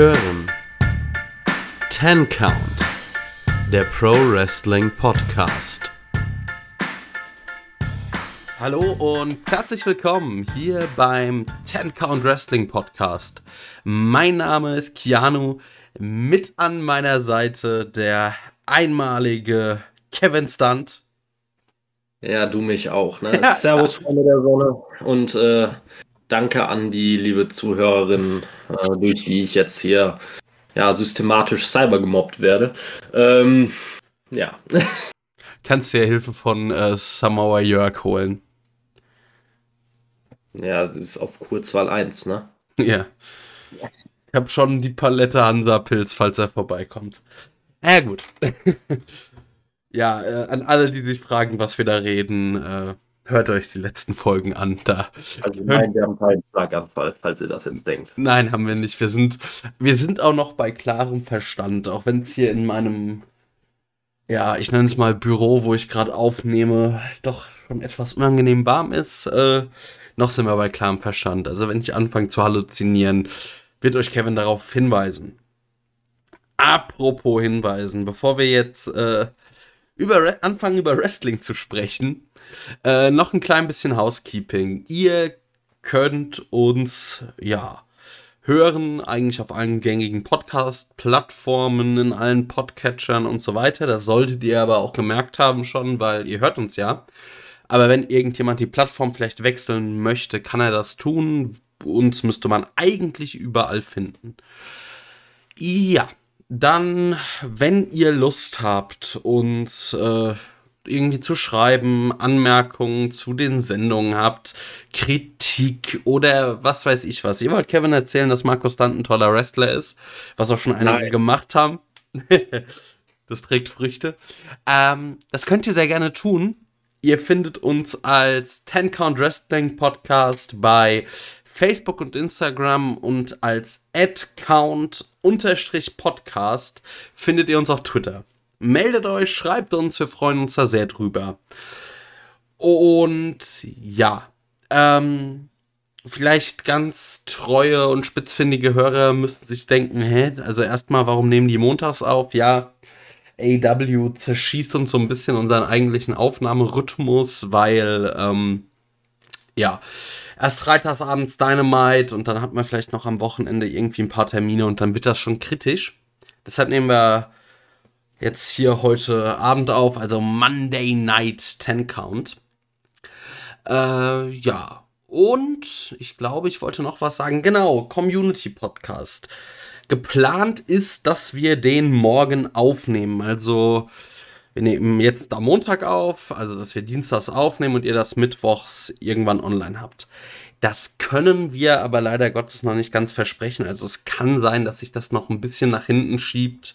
hören Ten Count, der Pro Wrestling Podcast. Hallo und herzlich willkommen hier beim Ten Count Wrestling Podcast. Mein Name ist Keanu, mit an meiner Seite der einmalige Kevin Stunt. Ja, du mich auch. Ne? Ja, Servus, Freunde der Sonne. Und äh, danke an die liebe Zuhörerin, äh, durch die ich jetzt hier ja, systematisch cyber gemobbt werde. Ähm, ja. Kannst dir Hilfe von äh, Samoa Jörg holen. Ja, das ist auf Kurzwahl 1, ne? Ja. Ich habe schon die Palette Hansa-Pilz, falls er vorbeikommt. Ja, gut. ja, äh, an alle, die sich fragen, was wir da reden, äh, hört euch die letzten Folgen an. Da also nein, wir haben keinen Schlaganfall, falls ihr das jetzt denkt. Nein, haben wir nicht. Wir sind, wir sind auch noch bei klarem Verstand, auch wenn es hier in meinem, ja, ich nenne es mal Büro, wo ich gerade aufnehme, doch schon etwas unangenehm warm ist. Äh, noch sind wir bei klarem Verstand. Also wenn ich anfange zu halluzinieren, wird euch Kevin darauf hinweisen. Apropos hinweisen, bevor wir jetzt äh, über anfangen über Wrestling zu sprechen, äh, noch ein klein bisschen Housekeeping. Ihr könnt uns, ja, hören, eigentlich auf allen gängigen Podcast-Plattformen, in allen Podcatchern und so weiter. Das solltet ihr aber auch gemerkt haben schon, weil ihr hört uns ja. Aber wenn irgendjemand die Plattform vielleicht wechseln möchte, kann er das tun. Uns müsste man eigentlich überall finden. Ja, dann, wenn ihr Lust habt, uns äh, irgendwie zu schreiben, Anmerkungen zu den Sendungen habt, Kritik oder was weiß ich was. Ihr wollt Kevin erzählen, dass Markus Stunt ein toller Wrestler ist, was auch schon einige Nein. gemacht haben. das trägt Früchte. Ähm, das könnt ihr sehr gerne tun. Ihr findet uns als Ten Count Wrestling Podcast bei Facebook und Instagram und als adcount-podcast findet ihr uns auf Twitter. Meldet euch, schreibt uns, wir freuen uns da sehr drüber. Und ja, ähm, vielleicht ganz treue und spitzfindige Hörer müssten sich denken, hä, also erstmal, warum nehmen die montags auf? Ja, AW zerschießt uns so ein bisschen unseren eigentlichen Aufnahmerhythmus, weil, ähm, ja, erst freitagsabends Dynamite und dann hat man vielleicht noch am Wochenende irgendwie ein paar Termine und dann wird das schon kritisch. Deshalb nehmen wir jetzt hier heute Abend auf, also Monday Night 10 Count. Äh, ja. Und ich glaube, ich wollte noch was sagen. Genau, Community Podcast. Geplant ist, dass wir den morgen aufnehmen. Also, wir nehmen jetzt am Montag auf, also dass wir Dienstags aufnehmen und ihr das Mittwochs irgendwann online habt. Das können wir aber leider Gottes noch nicht ganz versprechen. Also es kann sein, dass sich das noch ein bisschen nach hinten schiebt.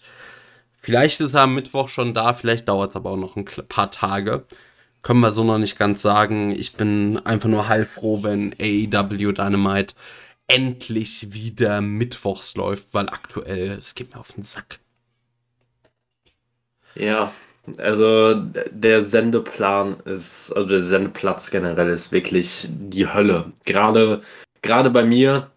Vielleicht ist er am Mittwoch schon da, vielleicht dauert es aber auch noch ein paar Tage. Können wir so noch nicht ganz sagen. Ich bin einfach nur heilfroh, wenn AEW Dynamite endlich wieder mittwochs läuft, weil aktuell, es geht mir auf den Sack. Ja, also der Sendeplan ist, also der Sendeplatz generell ist wirklich die Hölle. Gerade, gerade bei mir,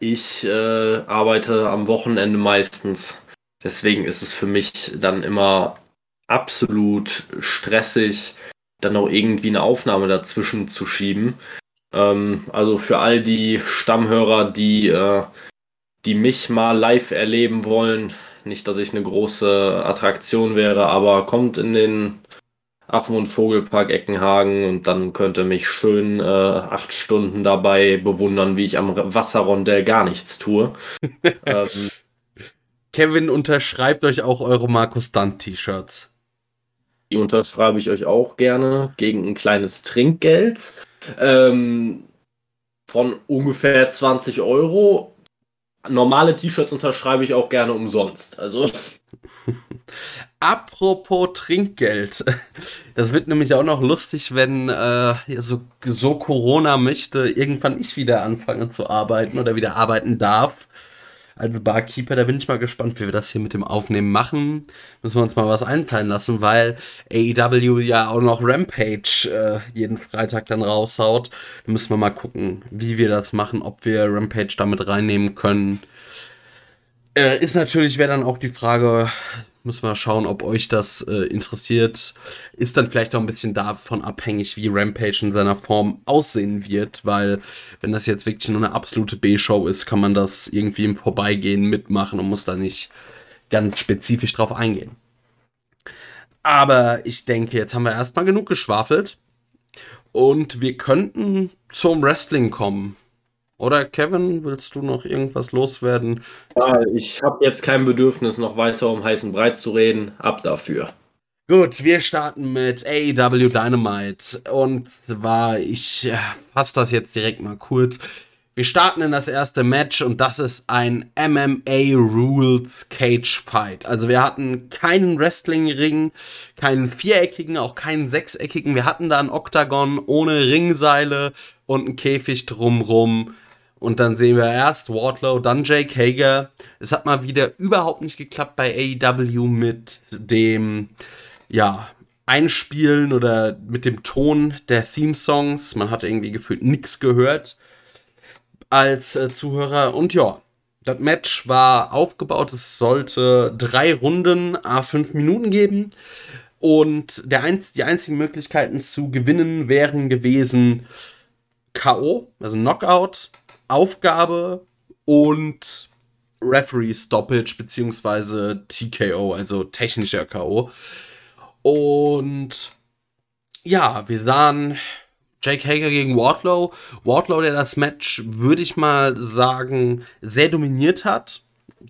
ich äh, arbeite am Wochenende meistens. Deswegen ist es für mich dann immer absolut stressig, dann auch irgendwie eine Aufnahme dazwischen zu schieben. Ähm, also für all die Stammhörer, die, äh, die mich mal live erleben wollen, nicht, dass ich eine große Attraktion wäre, aber kommt in den Affen- und Vogelpark Eckenhagen und dann könnt ihr mich schön äh, acht Stunden dabei bewundern, wie ich am Wasserrondell gar nichts tue. ähm, Kevin unterschreibt euch auch eure Markus Stunt T-Shirts. Die unterschreibe ich euch auch gerne gegen ein kleines Trinkgeld ähm, von ungefähr 20 Euro. Normale T-Shirts unterschreibe ich auch gerne umsonst. Also. Apropos Trinkgeld. Das wird nämlich auch noch lustig, wenn äh, so, so Corona möchte, irgendwann ich wieder anfange zu arbeiten oder wieder arbeiten darf als Barkeeper. Da bin ich mal gespannt, wie wir das hier mit dem Aufnehmen machen. Müssen wir uns mal was einfallen lassen, weil AEW ja auch noch Rampage äh, jeden Freitag dann raushaut. Da müssen wir mal gucken, wie wir das machen, ob wir Rampage damit reinnehmen können. Äh, ist natürlich, wäre dann auch die Frage, müssen wir schauen, ob euch das äh, interessiert. Ist dann vielleicht auch ein bisschen davon abhängig, wie Rampage in seiner Form aussehen wird, weil wenn das jetzt wirklich nur eine absolute B-Show ist, kann man das irgendwie im Vorbeigehen mitmachen und muss da nicht ganz spezifisch drauf eingehen. Aber ich denke, jetzt haben wir erstmal genug geschwafelt und wir könnten zum Wrestling kommen. Oder Kevin, willst du noch irgendwas loswerden? Ja, ich habe jetzt kein Bedürfnis, noch weiter um heißen Breit zu reden. Ab dafür. Gut, wir starten mit AEW Dynamite. Und zwar, ich fasse das jetzt direkt mal kurz. Wir starten in das erste Match und das ist ein MMA Rules Cage Fight. Also wir hatten keinen Wrestling-Ring, keinen viereckigen, auch keinen sechseckigen. Wir hatten da ein Oktagon ohne Ringseile und einen Käfig drumrum. Und dann sehen wir erst Wardlow, dann Jake Hager. Es hat mal wieder überhaupt nicht geklappt bei AEW mit dem, ja, Einspielen oder mit dem Ton der Theme-Songs. Man hat irgendwie gefühlt nichts gehört als äh, Zuhörer. Und ja, das Match war aufgebaut. Es sollte drei Runden, a fünf Minuten geben. Und der einz die einzigen Möglichkeiten zu gewinnen wären gewesen K.O., also Knockout, Aufgabe und Referee Stoppage beziehungsweise TKO, also technischer K.O. Und ja, wir sahen Jake Hager gegen Wardlow. Wardlow, der das Match, würde ich mal sagen, sehr dominiert hat.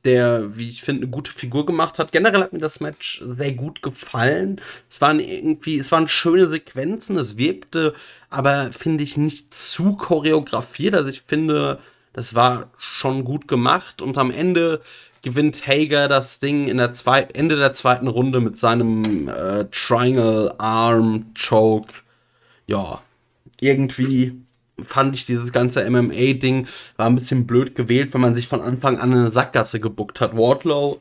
Der, wie ich finde, eine gute Figur gemacht hat. Generell hat mir das Match sehr gut gefallen. Es waren irgendwie, es waren schöne Sequenzen, es wirkte aber, finde ich, nicht zu choreografiert. Also ich finde, das war schon gut gemacht. Und am Ende gewinnt Hager das Ding in der zweiten, Ende der zweiten Runde mit seinem äh, Triangle Arm Choke. Ja, irgendwie fand ich dieses ganze MMA-Ding war ein bisschen blöd gewählt, wenn man sich von Anfang an eine Sackgasse gebuckt hat. Wardlow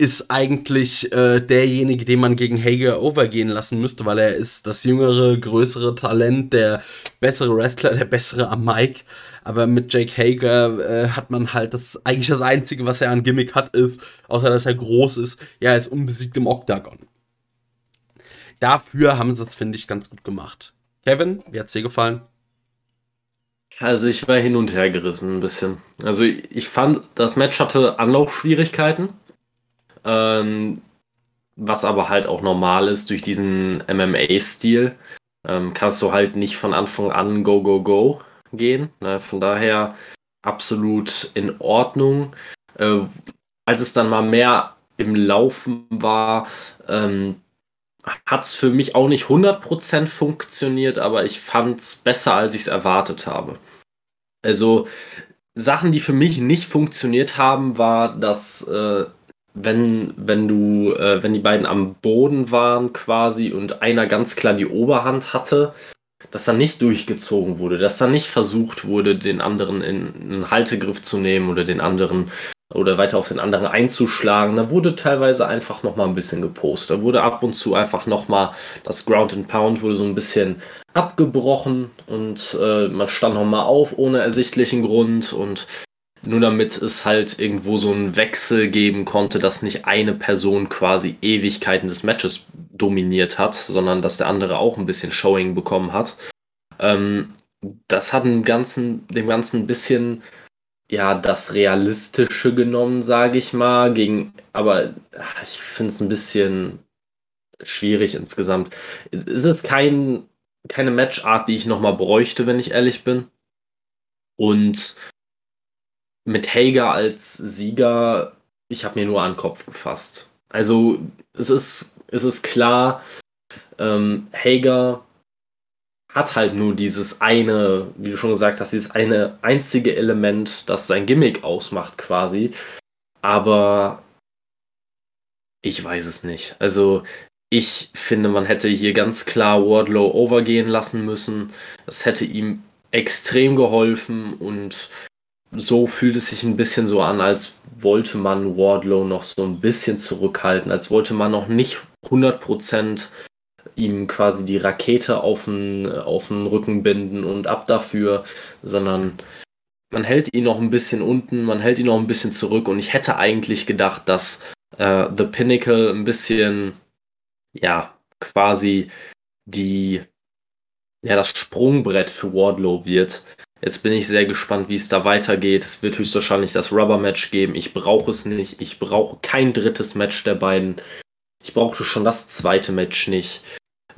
ist eigentlich äh, derjenige, den man gegen Hager overgehen lassen müsste, weil er ist das jüngere, größere Talent, der bessere Wrestler, der bessere am Mic. Aber mit Jake Hager äh, hat man halt das eigentlich das Einzige, was er an Gimmick hat, ist, außer dass er groß ist, ja, er ist unbesiegt im Octagon. Dafür haben sie es, finde ich, ganz gut gemacht. Kevin, wie hat's dir gefallen? Also ich war hin und her gerissen ein bisschen. Also ich fand, das Match hatte Anlaufschwierigkeiten, ähm, was aber halt auch normal ist durch diesen MMA-Stil. Ähm, kannst du halt nicht von Anfang an go, go, go gehen. Ne? Von daher absolut in Ordnung. Äh, als es dann mal mehr im Laufen war, ähm, hat es für mich auch nicht 100% funktioniert, aber ich fand es besser, als ich es erwartet habe. Also Sachen, die für mich nicht funktioniert haben, war, dass äh, wenn, wenn du, äh, wenn die beiden am Boden waren quasi und einer ganz klar die Oberhand hatte, dass dann nicht durchgezogen wurde, dass dann nicht versucht wurde, den anderen in einen Haltegriff zu nehmen oder den anderen oder weiter auf den anderen einzuschlagen. Da wurde teilweise einfach nochmal ein bisschen gepostet. Da wurde ab und zu einfach nochmal das Ground and Pound wurde so ein bisschen abgebrochen und äh, man stand nochmal auf ohne ersichtlichen Grund und nur damit es halt irgendwo so einen Wechsel geben konnte, dass nicht eine Person quasi Ewigkeiten des Matches dominiert hat, sondern dass der andere auch ein bisschen Showing bekommen hat. Ähm, das hat dem Ganzen, dem Ganzen ein bisschen ja, das Realistische genommen, sage ich mal. Gegen, aber ich finde es ein bisschen schwierig insgesamt. Es ist kein, keine Matchart, die ich nochmal bräuchte, wenn ich ehrlich bin. Und mit Hager als Sieger, ich habe mir nur an den Kopf gefasst. Also es ist, es ist klar, ähm, Hager hat halt nur dieses eine, wie du schon gesagt hast, dieses eine einzige Element, das sein Gimmick ausmacht quasi. Aber ich weiß es nicht. Also ich finde, man hätte hier ganz klar Wardlow overgehen lassen müssen. Das hätte ihm extrem geholfen und so fühlt es sich ein bisschen so an, als wollte man Wardlow noch so ein bisschen zurückhalten, als wollte man noch nicht 100% ihm quasi die Rakete auf den, auf den Rücken binden und ab dafür, sondern man hält ihn noch ein bisschen unten, man hält ihn noch ein bisschen zurück und ich hätte eigentlich gedacht, dass äh, The Pinnacle ein bisschen, ja, quasi die, ja, das Sprungbrett für Wardlow wird. Jetzt bin ich sehr gespannt, wie es da weitergeht. Es wird höchstwahrscheinlich das Rubber-Match geben. Ich brauche es nicht. Ich brauche kein drittes Match der beiden. Ich brauchte schon das zweite Match nicht.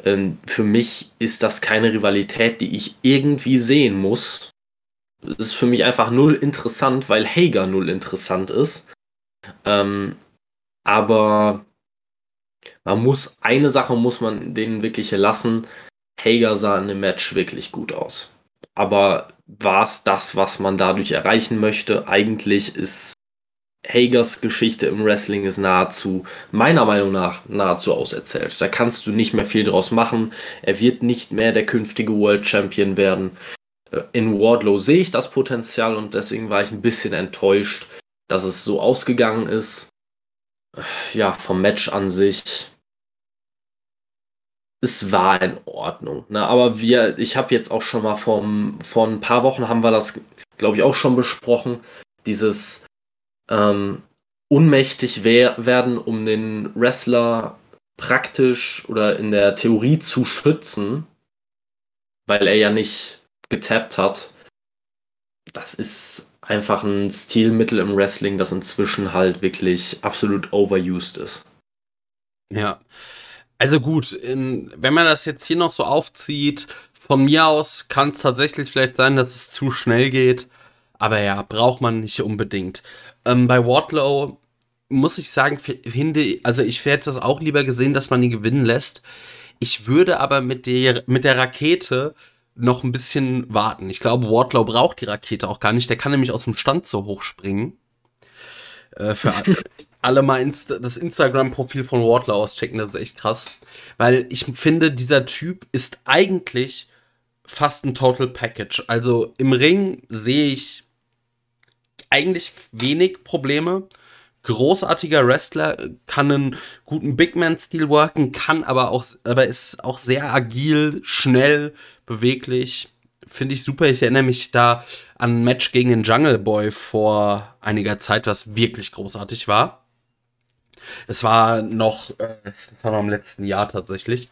Ähm, für mich ist das keine Rivalität, die ich irgendwie sehen muss. Es ist für mich einfach null interessant, weil Hager null interessant ist. Ähm, aber man muss, eine Sache muss man denen wirklich lassen. Hager sah in dem Match wirklich gut aus. Aber war es das, was man dadurch erreichen möchte? Eigentlich ist Hagers Geschichte im Wrestling ist nahezu, meiner Meinung nach, nahezu auserzählt. Da kannst du nicht mehr viel draus machen. Er wird nicht mehr der künftige World Champion werden. Äh, in Wardlow sehe ich das Potenzial und deswegen war ich ein bisschen enttäuscht, dass es so ausgegangen ist. Ja, vom Match an sich. Es war in Ordnung. Ne? Aber wir, ich habe jetzt auch schon mal vom, vor ein paar Wochen haben wir das, glaube ich, auch schon besprochen. Dieses ähm, unmächtig werden, um den Wrestler praktisch oder in der Theorie zu schützen, weil er ja nicht getappt hat. Das ist einfach ein Stilmittel im Wrestling, das inzwischen halt wirklich absolut overused ist. Ja. Also gut, in, wenn man das jetzt hier noch so aufzieht, von mir aus kann es tatsächlich vielleicht sein, dass es zu schnell geht. Aber ja, braucht man nicht unbedingt. Ähm, bei Wardlow muss ich sagen, finde, also ich hätte das auch lieber gesehen, dass man ihn gewinnen lässt. Ich würde aber mit der, mit der Rakete noch ein bisschen warten. Ich glaube, Wardlow braucht die Rakete auch gar nicht. Der kann nämlich aus dem Stand so hoch springen. Äh, für alle mal Insta das Instagram-Profil von Wardlow auschecken, das ist echt krass. Weil ich finde, dieser Typ ist eigentlich fast ein Total Package. Also im Ring sehe ich eigentlich wenig Probleme. Großartiger Wrestler, kann einen guten Big Man-Stil worken, kann aber auch, aber ist auch sehr agil, schnell, beweglich. Finde ich super. Ich erinnere mich da an ein Match gegen den Jungle Boy vor einiger Zeit, was wirklich großartig war. Es war noch, äh, das war noch im letzten Jahr tatsächlich.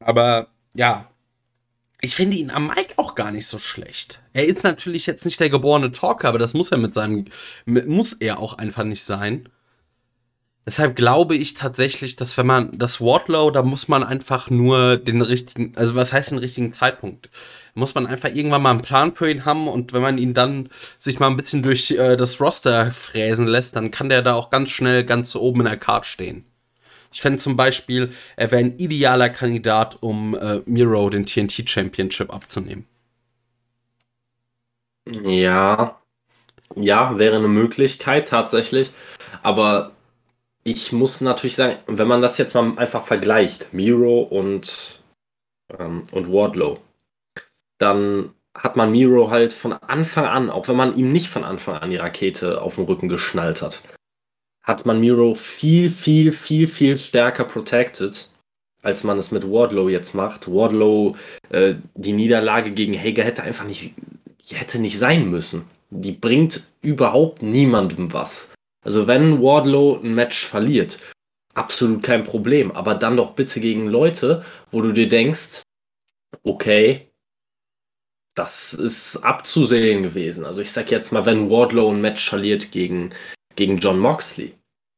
Aber ja, ich finde ihn am Mike auch gar nicht so schlecht. Er ist natürlich jetzt nicht der geborene Talker, aber das muss er mit seinem, muss er auch einfach nicht sein. Deshalb glaube ich tatsächlich, dass wenn man das Wardlow, da muss man einfach nur den richtigen, also was heißt den richtigen Zeitpunkt? Muss man einfach irgendwann mal einen Plan für ihn haben und wenn man ihn dann sich mal ein bisschen durch äh, das Roster fräsen lässt, dann kann der da auch ganz schnell ganz oben in der Card stehen. Ich fände zum Beispiel, er wäre ein idealer Kandidat, um äh, Miro den TNT Championship abzunehmen. Ja, ja, wäre eine Möglichkeit tatsächlich. Aber ich muss natürlich sagen, wenn man das jetzt mal einfach vergleicht, Miro und, ähm, und Wardlow, dann hat man Miro halt von Anfang an, auch wenn man ihm nicht von Anfang an die Rakete auf den Rücken geschnallt hat, hat man Miro viel, viel, viel, viel stärker protected, als man es mit Wardlow jetzt macht. Wardlow, äh, die Niederlage gegen Hager hätte einfach nicht, hätte nicht sein müssen. Die bringt überhaupt niemandem was. Also wenn Wardlow ein Match verliert, absolut kein Problem. Aber dann doch bitte gegen Leute, wo du dir denkst, okay, das ist abzusehen gewesen. Also ich sag jetzt mal, wenn Wardlow ein Match verliert gegen gegen John Moxley,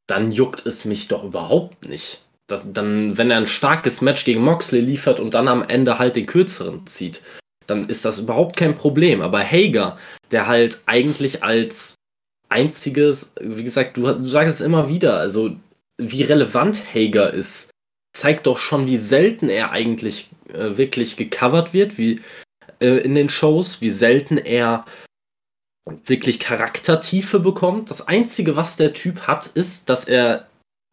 dann juckt es mich doch überhaupt nicht. Das, dann, wenn er ein starkes Match gegen Moxley liefert und dann am Ende halt den kürzeren zieht, dann ist das überhaupt kein Problem. Aber Hager, der halt eigentlich als einziges, wie gesagt, du, du sagst es immer wieder, also wie relevant Hager ist, zeigt doch schon, wie selten er eigentlich äh, wirklich gecovert wird, wie äh, in den Shows, wie selten er wirklich Charaktertiefe bekommt. Das Einzige, was der Typ hat, ist, dass er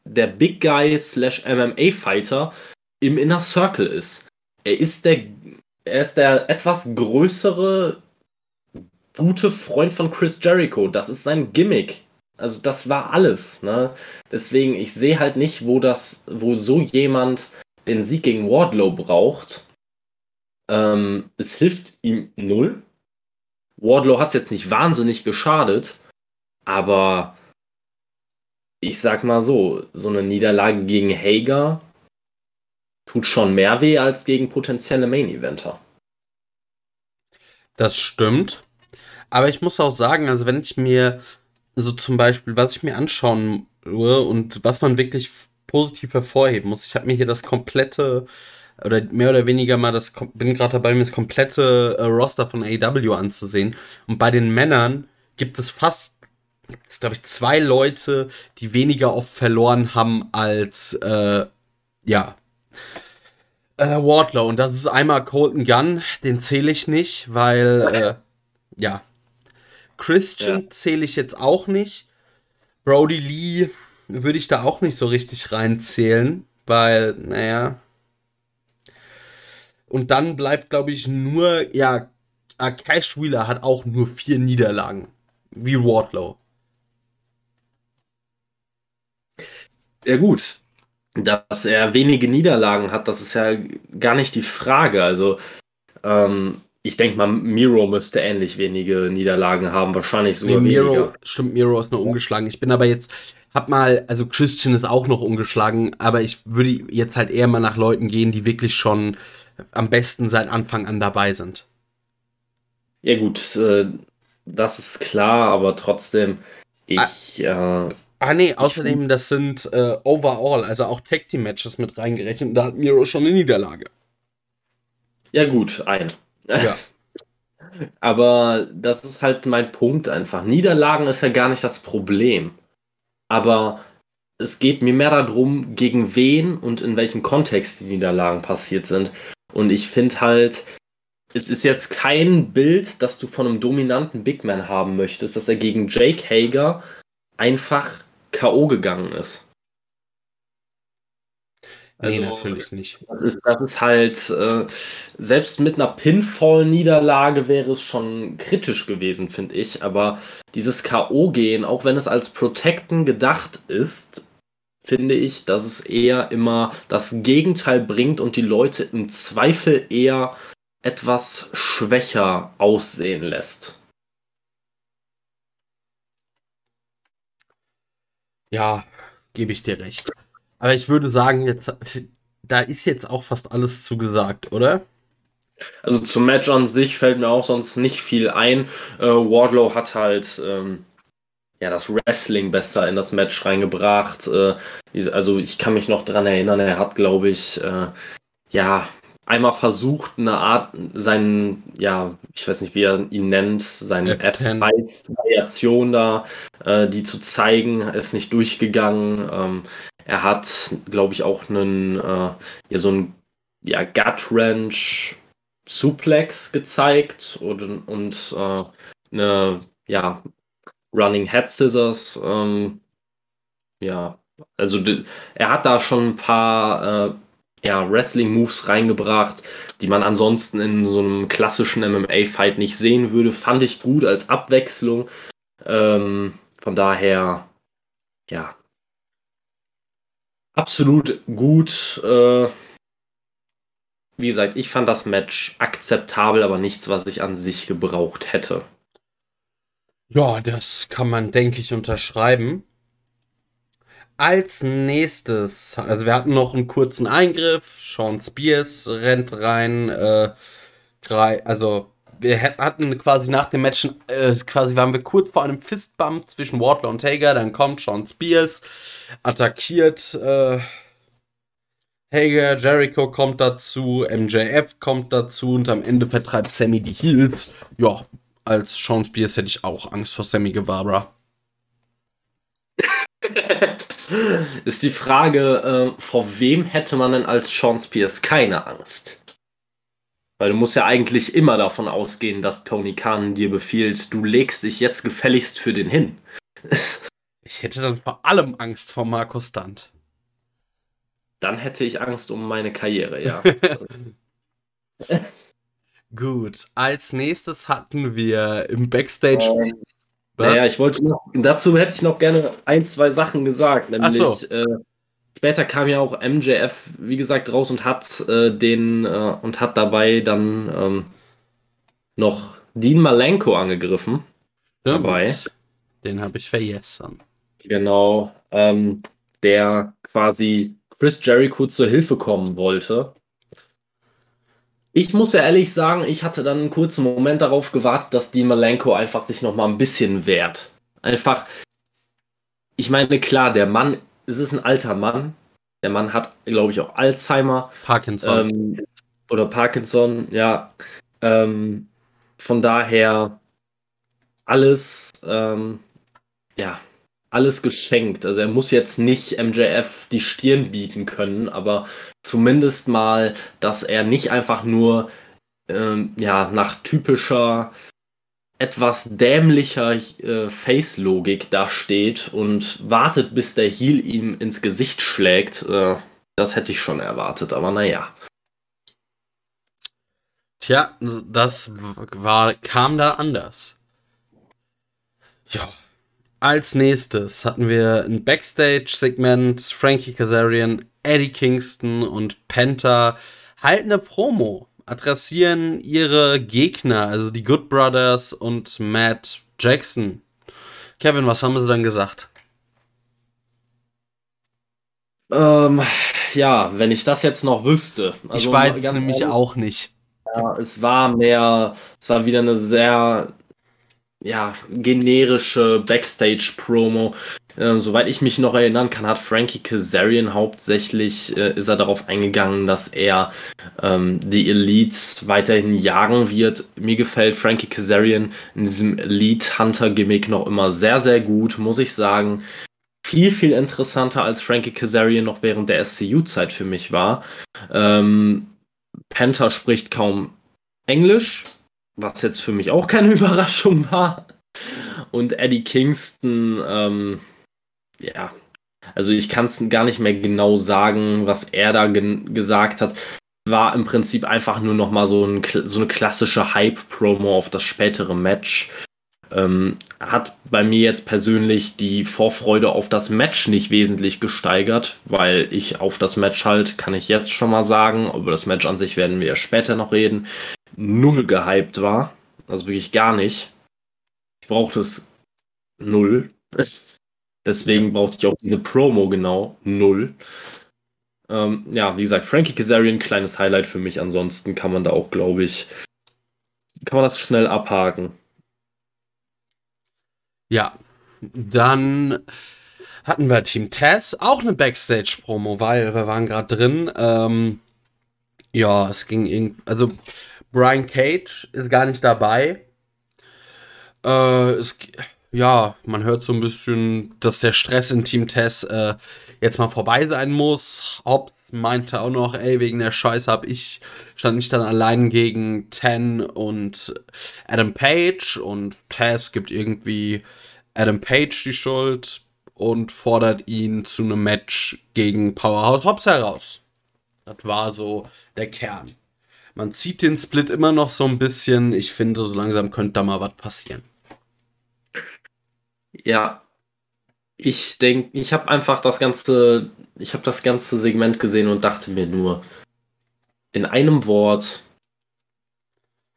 der Big Guy slash MMA Fighter im Inner Circle ist. Er ist der, er ist der etwas größere, gute Freund von Chris Jericho. Das ist sein Gimmick. Also das war alles. Ne? Deswegen, ich sehe halt nicht, wo das, wo so jemand den Sieg gegen Wardlow braucht. Ähm, es hilft ihm null Wardlow hat es jetzt nicht wahnsinnig geschadet, aber ich sag mal so, so eine Niederlage gegen Hager tut schon mehr weh als gegen potenzielle Main-Eventer. Das stimmt. Aber ich muss auch sagen, also wenn ich mir so zum Beispiel, was ich mir anschauen und was man wirklich positiv hervorheben muss, ich habe mir hier das komplette oder mehr oder weniger mal das bin gerade dabei, mir das komplette äh, Roster von AEW anzusehen. Und bei den Männern gibt es fast, glaube ich, zwei Leute, die weniger oft verloren haben als äh, ja äh, Wardlow. Und das ist einmal Colton Gunn, den zähle ich nicht, weil äh, ja Christian ja. zähle ich jetzt auch nicht. Brody Lee würde ich da auch nicht so richtig reinzählen, weil, naja. Und dann bleibt, glaube ich, nur, ja, Cash Wheeler hat auch nur vier Niederlagen. Wie Wardlow. Ja, gut. Dass er wenige Niederlagen hat, das ist ja gar nicht die Frage. Also, ähm, ich denke mal, Miro müsste ähnlich wenige Niederlagen haben, wahrscheinlich sogar nee, Miro, weniger. Stimmt, Miro ist nur ungeschlagen. Ich bin aber jetzt, hab mal, also Christian ist auch noch ungeschlagen, aber ich würde jetzt halt eher mal nach Leuten gehen, die wirklich schon am besten seit Anfang an dabei sind. Ja gut, äh, das ist klar, aber trotzdem, ich... Ah. Äh, Ah nee, außerdem, das sind äh, overall, also auch Tag Team Matches mit reingerechnet. Da hat Miro schon eine Niederlage. Ja gut, ein. Ja. Aber das ist halt mein Punkt einfach. Niederlagen ist ja gar nicht das Problem. Aber es geht mir mehr darum, gegen wen und in welchem Kontext die Niederlagen passiert sind. Und ich finde halt, es ist jetzt kein Bild, das du von einem dominanten Big Man haben möchtest, dass er gegen Jake Hager einfach K.O. gegangen ist. Also, nee, natürlich nicht. Das ist, das ist halt, äh, selbst mit einer Pinfall-Niederlage wäre es schon kritisch gewesen, finde ich. Aber dieses K.O.-Gehen, auch wenn es als Protecten gedacht ist, finde ich, dass es eher immer das Gegenteil bringt und die Leute im Zweifel eher etwas schwächer aussehen lässt. Ja, gebe ich dir recht. Aber ich würde sagen, jetzt, da ist jetzt auch fast alles zugesagt, oder? Also zum Match an sich fällt mir auch sonst nicht viel ein. Äh, Wardlow hat halt ähm, ja das Wrestling besser in das Match reingebracht. Äh, also ich kann mich noch daran erinnern, er hat, glaube ich, äh, ja einmal versucht, eine Art, seinen, ja, ich weiß nicht, wie er ihn nennt, seine F5-Variation da, äh, die zu zeigen, ist nicht durchgegangen. Ähm, er hat, glaube ich, auch einen, ja, so ein ja, Gut-Wrench Suplex gezeigt und, und äh, eine, ja, Running Head Scissors. Ähm, ja, also er hat da schon ein paar äh, ja, Wrestling-Moves reingebracht, die man ansonsten in so einem klassischen MMA-Fight nicht sehen würde. Fand ich gut als Abwechslung. Ähm, von daher, ja, absolut gut. Äh, wie gesagt, ich fand das Match akzeptabel, aber nichts, was ich an sich gebraucht hätte. Ja, das kann man, denke ich, unterschreiben. Als nächstes, also wir hatten noch einen kurzen Eingriff. Sean Spears rennt rein. Äh, also wir hatten quasi nach dem Match, äh, quasi waren wir kurz vor einem Fistbump zwischen Wardlow und Hager. Dann kommt Sean Spears, attackiert äh, Hager, Jericho kommt dazu, MJF kommt dazu und am Ende vertreibt Sammy die Heels. Ja, als Sean Spears hätte ich auch Angst vor Sammy Guevara. ist die Frage, äh, vor wem hätte man denn als Sean Spears keine Angst? Weil du musst ja eigentlich immer davon ausgehen, dass Tony Khan dir befiehlt, du legst dich jetzt gefälligst für den hin. ich hätte dann vor allem Angst vor Markus Stunt. Dann hätte ich Angst um meine Karriere, ja. Gut, als nächstes hatten wir im Backstage ähm? Naja, ich wollte noch, dazu hätte ich noch gerne ein, zwei Sachen gesagt. Nämlich, so. äh, später kam ja auch MJF, wie gesagt, raus und hat äh, den äh, und hat dabei dann ähm, noch Dean Malenko angegriffen. Stimmt. Dabei. Den habe ich vergessen. Genau. Ähm, der quasi Chris Jericho zur Hilfe kommen wollte. Ich muss ja ehrlich sagen, ich hatte dann einen kurzen Moment darauf gewartet, dass Dean Malenko einfach sich noch mal ein bisschen wehrt. Einfach, ich meine, klar, der Mann, es ist ein alter Mann. Der Mann hat, glaube ich, auch Alzheimer. Parkinson. Ähm, oder Parkinson, ja. Ähm, von daher alles, ähm, ja, alles geschenkt. Also er muss jetzt nicht MJF die Stirn bieten können, aber zumindest mal, dass er nicht einfach nur ähm, ja, nach typischer etwas dämlicher äh, Face-Logik da steht und wartet, bis der Heel ihm ins Gesicht schlägt. Äh, das hätte ich schon erwartet, aber naja. Tja, das war, kam da anders. Ja. Als nächstes hatten wir ein Backstage-Segment. Frankie Kazarian, Eddie Kingston und Penta halten eine Promo, adressieren ihre Gegner, also die Good Brothers und Matt Jackson. Kevin, was haben sie dann gesagt? Ähm, ja, wenn ich das jetzt noch wüsste. Also ich weiß nämlich ehrlich, auch nicht. Ja, es war mehr, es war wieder eine sehr ja, generische Backstage-Promo. Äh, soweit ich mich noch erinnern kann, hat Frankie Kazarian hauptsächlich äh, ist er darauf eingegangen, dass er ähm, die Elite weiterhin jagen wird. Mir gefällt Frankie Kazarian in diesem Elite Hunter Gimmick noch immer sehr, sehr gut, muss ich sagen. Viel, viel interessanter als Frankie Kazarian noch während der SCU-Zeit für mich war. Ähm, Panther spricht kaum Englisch, was jetzt für mich auch keine Überraschung war. Und Eddie Kingston, ähm, ja, also ich kann es gar nicht mehr genau sagen, was er da gesagt hat. War im Prinzip einfach nur noch mal so, ein, so eine klassische Hype-Promo auf das spätere Match. Ähm, hat bei mir jetzt persönlich die Vorfreude auf das Match nicht wesentlich gesteigert, weil ich auf das Match halt, kann ich jetzt schon mal sagen, über das Match an sich werden wir ja später noch reden, null gehypt war. Also wirklich gar nicht. Ich brauchte es null. Deswegen brauchte ich auch diese Promo genau null. Ähm, ja, wie gesagt, Frankie Kazarian, kleines Highlight für mich. Ansonsten kann man da auch, glaube ich, kann man das schnell abhaken. Ja, dann hatten wir Team Tess, auch eine Backstage-Promo, weil wir waren gerade drin. Ähm, ja, es ging irgendwie, also Brian Cage ist gar nicht dabei. Äh, es, ja, man hört so ein bisschen, dass der Stress in Team Tess äh, jetzt mal vorbei sein muss. Hobbs meinte auch noch, ey, wegen der Scheiße hab ich, stand ich dann allein gegen Ten und Adam Page und Tess gibt irgendwie Adam Page die Schuld und fordert ihn zu einem Match gegen Powerhouse Hobbs heraus. Das war so der Kern man zieht den Split immer noch so ein bisschen. Ich finde, so langsam könnte da mal was passieren. Ja, ich denke, ich habe einfach das ganze, ich habe das ganze Segment gesehen und dachte mir nur, in einem Wort,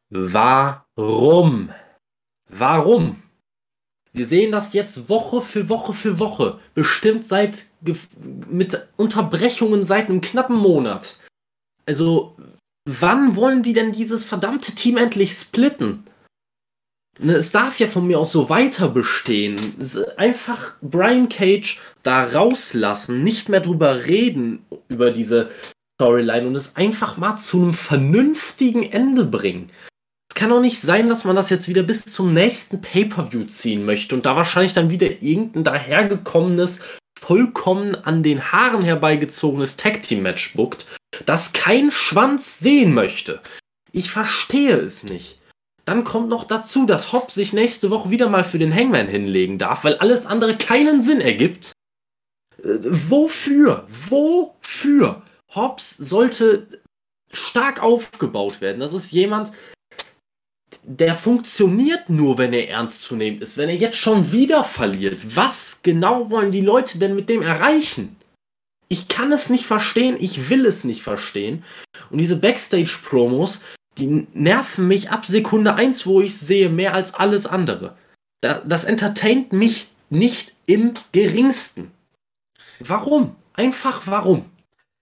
warum? Warum? Wir sehen das jetzt Woche für Woche für Woche, bestimmt seit mit Unterbrechungen seit einem knappen Monat. Also, wann wollen die denn dieses verdammte Team endlich splitten? Ne, es darf ja von mir aus so weiter bestehen. Einfach Brian Cage da rauslassen, nicht mehr drüber reden über diese Storyline und es einfach mal zu einem vernünftigen Ende bringen. Es kann doch nicht sein, dass man das jetzt wieder bis zum nächsten Pay-per-view ziehen möchte und da wahrscheinlich dann wieder irgendein dahergekommenes, vollkommen an den Haaren herbeigezogenes Tag-Team-Match buckt das kein Schwanz sehen möchte. Ich verstehe es nicht. Dann kommt noch dazu, dass Hobbs sich nächste Woche wieder mal für den Hangman hinlegen darf, weil alles andere keinen Sinn ergibt. Äh, wofür? Wofür? Hobbs sollte stark aufgebaut werden. Das ist jemand, der funktioniert nur, wenn er ernst zu nehmen ist. Wenn er jetzt schon wieder verliert, was genau wollen die Leute denn mit dem erreichen? Ich kann es nicht verstehen, ich will es nicht verstehen. Und diese Backstage-Promos, die nerven mich ab Sekunde 1, wo ich sehe, mehr als alles andere. Das entertaint mich nicht im geringsten. Warum? Einfach warum?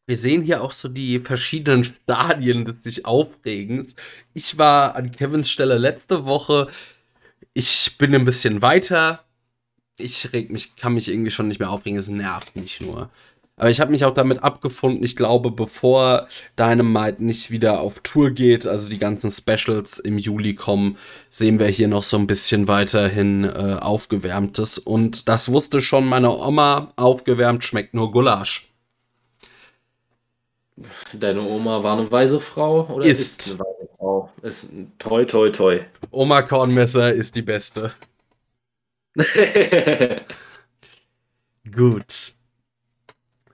Wir sehen hier auch so die verschiedenen Stadien des sich Aufregens. Ich war an Kevins Stelle letzte Woche. Ich bin ein bisschen weiter. Ich reg mich, kann mich irgendwie schon nicht mehr aufregen. Es nervt mich nur. Aber ich habe mich auch damit abgefunden. Ich glaube, bevor Dynamite nicht wieder auf Tour geht, also die ganzen Specials im Juli kommen, sehen wir hier noch so ein bisschen weiterhin äh, aufgewärmtes. Und das wusste schon meine Oma. Aufgewärmt schmeckt nur Gulasch. Deine Oma war eine weise Frau oder ist, ist eine weise Frau? Ist toi toi toi. Oma Kornmesser ist die beste. Gut.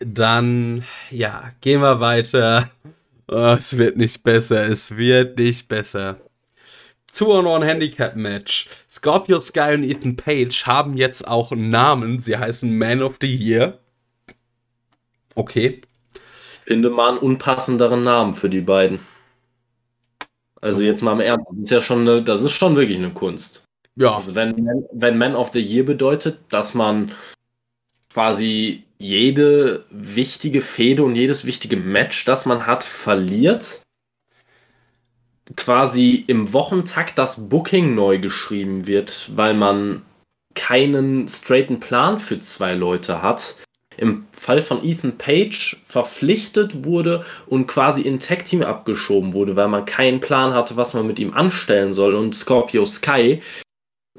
Dann, ja, gehen wir weiter. Oh, es wird nicht besser, es wird nicht besser. Two-on-One Handicap Match. Scorpio Sky und Ethan Page haben jetzt auch einen Namen. Sie heißen Man of the Year. Okay. Finde mal einen unpassenderen Namen für die beiden. Also jetzt mal im Ernst, das ist ja schon eine, das ist schon wirklich eine Kunst. Ja. Also wenn, wenn Man of the Year bedeutet, dass man quasi jede wichtige Fehde und jedes wichtige Match, das man hat, verliert. Quasi im Wochentakt das Booking neu geschrieben wird, weil man keinen straighten Plan für zwei Leute hat. Im Fall von Ethan Page verpflichtet wurde und quasi in Tag Team abgeschoben wurde, weil man keinen Plan hatte, was man mit ihm anstellen soll. Und Scorpio Sky,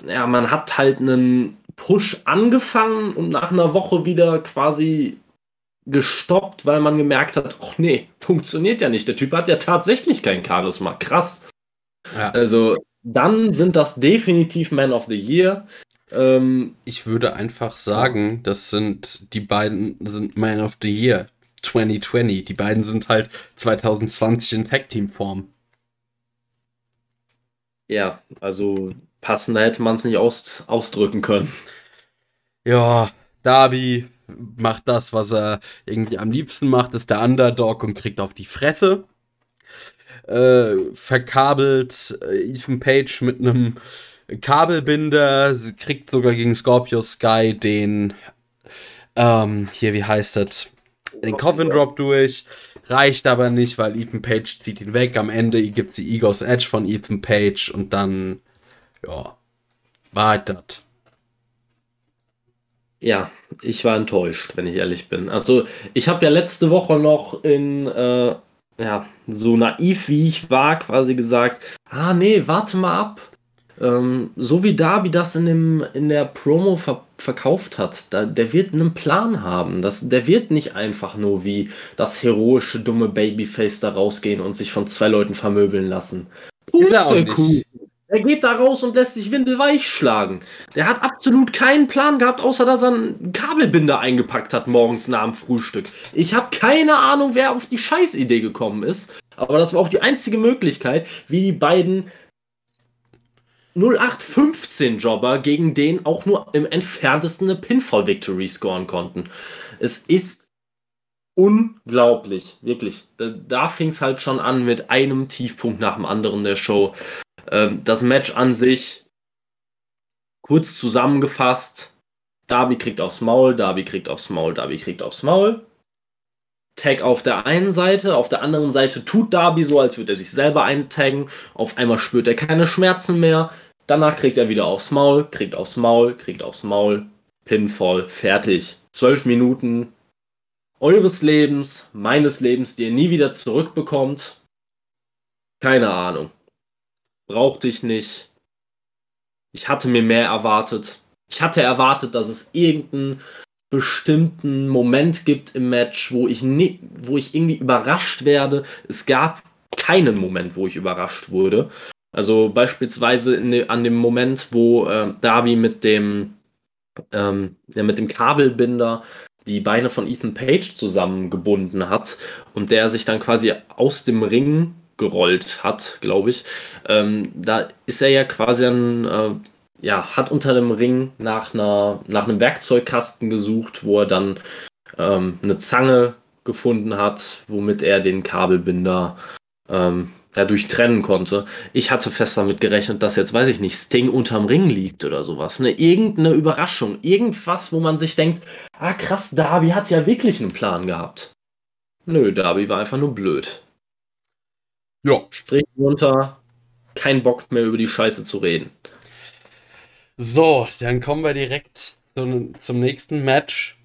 ja, man hat halt einen Push angefangen und nach einer Woche wieder quasi gestoppt, weil man gemerkt hat, ach nee, funktioniert ja nicht. Der Typ hat ja tatsächlich kein Charisma. Krass. Ja. Also dann sind das definitiv Man of the Year. Ähm, ich würde einfach sagen, das sind die beiden sind Man of the Year 2020. Die beiden sind halt 2020 in Tag Team Form. Ja, also passender hätte man es nicht aus, ausdrücken können. Ja, Darby macht das, was er irgendwie am liebsten macht, ist der Underdog und kriegt auf die Fresse. Äh, verkabelt äh, Ethan Page mit einem Kabelbinder, sie kriegt sogar gegen Scorpio Sky den, ähm, hier, wie heißt das? Den Coffin Drop durch. Reicht aber nicht, weil Ethan Page zieht ihn weg. Am Ende gibt sie Egos Edge von Ethan Page und dann ja, war halt das. Ja, ich war enttäuscht, wenn ich ehrlich bin. Also, ich habe ja letzte Woche noch in, äh, ja, so naiv wie ich war, quasi gesagt, ah nee, warte mal ab. Ähm, so wie Darby das in, dem, in der Promo ver verkauft hat, da, der wird einen Plan haben. Das, der wird nicht einfach nur wie das heroische, dumme Babyface da rausgehen und sich von zwei Leuten vermöbeln lassen. Ist er auch nicht. Er geht da raus und lässt sich windelweich schlagen. Der hat absolut keinen Plan gehabt, außer dass er einen Kabelbinder eingepackt hat morgens nach dem Frühstück. Ich habe keine Ahnung, wer auf die Scheißidee gekommen ist. Aber das war auch die einzige Möglichkeit, wie die beiden 0815-Jobber gegen den auch nur im entferntesten eine Pinfall-Victory scoren konnten. Es ist unglaublich, wirklich. Da, da fing es halt schon an mit einem Tiefpunkt nach dem anderen der Show. Ähm, das Match an sich, kurz zusammengefasst, Darby kriegt aufs Maul, Darby kriegt aufs Maul, Darby kriegt aufs Maul. Tag auf der einen Seite, auf der anderen Seite tut Darby so, als würde er sich selber eintaggen. Auf einmal spürt er keine Schmerzen mehr. Danach kriegt er wieder aufs Maul, kriegt aufs Maul, kriegt aufs Maul. Pinfall, fertig. Zwölf Minuten eures Lebens, meines Lebens, die ihr nie wieder zurückbekommt. Keine Ahnung brauchte ich nicht. Ich hatte mir mehr erwartet. Ich hatte erwartet, dass es irgendeinen bestimmten Moment gibt im Match, wo ich, nie, wo ich irgendwie überrascht werde. Es gab keinen Moment, wo ich überrascht wurde. Also beispielsweise de, an dem Moment, wo äh, Darby mit dem, ähm, ja, mit dem Kabelbinder die Beine von Ethan Page zusammengebunden hat und der sich dann quasi aus dem Ring gerollt hat, glaube ich. Ähm, da ist er ja quasi ein, äh, ja, hat unter dem Ring nach, einer, nach einem Werkzeugkasten gesucht, wo er dann ähm, eine Zange gefunden hat, womit er den Kabelbinder ähm, dadurch trennen konnte. Ich hatte fest damit gerechnet, dass jetzt, weiß ich nicht, Sting unterm Ring liegt oder sowas. Ne? Irgendeine Überraschung, irgendwas, wo man sich denkt, ah krass, Darby hat ja wirklich einen Plan gehabt. Nö, Darby war einfach nur blöd. Ja. Strich runter, kein Bock mehr über die Scheiße zu reden. So, dann kommen wir direkt zum, zum nächsten Match.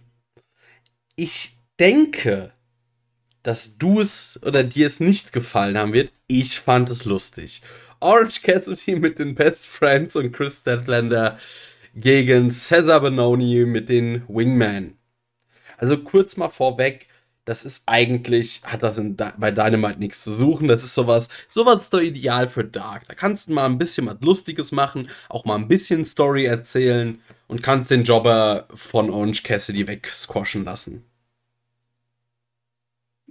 Ich denke, dass du es oder dir es nicht gefallen haben wird. Ich fand es lustig. Orange Cassidy mit den Best Friends und Chris Statlander gegen Cesar Benoni mit den Wingman. Also kurz mal vorweg, das ist eigentlich, hat das in, bei Dynamite nichts zu suchen. Das ist sowas, sowas ist doch ideal für Dark. Da kannst du mal ein bisschen was Lustiges machen, auch mal ein bisschen Story erzählen und kannst den Jobber von Orange Cassidy wegsquashen lassen.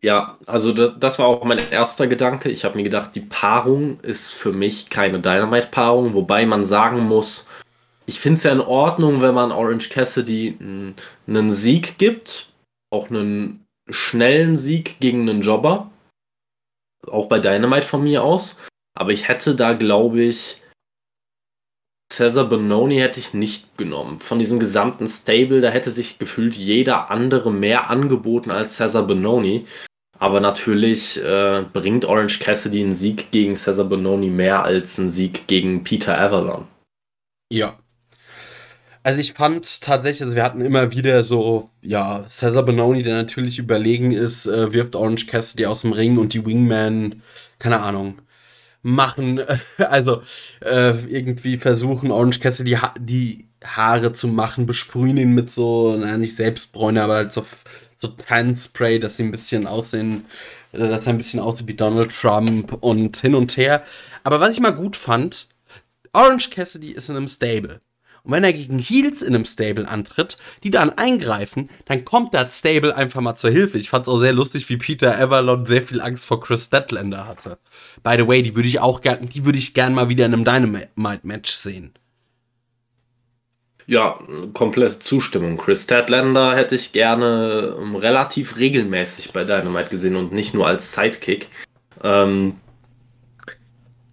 Ja, also das, das, war auch mein erster Gedanke. Ich habe mir gedacht, die Paarung ist für mich keine Dynamite-Paarung, wobei man sagen muss, ich finde es ja in Ordnung, wenn man Orange Cassidy einen Sieg gibt, auch einen schnellen Sieg gegen einen Jobber, auch bei Dynamite von mir aus. Aber ich hätte da, glaube ich, Cesar Bononi hätte ich nicht genommen. Von diesem gesamten Stable, da hätte sich gefühlt jeder andere mehr angeboten als Cesar Bononi. Aber natürlich äh, bringt Orange Cassidy einen Sieg gegen Cesar Bononi mehr als einen Sieg gegen Peter Avalon. Ja. Also ich fand tatsächlich, also wir hatten immer wieder so, ja, Cesar Bononi, der natürlich überlegen ist, äh, wirft Orange Cassidy aus dem Ring und die Wingman, keine Ahnung, machen, also äh, irgendwie versuchen Orange Cassidy die, ha die Haare zu machen, besprühen ihn mit so, naja, nicht Selbstbräune, aber halt so so Tan-Spray, dass sie ein bisschen aussehen, äh, dass er ein bisschen aussieht wie Donald Trump und hin und her. Aber was ich mal gut fand, Orange Cassidy ist in einem Stable. Und wenn er gegen Heels in einem Stable antritt, die dann eingreifen, dann kommt das Stable einfach mal zur Hilfe. Ich fand es auch sehr lustig, wie Peter Avalon sehr viel Angst vor Chris Statlander hatte. By the way, die würde ich auch gern, die würde ich gern mal wieder in einem Dynamite-Match sehen. Ja, komplette Zustimmung. Chris Statlander hätte ich gerne ähm, relativ regelmäßig bei Dynamite gesehen und nicht nur als Sidekick. Ähm,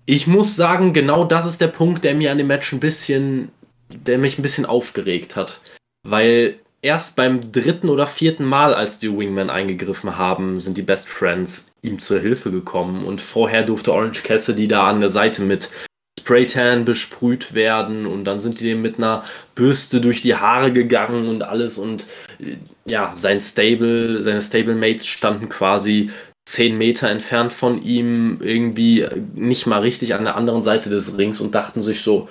ich muss sagen, genau das ist der Punkt, der mir an dem Match ein bisschen, der mich ein bisschen aufgeregt hat. Weil erst beim dritten oder vierten Mal, als die Wingmen eingegriffen haben, sind die Best Friends ihm zur Hilfe gekommen. Und vorher durfte Orange Cassidy da an der Seite mit Spraytan besprüht werden und dann sind die dem mit einer Bürste durch die Haare gegangen und alles und äh, ja, sein Stable, seine Stablemates standen quasi zehn Meter entfernt von ihm, irgendwie nicht mal richtig an der anderen Seite des Rings und dachten sich so,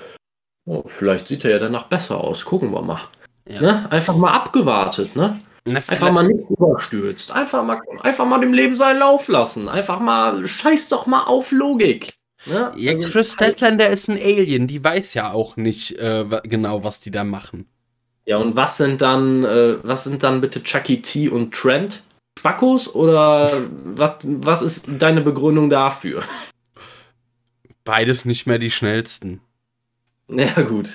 oh, vielleicht sieht er ja danach besser aus, gucken wir mal. Ja. Ne? Einfach mal abgewartet, ne? Einfach mal nicht überstürzt. Einfach mal, einfach mal dem Leben seinen Lauf lassen. Einfach mal, scheiß doch mal auf Logik. Ja, ja also Chris Statlander ist ein Alien, die weiß ja auch nicht äh, genau, was die da machen. Ja, und was sind dann, äh, was sind dann bitte Chucky T und Trent? Spackos oder was, was ist deine Begründung dafür? Beides nicht mehr die schnellsten. Ja, gut.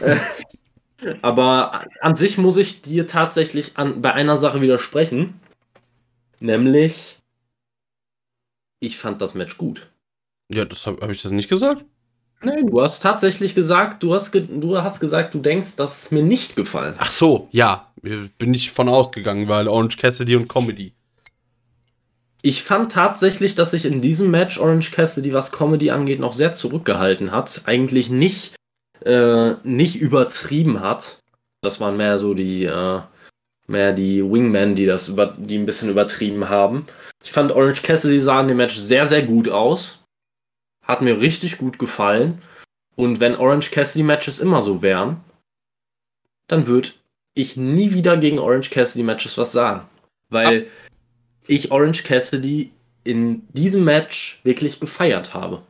Aber an sich muss ich dir tatsächlich an, bei einer Sache widersprechen. Nämlich, ich fand das Match gut. Ja, das habe hab ich das nicht gesagt? Nein, du hast tatsächlich gesagt, du hast, ge du hast gesagt, du denkst, dass es mir nicht gefallen hat. Ach so, ja. Bin ich von ausgegangen, weil Orange Cassidy und Comedy. Ich fand tatsächlich, dass sich in diesem Match Orange Cassidy, was Comedy angeht, noch sehr zurückgehalten hat. Eigentlich nicht, äh, nicht übertrieben hat. Das waren mehr so die, äh, mehr die Wingmen, die das über, die ein bisschen übertrieben haben. Ich fand Orange Cassidy sah in dem Match sehr, sehr gut aus. Hat mir richtig gut gefallen. Und wenn Orange Cassidy Matches immer so wären, dann würde ich nie wieder gegen Orange Cassidy Matches was sagen. Weil ah. ich Orange Cassidy in diesem Match wirklich gefeiert habe.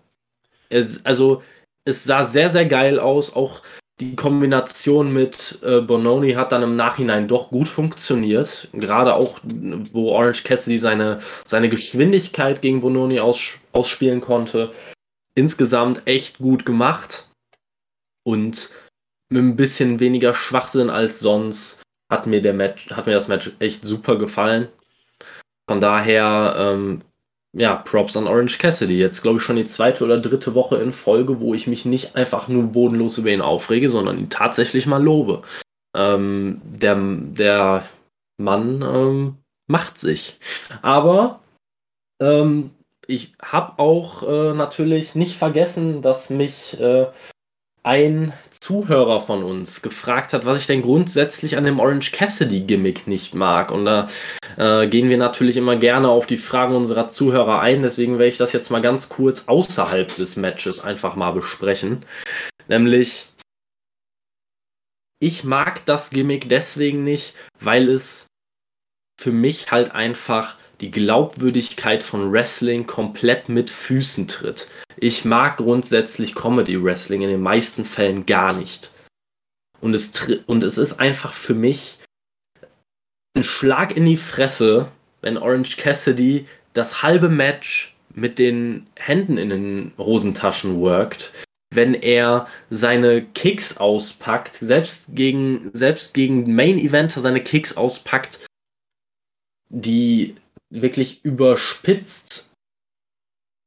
Es, also, es sah sehr, sehr geil aus. Auch die Kombination mit äh, Bononi hat dann im Nachhinein doch gut funktioniert. Gerade auch, wo Orange Cassidy seine, seine Geschwindigkeit gegen Bononi aus, ausspielen konnte insgesamt echt gut gemacht und mit ein bisschen weniger Schwachsinn als sonst hat mir der Match, hat mir das Match echt super gefallen. Von daher ähm, ja, Props an Orange Cassidy. Jetzt glaube ich schon die zweite oder dritte Woche in Folge, wo ich mich nicht einfach nur bodenlos über ihn aufrege, sondern ihn tatsächlich mal lobe. Ähm, der, der Mann ähm, macht sich. Aber ähm, ich habe auch äh, natürlich nicht vergessen, dass mich äh, ein Zuhörer von uns gefragt hat, was ich denn grundsätzlich an dem Orange Cassidy Gimmick nicht mag. Und da äh, gehen wir natürlich immer gerne auf die Fragen unserer Zuhörer ein. Deswegen werde ich das jetzt mal ganz kurz außerhalb des Matches einfach mal besprechen. Nämlich, ich mag das Gimmick deswegen nicht, weil es für mich halt einfach die Glaubwürdigkeit von Wrestling komplett mit Füßen tritt. Ich mag grundsätzlich Comedy Wrestling in den meisten Fällen gar nicht. Und es, und es ist einfach für mich ein Schlag in die Fresse, wenn Orange Cassidy das halbe Match mit den Händen in den Hosentaschen workt, wenn er seine Kicks auspackt, selbst gegen, selbst gegen Main Eventer seine Kicks auspackt, die wirklich überspitzt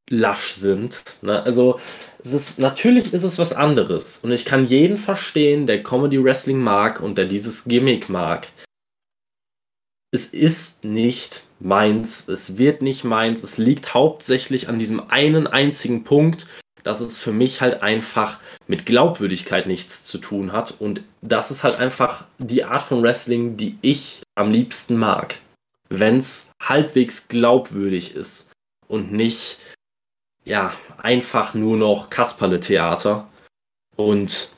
lasch sind. Ne? Also es ist natürlich ist es was anderes und ich kann jeden verstehen, der Comedy Wrestling mag und der dieses Gimmick mag. Es ist nicht meins, es wird nicht meins, es liegt hauptsächlich an diesem einen einzigen Punkt, dass es für mich halt einfach mit Glaubwürdigkeit nichts zu tun hat und das ist halt einfach die Art von Wrestling, die ich am liebsten mag wenn es halbwegs glaubwürdig ist und nicht ja einfach nur noch Kasperle-Theater. Und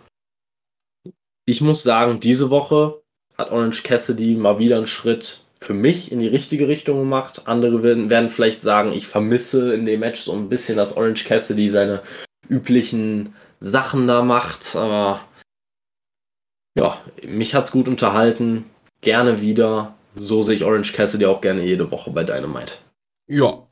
ich muss sagen, diese Woche hat Orange Cassidy mal wieder einen Schritt für mich in die richtige Richtung gemacht. Andere werden, werden vielleicht sagen, ich vermisse in dem Match so ein bisschen, dass Orange Cassidy seine üblichen Sachen da macht. Aber ja, mich hat es gut unterhalten. Gerne wieder so sehe ich Orange Cassidy auch gerne jede Woche bei Dynamite. Ja.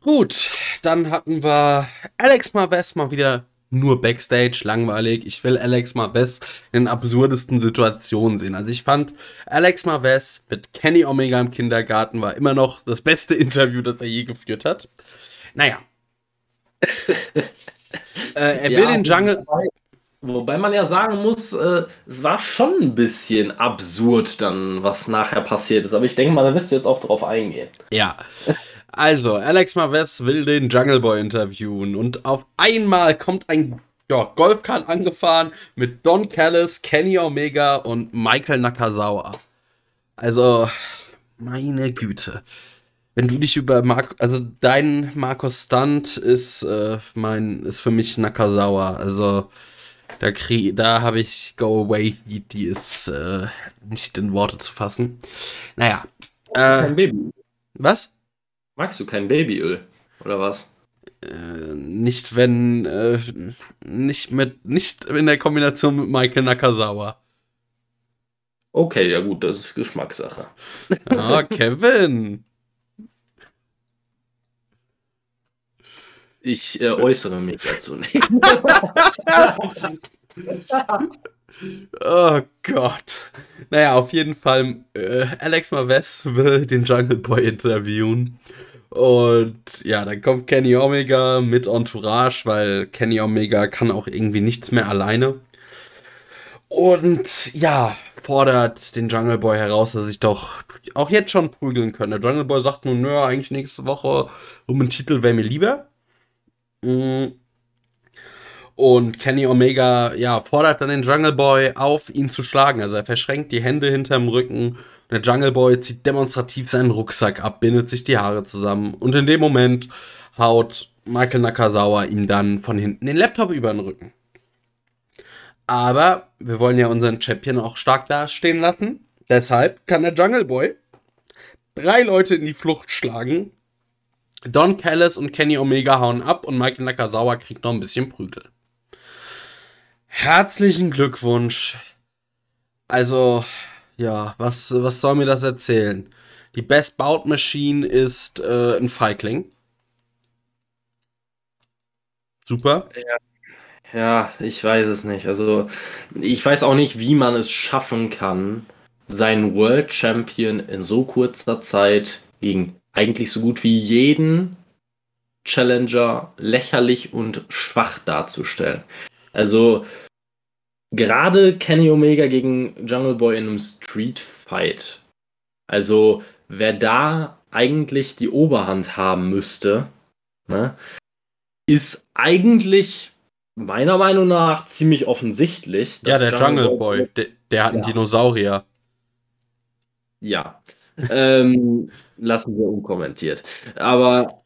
Gut, dann hatten wir Alex Marves mal wieder nur Backstage, langweilig. Ich will Alex Marves in absurdesten Situationen sehen. Also ich fand Alex Marves mit Kenny Omega im Kindergarten war immer noch das beste Interview, das er je geführt hat. Naja. äh, er will ja, den Jungle. Wobei man ja sagen muss, äh, es war schon ein bisschen absurd dann, was nachher passiert ist. Aber ich denke mal, da wirst du jetzt auch drauf eingehen. Ja. Also, Alex Marves will den Jungle Boy interviewen und auf einmal kommt ein ja, Golfkart angefahren mit Don Callis, Kenny Omega und Michael Nakazawa. Also, meine Güte. Wenn du dich über Mark, also dein Markus Stunt ist äh, mein, ist für mich Nakazawa. Also, da, da habe ich Go Away, die ist äh, nicht in Worte zu fassen. Naja. Äh, kein Baby. Was? Magst du kein Babyöl? Oder was? Äh, nicht wenn, äh, nicht mit, nicht in der Kombination mit Michael Nakazawa. Okay, ja gut, das ist Geschmackssache. Ah, Kevin. Ich äh, äußere mich dazu nicht. oh Gott. Naja, auf jeden Fall, äh, Alex Maves will den Jungle Boy interviewen. Und ja, dann kommt Kenny Omega mit Entourage, weil Kenny Omega kann auch irgendwie nichts mehr alleine. Und ja, fordert den Jungle Boy heraus, dass ich doch auch jetzt schon prügeln könne. Der Jungle Boy sagt nun, nö, eigentlich nächste Woche um einen Titel wäre mir lieber. Und Kenny Omega, ja, fordert dann den Jungle Boy auf, ihn zu schlagen. Also er verschränkt die Hände hinterm Rücken. Der Jungle Boy zieht demonstrativ seinen Rucksack ab, bindet sich die Haare zusammen. Und in dem Moment haut Michael Nakazawa ihm dann von hinten den Laptop über den Rücken. Aber wir wollen ja unseren Champion auch stark dastehen lassen. Deshalb kann der Jungle Boy drei Leute in die Flucht schlagen, Don Callis und Kenny Omega hauen ab und Michael Nakazawa kriegt noch ein bisschen Prügel. Herzlichen Glückwunsch. Also, ja, was, was soll mir das erzählen? Die Best Bout Machine ist äh, ein Feigling. Super. Ja. ja, ich weiß es nicht. Also, ich weiß auch nicht, wie man es schaffen kann, seinen World Champion in so kurzer Zeit gegen eigentlich so gut wie jeden Challenger lächerlich und schwach darzustellen. Also gerade Kenny Omega gegen Jungle Boy in einem Street Fight. Also wer da eigentlich die Oberhand haben müsste, ne, ist eigentlich meiner Meinung nach ziemlich offensichtlich. Ja, der Jungle, Jungle Boy, der, der hat einen ja. Dinosaurier. Ja. Ähm, lassen wir unkommentiert. Aber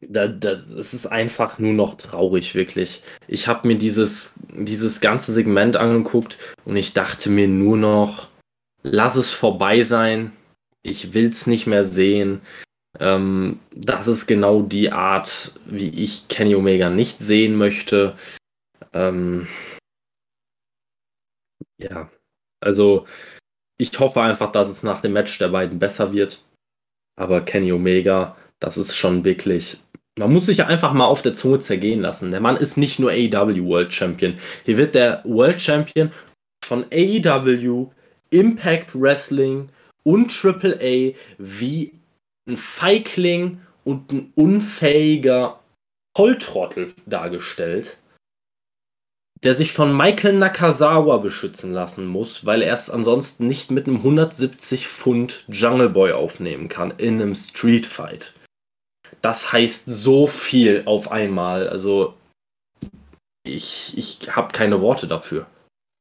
da, das ist einfach nur noch traurig, wirklich. Ich habe mir dieses, dieses ganze Segment angeguckt und ich dachte mir nur noch, lass es vorbei sein. Ich will es nicht mehr sehen. Ähm, das ist genau die Art, wie ich Kenny Omega nicht sehen möchte. Ähm, ja, also ich hoffe einfach, dass es nach dem Match der beiden besser wird. Aber Kenny Omega, das ist schon wirklich man muss sich ja einfach mal auf der Zunge zergehen lassen. Der Mann ist nicht nur AEW World Champion. Hier wird der World Champion von AEW, Impact Wrestling und AAA wie ein Feigling und ein unfähiger Volltrottel dargestellt, der sich von Michael Nakazawa beschützen lassen muss, weil er es ansonsten nicht mit einem 170 Pfund Jungle Boy aufnehmen kann in einem Street Fight das heißt so viel auf einmal. Also ich, ich habe keine Worte dafür.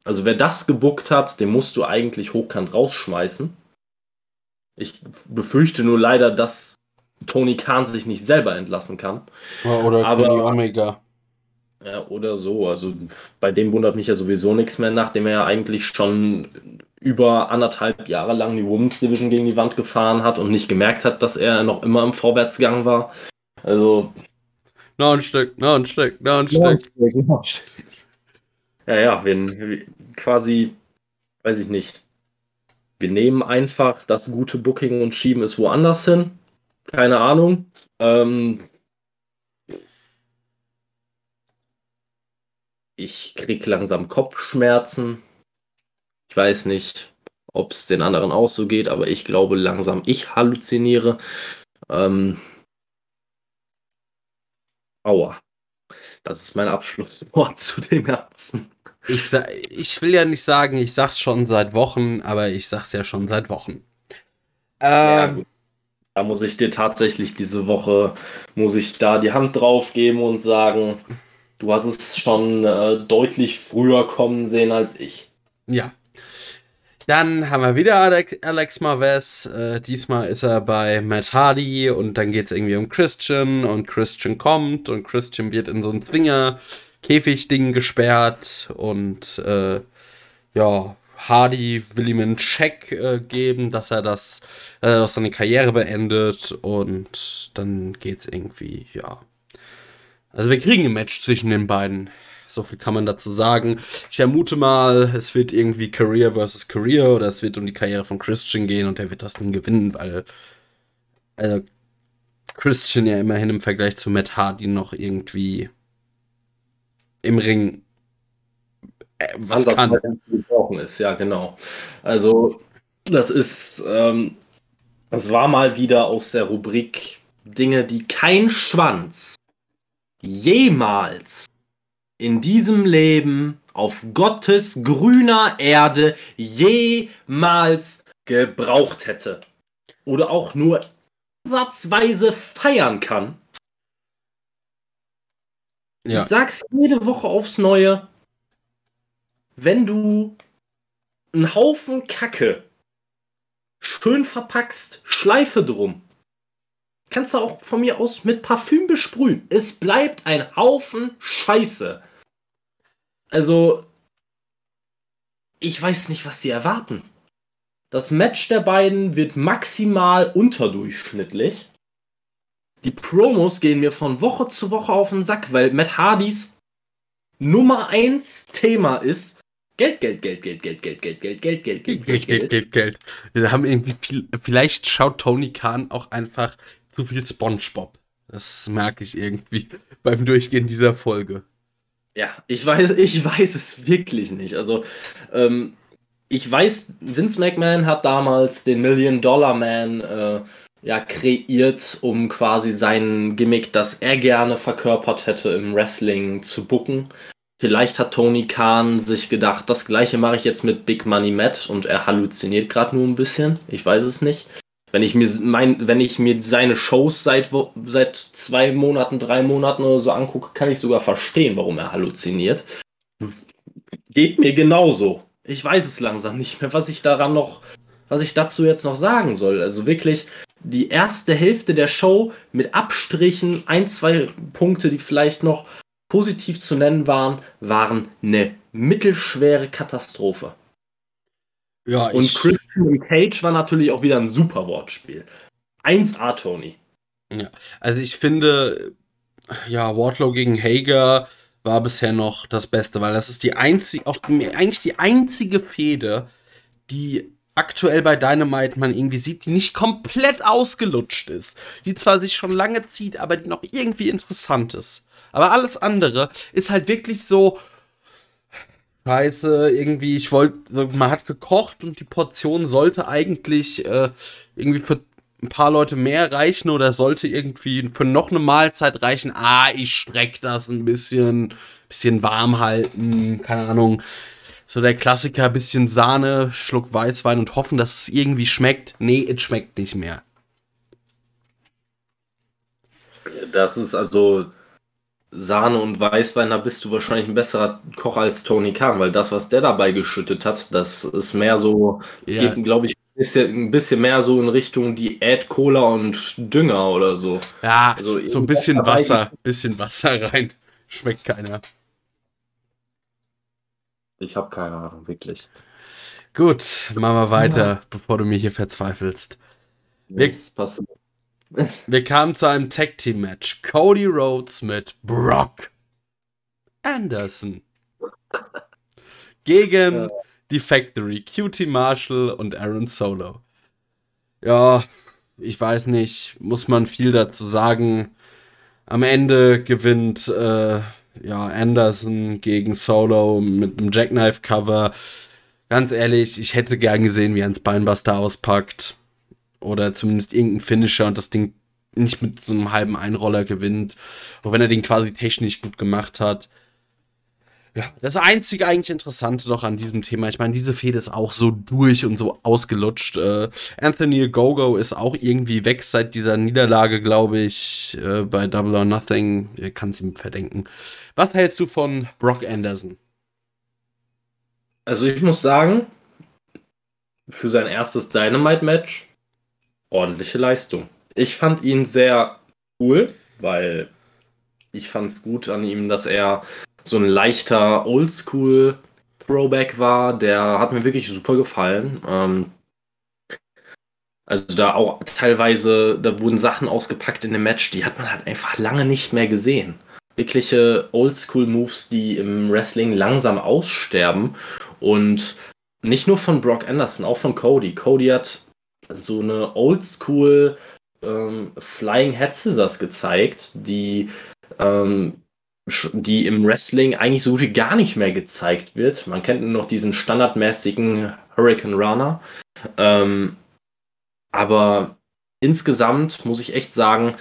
Also wer das gebuckt hat, den musst du eigentlich hochkant rausschmeißen. Ich befürchte nur leider, dass Tony Khan sich nicht selber entlassen kann. Oder Aber, Kenny Omega. Ja, oder so. Also bei dem wundert mich ja sowieso nichts mehr, nachdem er ja eigentlich schon über anderthalb Jahre lang die Women's Division gegen die Wand gefahren hat und nicht gemerkt hat, dass er noch immer im Vorwärtsgang war. Also. Noch ein Stück, noch ein Stück, noch ein Stück. Noch ein Stück. Ja, ja, wir, quasi, weiß ich nicht. Wir nehmen einfach das gute Booking und schieben es woanders hin. Keine Ahnung. Ähm, ich krieg langsam Kopfschmerzen. Ich weiß nicht, ob es den anderen auch so geht, aber ich glaube langsam, ich halluziniere. Ähm, aua. Das ist mein Abschlusswort zu dem Ganzen. Ich, ich will ja nicht sagen, ich sag's schon seit Wochen, aber ich sag's ja schon seit Wochen. Ähm, ja, da muss ich dir tatsächlich diese Woche, muss ich da die Hand drauf geben und sagen, du hast es schon äh, deutlich früher kommen sehen als ich. Ja. Dann haben wir wieder Alex, Alex Marvez. Äh, diesmal ist er bei Matt Hardy und dann geht es irgendwie um Christian und Christian kommt und Christian wird in so ein Zwinger-Käfig-Ding gesperrt und äh, ja, Hardy will ihm einen Check äh, geben, dass er das, äh, dass seine Karriere beendet und dann geht's irgendwie, ja. Also wir kriegen ein Match zwischen den beiden. So viel kann man dazu sagen. Ich vermute mal, es wird irgendwie Career versus Career oder es wird um die Karriere von Christian gehen und er wird das Ding gewinnen, weil also Christian ja immerhin im Vergleich zu Matt Hardy noch irgendwie im Ring äh, was kann. Ist, ja, genau. Also, das ist, ähm, das war mal wieder aus der Rubrik Dinge, die kein Schwanz jemals in diesem Leben auf Gottes grüner Erde jemals gebraucht hätte. Oder auch nur ansatzweise feiern kann. Ja. Ich sag's jede Woche aufs Neue. Wenn du einen Haufen Kacke schön verpackst, Schleife drum, kannst du auch von mir aus mit Parfüm besprühen. Es bleibt ein Haufen Scheiße. Also, ich weiß nicht, was sie erwarten. Das Match der beiden wird maximal unterdurchschnittlich. Die Promos gehen mir von Woche zu Woche auf den Sack, weil Matt Hardys Nummer 1 Thema ist Geld, Geld, Geld, Geld, Geld, Geld, Geld, Geld, Geld, Geld, Geld, Geld, Geld, Geld, Geld. Wir haben irgendwie, vielleicht schaut Tony Khan auch einfach zu viel SpongeBob. Das merke ich irgendwie beim Durchgehen dieser Folge. Ja, ich weiß, ich weiß es wirklich nicht. Also, ähm, ich weiß, Vince McMahon hat damals den Million Dollar Man äh, ja, kreiert, um quasi sein Gimmick, das er gerne verkörpert hätte im Wrestling, zu bucken. Vielleicht hat Tony Khan sich gedacht, das gleiche mache ich jetzt mit Big Money Matt und er halluziniert gerade nur ein bisschen. Ich weiß es nicht. Wenn ich mir mein, wenn ich mir seine Shows seit, seit zwei Monaten, drei Monaten oder so angucke, kann ich sogar verstehen, warum er halluziniert. Geht mir genauso. Ich weiß es langsam nicht mehr, was ich daran noch, was ich dazu jetzt noch sagen soll. Also wirklich, die erste Hälfte der Show mit Abstrichen, ein, zwei Punkte, die vielleicht noch positiv zu nennen waren, waren eine mittelschwere Katastrophe. Ja, Und Christian Cage war natürlich auch wieder ein super Wortspiel. 1A, Tony. Ja, also ich finde, ja, Wardlow gegen Hager war bisher noch das Beste, weil das ist die einzige, auch eigentlich die einzige Fehde, die aktuell bei Dynamite man irgendwie sieht, die nicht komplett ausgelutscht ist. Die zwar sich schon lange zieht, aber die noch irgendwie interessant ist. Aber alles andere ist halt wirklich so. Scheiße, irgendwie, ich wollte, man hat gekocht und die Portion sollte eigentlich äh, irgendwie für ein paar Leute mehr reichen oder sollte irgendwie für noch eine Mahlzeit reichen. Ah, ich streck das ein bisschen, bisschen warm halten, keine Ahnung. So der Klassiker, bisschen Sahne, Schluck Weißwein und hoffen, dass es irgendwie schmeckt. Nee, es schmeckt nicht mehr. Das ist also Sahne und Weißwein, da bist du wahrscheinlich ein besserer Koch als Tony Khan, weil das, was der dabei geschüttet hat, das ist mehr so, ja. geht, glaube ich, ein bisschen, ein bisschen mehr so in Richtung Diät, Cola und Dünger oder so. Ja, also so ein bisschen Wasser, bisschen Wasser rein. Schmeckt keiner. Ich habe keine Ahnung, wirklich. Gut, machen wir weiter, ja. bevor du mir hier verzweifelst. Wir, passt wir kamen zu einem Tag Team Match. Cody Rhodes mit Brock Anderson. Gegen ja. die Factory, QT Marshall und Aaron Solo. Ja, ich weiß nicht, muss man viel dazu sagen. Am Ende gewinnt äh, ja, Anderson gegen Solo mit einem Jackknife-Cover. Ganz ehrlich, ich hätte gern gesehen, wie er ein Spinebuster auspackt. Oder zumindest irgendein Finisher und das Ding nicht mit so einem halben Einroller gewinnt. Auch wenn er den quasi technisch gut gemacht hat. Ja, das einzige eigentlich Interessante noch an diesem Thema, ich meine, diese Fehde ist auch so durch und so ausgelutscht. Äh, Anthony Gogo ist auch irgendwie weg seit dieser Niederlage, glaube ich, äh, bei Double or Nothing. Ihr kann es ihm verdenken. Was hältst du von Brock Anderson? Also ich muss sagen, für sein erstes Dynamite-Match ordentliche Leistung. Ich fand ihn sehr cool, weil ich fand es gut an ihm, dass er so ein leichter Oldschool Throwback war. Der hat mir wirklich super gefallen. Ähm, also da auch teilweise, da wurden Sachen ausgepackt in dem Match, die hat man halt einfach lange nicht mehr gesehen. Wirkliche Oldschool-Moves, die im Wrestling langsam aussterben. Und nicht nur von Brock Anderson, auch von Cody. Cody hat so eine Oldschool ähm, Flying Head Scissors gezeigt, die ähm, die im Wrestling eigentlich so gut gar nicht mehr gezeigt wird. Man kennt nur noch diesen standardmäßigen Hurricane Runner. Ähm, aber insgesamt muss ich echt sagen,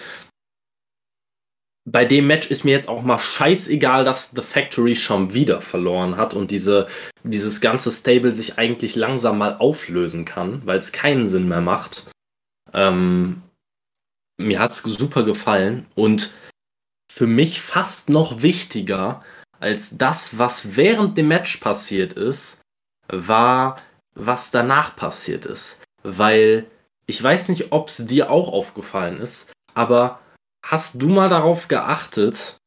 bei dem Match ist mir jetzt auch mal scheißegal, dass The Factory schon wieder verloren hat und diese, dieses ganze Stable sich eigentlich langsam mal auflösen kann, weil es keinen Sinn mehr macht. Ähm, mir hat es super gefallen und für mich fast noch wichtiger als das, was während dem Match passiert ist, war, was danach passiert ist. Weil ich weiß nicht, ob es dir auch aufgefallen ist, aber hast du mal darauf geachtet,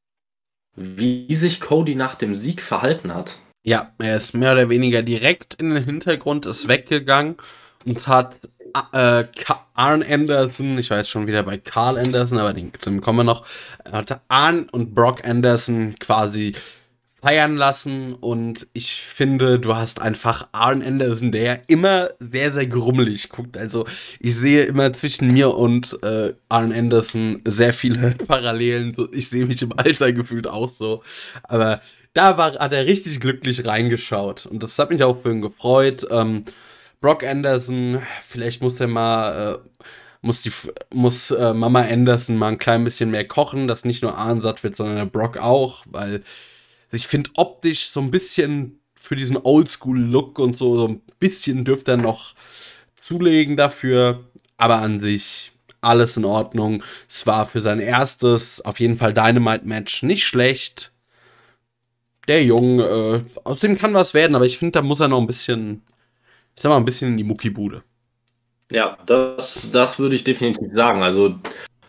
wie sich Cody nach dem Sieg verhalten hat? Ja, er ist mehr oder weniger direkt in den Hintergrund, ist weggegangen und hat äh, Arn Anderson, ich war jetzt schon wieder bei Carl Anderson, aber den, den kommen wir noch, hat Arn und Brock Anderson quasi feiern lassen und ich finde, du hast einfach Arn Anderson, der immer sehr, sehr grummelig guckt. Also ich sehe immer zwischen mir und äh, Arn Anderson sehr viele Parallelen. Ich sehe mich im Alter gefühlt auch so. Aber da war, hat er richtig glücklich reingeschaut und das hat mich auch für ihn gefreut. Ähm, Brock Anderson, vielleicht muss er mal äh, muss, die, muss äh, Mama Anderson mal ein klein bisschen mehr kochen, dass nicht nur Ahn satt wird, sondern der Brock auch, weil ich finde optisch so ein bisschen für diesen Oldschool-Look und so, so ein bisschen dürfte er noch zulegen dafür, aber an sich alles in Ordnung. Es war für sein erstes auf jeden Fall Dynamite-Match nicht schlecht. Der Junge, äh, aus dem kann was werden, aber ich finde, da muss er noch ein bisschen, ich sag mal, ein bisschen in die Muckibude. Ja, das, das würde ich definitiv sagen. Also,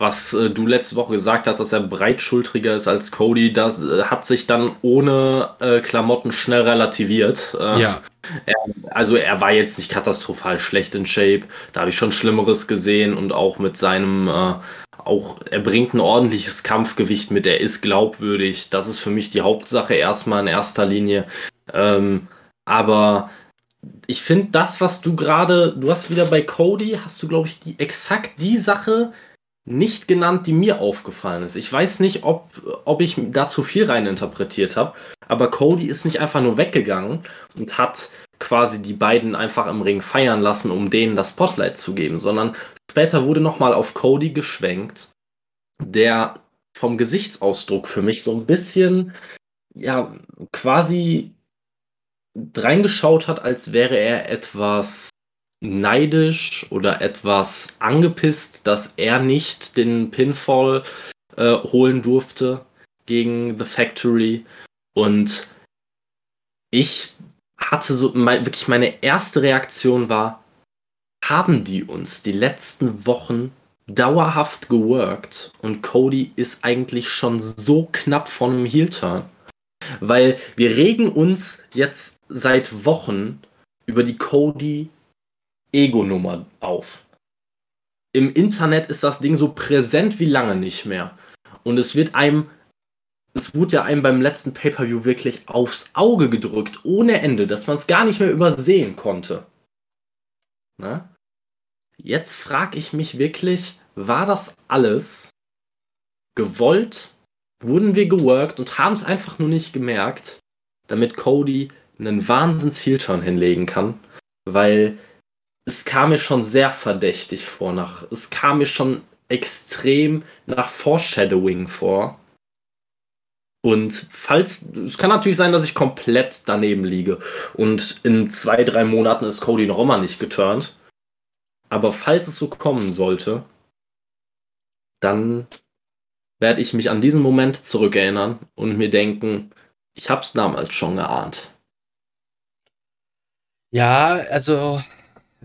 was äh, du letzte Woche gesagt hast, dass er breitschultriger ist als Cody, das äh, hat sich dann ohne äh, Klamotten schnell relativiert. Äh, ja. Er, also, er war jetzt nicht katastrophal schlecht in Shape. Da habe ich schon Schlimmeres gesehen und auch mit seinem. Äh, auch er bringt ein ordentliches Kampfgewicht mit, er ist glaubwürdig. Das ist für mich die Hauptsache erstmal in erster Linie. Ähm, aber ich finde das, was du gerade, du hast wieder bei Cody, hast du, glaube ich, die, exakt die Sache nicht genannt, die mir aufgefallen ist. Ich weiß nicht, ob, ob ich da zu viel rein interpretiert habe, aber Cody ist nicht einfach nur weggegangen und hat quasi die beiden einfach im Ring feiern lassen, um denen das Spotlight zu geben, sondern später wurde nochmal auf Cody geschwenkt, der vom Gesichtsausdruck für mich so ein bisschen, ja, quasi reingeschaut hat, als wäre er etwas neidisch oder etwas angepisst, dass er nicht den Pinfall äh, holen durfte gegen The Factory. Und ich hatte so, mein, wirklich meine erste Reaktion war, haben die uns die letzten Wochen dauerhaft geworkt und Cody ist eigentlich schon so knapp von einem Heel-Turn. Weil wir regen uns jetzt seit Wochen über die Cody Ego-Nummer auf. Im Internet ist das Ding so präsent wie lange nicht mehr. Und es wird einem, es wurde ja einem beim letzten Pay-Per-View wirklich aufs Auge gedrückt, ohne Ende, dass man es gar nicht mehr übersehen konnte. Na? Jetzt frage ich mich wirklich, war das alles gewollt wurden wir geworkt und haben es einfach nur nicht gemerkt, damit Cody einen wahnsinns Heel-Turn hinlegen kann, weil es kam mir schon sehr verdächtig vor, nach, es kam mir schon extrem nach Foreshadowing vor. Und falls, es kann natürlich sein, dass ich komplett daneben liege und in zwei, drei Monaten ist Cody noch immer nicht geturnt. Aber falls es so kommen sollte, dann werde ich mich an diesen Moment zurückerinnern und mir denken, ich habe es damals schon geahnt. Ja, also,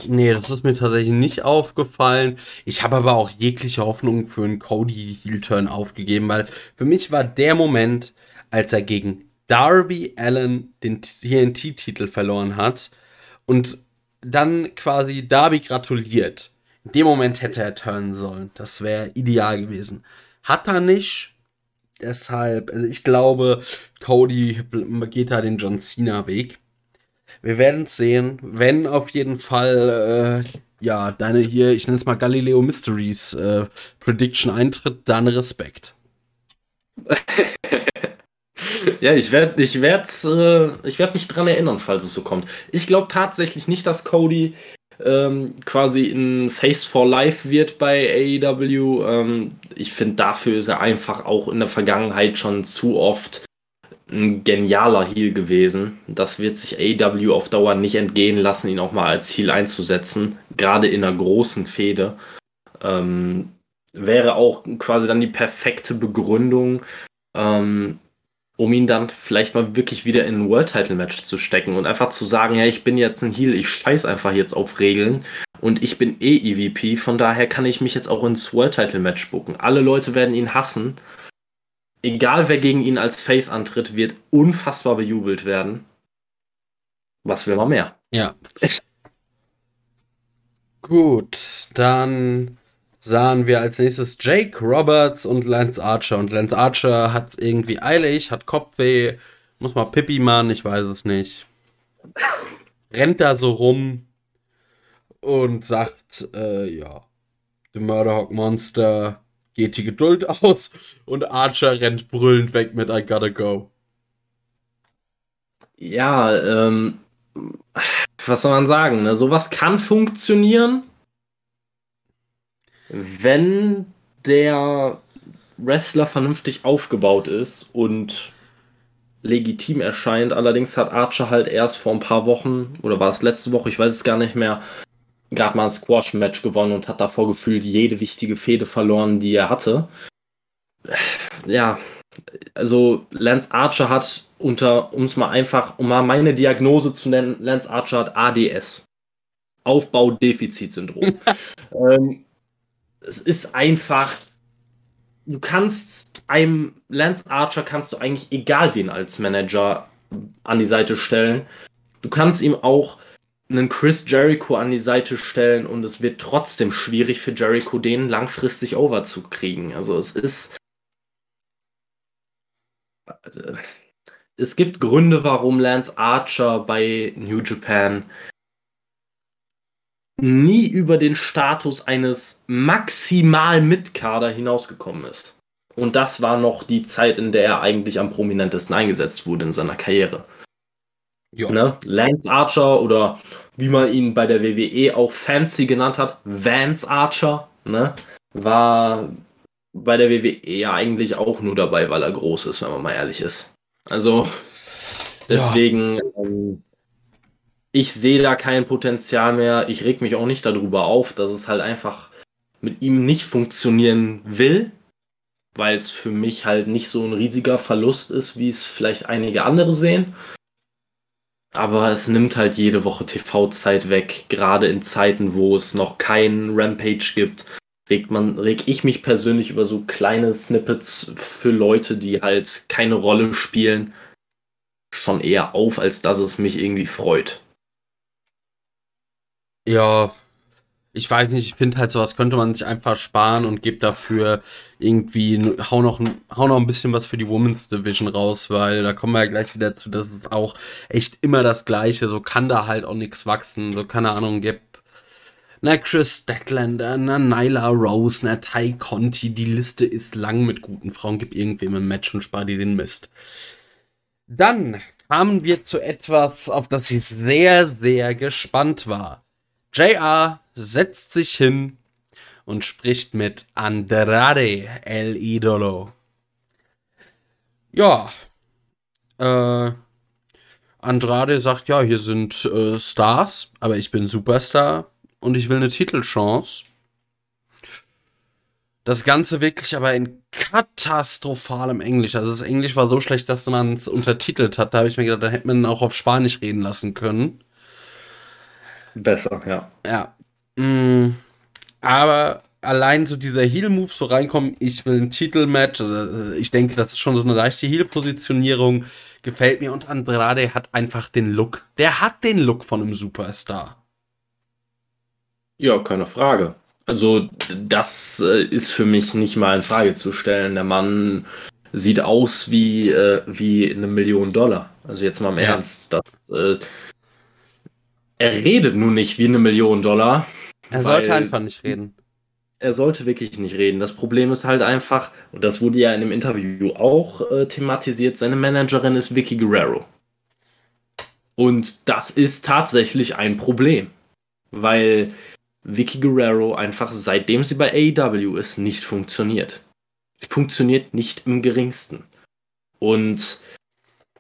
nee, das ist mir tatsächlich nicht aufgefallen. Ich habe aber auch jegliche Hoffnung für einen Cody Heel-Turn aufgegeben, weil für mich war der Moment, als er gegen Darby Allen den TNT-Titel verloren hat und dann quasi Darby gratuliert. In dem Moment hätte er turnen sollen. Das wäre ideal gewesen. Hat er nicht. Deshalb, also ich glaube, Cody geht da den John Cena-Weg. Wir werden es sehen. Wenn auf jeden Fall, äh, ja, deine hier, ich nenne es mal Galileo Mysteries äh, Prediction eintritt, dann Respekt. ja, ich werde ich werd, äh, werd mich dran erinnern, falls es so kommt. Ich glaube tatsächlich nicht, dass Cody ähm, quasi ein Face for Life wird bei AEW. Ähm, ich finde, dafür ist er einfach auch in der Vergangenheit schon zu oft ein genialer Heal gewesen. Das wird sich AEW auf Dauer nicht entgehen lassen, ihn auch mal als Heal einzusetzen, gerade in einer großen Fehde. Ähm, wäre auch quasi dann die perfekte Begründung, ähm, um ihn dann vielleicht mal wirklich wieder in ein World Title Match zu stecken und einfach zu sagen, ja, ich bin jetzt ein Heal, ich scheiß einfach jetzt auf Regeln und ich bin eh EVP, von daher kann ich mich jetzt auch ins World Title Match bucken. Alle Leute werden ihn hassen. Egal wer gegen ihn als Face antritt, wird unfassbar bejubelt werden. Was will man mehr? Ja. Gut, dann sahen wir als nächstes Jake Roberts und Lance Archer. Und Lance Archer hat irgendwie eilig, hat Kopfweh, muss mal Pippi machen, ich weiß es nicht. Rennt da so rum und sagt, äh, ja, The Murderhawk Monster geht die Geduld aus und Archer rennt brüllend weg mit I gotta go. Ja, ähm, was soll man sagen? Ne? Sowas kann funktionieren wenn der Wrestler vernünftig aufgebaut ist und legitim erscheint. Allerdings hat Archer halt erst vor ein paar Wochen, oder war es letzte Woche, ich weiß es gar nicht mehr, gerade mal ein Squash-Match gewonnen und hat davor gefühlt jede wichtige Fehde verloren, die er hatte. Ja, also Lance Archer hat unter, um es mal einfach, um mal meine Diagnose zu nennen, Lance Archer hat ADS. Aufbaudefizitsyndrom. ähm, es ist einfach, du kannst einem Lance Archer kannst du eigentlich egal wen als Manager an die Seite stellen. Du kannst ihm auch einen Chris Jericho an die Seite stellen und es wird trotzdem schwierig für Jericho, den langfristig over zu kriegen. Also es ist. Es gibt Gründe, warum Lance Archer bei New Japan nie über den Status eines maximal Mitkader hinausgekommen ist. Und das war noch die Zeit, in der er eigentlich am prominentesten eingesetzt wurde in seiner Karriere. Ne? Lance Archer oder wie man ihn bei der WWE auch fancy genannt hat, Vance Archer, ne? war bei der WWE ja eigentlich auch nur dabei, weil er groß ist, wenn man mal ehrlich ist. Also deswegen, ja. ähm, ich sehe da kein Potenzial mehr. Ich reg mich auch nicht darüber auf, dass es halt einfach mit ihm nicht funktionieren will, weil es für mich halt nicht so ein riesiger Verlust ist, wie es vielleicht einige andere sehen. Aber es nimmt halt jede Woche TV-Zeit weg, gerade in Zeiten, wo es noch keinen Rampage gibt. Regt man, reg ich mich persönlich über so kleine Snippets für Leute, die halt keine Rolle spielen, schon eher auf, als dass es mich irgendwie freut. Ja, ich weiß nicht, ich finde halt sowas könnte man sich einfach sparen und gibt dafür irgendwie, hau noch, hau noch ein bisschen was für die Women's Division raus, weil da kommen wir ja gleich wieder zu, dass es auch echt immer das Gleiche, so kann da halt auch nichts wachsen, so keine Ahnung, gibt na Chris Statlander, na Nyla Rose, na Ty Conti, die Liste ist lang mit guten Frauen, gib irgendwem ein Match und spar dir den Mist. Dann kamen wir zu etwas, auf das ich sehr, sehr gespannt war. JR setzt sich hin und spricht mit Andrade El Idolo. Ja, äh, Andrade sagt, ja, hier sind äh, Stars, aber ich bin Superstar und ich will eine Titelchance. Das Ganze wirklich aber in katastrophalem Englisch. Also das Englisch war so schlecht, dass man es untertitelt hat. Da habe ich mir gedacht, da hätte man auch auf Spanisch reden lassen können. Besser, ja. Ja. Mm, aber allein so dieser Heal-Move so reinkommen, ich will ein Titelmatch, also ich denke, das ist schon so eine leichte Heal-Positionierung, gefällt mir. Und Andrade hat einfach den Look. Der hat den Look von einem Superstar. Ja, keine Frage. Also, das äh, ist für mich nicht mal in Frage zu stellen. Der Mann sieht aus wie, äh, wie eine Million Dollar. Also, jetzt mal im ja. Ernst. Das, äh, er redet nun nicht wie eine Million Dollar. Er sollte einfach nicht reden. Er sollte wirklich nicht reden. Das Problem ist halt einfach, und das wurde ja in dem Interview auch äh, thematisiert, seine Managerin ist Vicky Guerrero. Und das ist tatsächlich ein Problem. Weil Vicky Guerrero einfach, seitdem sie bei AEW ist, nicht funktioniert. Funktioniert nicht im geringsten. Und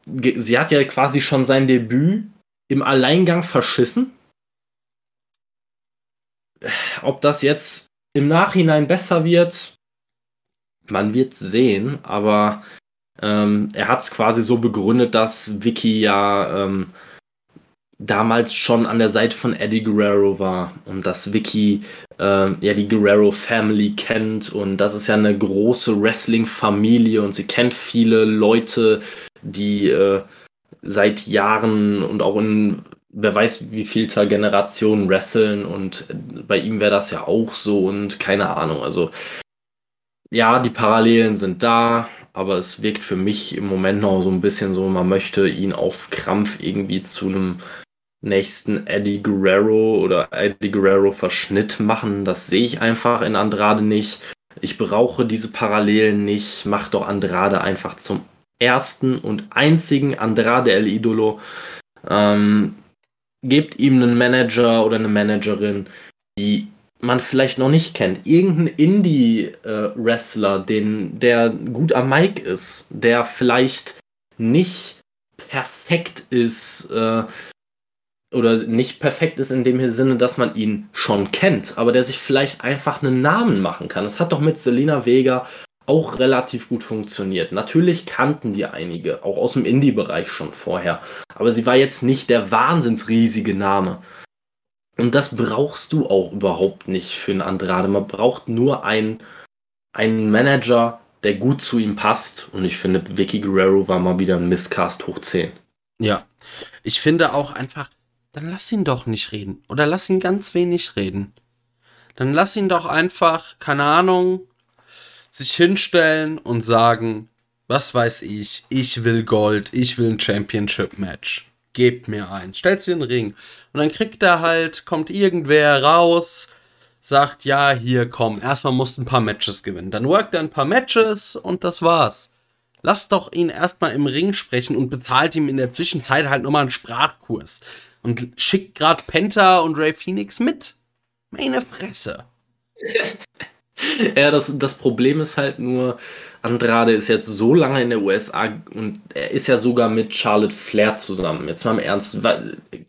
sie hat ja quasi schon sein Debüt im Alleingang verschissen. Ob das jetzt im Nachhinein besser wird, man wird sehen, aber ähm, er hat es quasi so begründet, dass Vicky ja ähm, damals schon an der Seite von Eddie Guerrero war und dass Vicky äh, ja die Guerrero Family kennt und das ist ja eine große Wrestling-Familie und sie kennt viele Leute, die äh, seit Jahren und auch in wer weiß wie vielter Generationen wresteln und bei ihm wäre das ja auch so und keine Ahnung. Also ja, die Parallelen sind da, aber es wirkt für mich im Moment noch so ein bisschen so, man möchte ihn auf Krampf irgendwie zu einem nächsten Eddie Guerrero oder Eddie Guerrero Verschnitt machen. Das sehe ich einfach in Andrade nicht. Ich brauche diese Parallelen nicht. Mach doch Andrade einfach zum ersten und einzigen Andrade El Idolo. Ähm, gebt ihm einen Manager oder eine Managerin, die man vielleicht noch nicht kennt. Irgendein Indie-Wrestler, den, der gut am Mic ist, der vielleicht nicht perfekt ist, äh, oder nicht perfekt ist in dem Sinne, dass man ihn schon kennt, aber der sich vielleicht einfach einen Namen machen kann. Das hat doch mit Selena Vega auch relativ gut funktioniert. Natürlich kannten die einige, auch aus dem Indie-Bereich schon vorher, aber sie war jetzt nicht der wahnsinnsriesige Name. Und das brauchst du auch überhaupt nicht für einen Andrade. Man braucht nur einen, einen Manager, der gut zu ihm passt. Und ich finde, Vicky Guerrero war mal wieder ein Misscast hoch 10. Ja, ich finde auch einfach, dann lass ihn doch nicht reden. Oder lass ihn ganz wenig reden. Dann lass ihn doch einfach, keine Ahnung, sich hinstellen und sagen, was weiß ich, ich will Gold, ich will ein Championship-Match. Gebt mir eins. Stellt sie in den Ring. Und dann kriegt er halt, kommt irgendwer raus, sagt, ja, hier komm, erstmal musst du ein paar Matches gewinnen. Dann workt er ein paar Matches und das war's. Lass doch ihn erstmal im Ring sprechen und bezahlt ihm in der Zwischenzeit halt nochmal einen Sprachkurs und schickt gerade Penta und Ray Phoenix mit. Meine Fresse. ja, das, das Problem ist halt nur, Andrade ist jetzt so lange in der USA und er ist ja sogar mit Charlotte Flair zusammen. Jetzt mal im Ernst,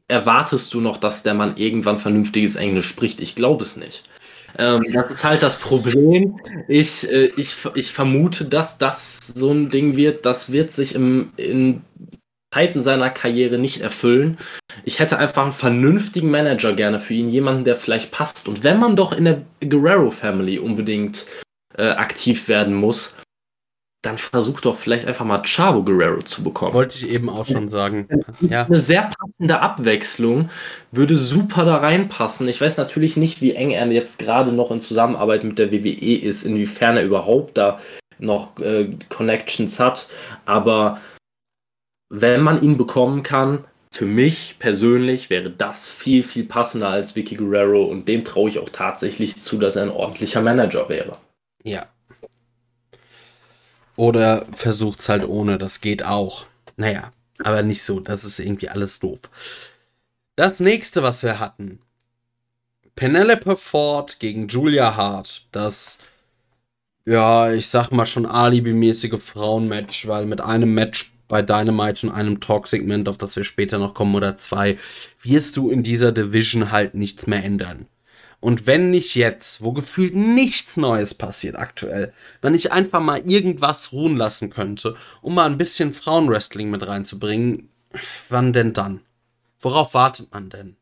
erwartest du noch, dass der Mann irgendwann vernünftiges Englisch spricht? Ich glaube es nicht. Ähm, das ist halt das Problem. Ich, äh, ich, ich vermute, dass das so ein Ding wird. Das wird sich im, in Zeiten seiner Karriere nicht erfüllen. Ich hätte einfach einen vernünftigen Manager gerne für ihn, jemanden, der vielleicht passt. Und wenn man doch in der Guerrero Family unbedingt äh, aktiv werden muss, dann versuch doch vielleicht einfach mal Chavo Guerrero zu bekommen. Wollte ich eben auch schon sagen. Ja. Eine sehr passende Abwechslung würde super da reinpassen. Ich weiß natürlich nicht, wie eng er jetzt gerade noch in Zusammenarbeit mit der WWE ist, inwiefern er überhaupt da noch äh, Connections hat, aber wenn man ihn bekommen kann, für mich persönlich wäre das viel, viel passender als Vicky Guerrero und dem traue ich auch tatsächlich zu, dass er ein ordentlicher Manager wäre. Ja. Oder versucht's halt ohne, das geht auch. Naja, aber nicht so, das ist irgendwie alles doof. Das nächste, was wir hatten. Penelope Ford gegen Julia Hart. Das, ja, ich sag mal schon alibimäßige Frauenmatch, weil mit einem Match bei Dynamite und einem Talk-Segment, auf das wir später noch kommen, oder zwei, wirst du in dieser Division halt nichts mehr ändern. Und wenn nicht jetzt, wo gefühlt nichts Neues passiert aktuell, wenn ich einfach mal irgendwas ruhen lassen könnte, um mal ein bisschen Frauenwrestling mit reinzubringen, wann denn dann? Worauf wartet man denn?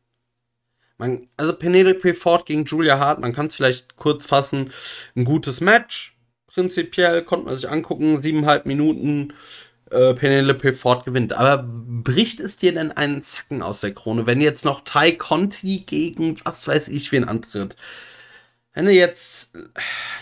Man, also Penelope Ford gegen Julia Hart, man kann es vielleicht kurz fassen, ein gutes Match. Prinzipiell konnte man sich angucken, siebeneinhalb Minuten, äh, Penelope Ford gewinnt. Aber bricht es dir denn einen Zacken aus der Krone, wenn jetzt noch Ty Conti gegen was weiß ich wen antritt? Wenn du jetzt,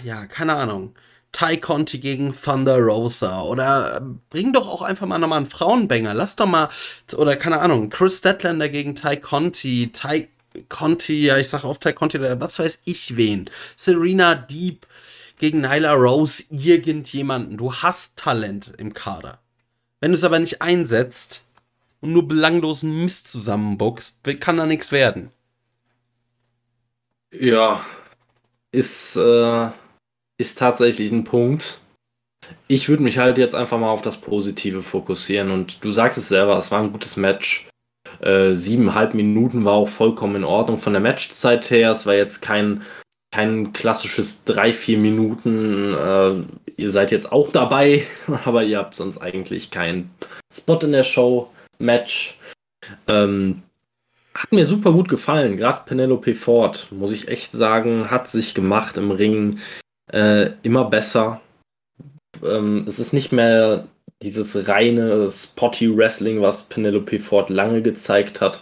ja, keine Ahnung, Ty Conti gegen Thunder Rosa oder bring doch auch einfach mal nochmal einen Frauenbanger. Lass doch mal, oder keine Ahnung, Chris Statlander gegen Ty Conti, Ty Conti, ja, ich sag auf Ty Conti oder was weiß ich wen. Serena Deep gegen Nyla Rose, irgendjemanden. Du hast Talent im Kader. Wenn du es aber nicht einsetzt und nur belanglosen Mist zusammenbockst, kann da nichts werden. Ja, ist, äh, ist tatsächlich ein Punkt. Ich würde mich halt jetzt einfach mal auf das Positive fokussieren und du sagtest selber, es war ein gutes Match. Äh, siebeneinhalb Minuten war auch vollkommen in Ordnung von der Matchzeit her. Es war jetzt kein kein klassisches 3-4 Minuten, äh, ihr seid jetzt auch dabei, aber ihr habt sonst eigentlich keinen Spot in der Show, Match. Ähm, hat mir super gut gefallen, gerade Penelope Ford, muss ich echt sagen, hat sich gemacht im Ring äh, immer besser. Ähm, es ist nicht mehr dieses reine Spotty Wrestling, was Penelope Ford lange gezeigt hat.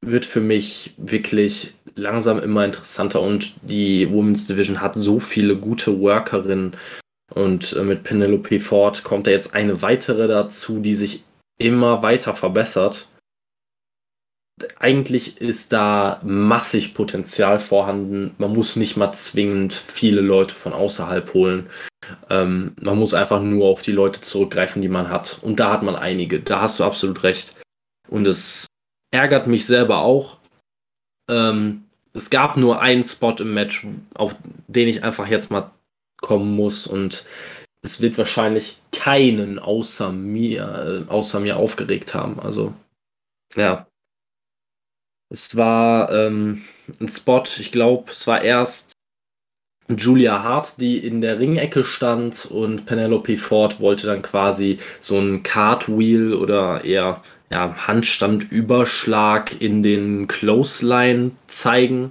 Wird für mich wirklich langsam immer interessanter und die Women's Division hat so viele gute Workerinnen und äh, mit Penelope Ford kommt da jetzt eine weitere dazu, die sich immer weiter verbessert. Eigentlich ist da massig Potenzial vorhanden. Man muss nicht mal zwingend viele Leute von außerhalb holen. Ähm, man muss einfach nur auf die Leute zurückgreifen, die man hat. Und da hat man einige. Da hast du absolut recht. Und es ärgert mich selber auch, ähm, es gab nur einen Spot im Match, auf den ich einfach jetzt mal kommen muss und es wird wahrscheinlich keinen außer mir, äh, außer mir aufgeregt haben. Also, ja. Es war ähm, ein Spot, ich glaube, es war erst Julia Hart, die in der Ringecke stand und Penelope Ford wollte dann quasi so ein Cartwheel oder eher ja, Handstandüberschlag in den Clothesline zeigen,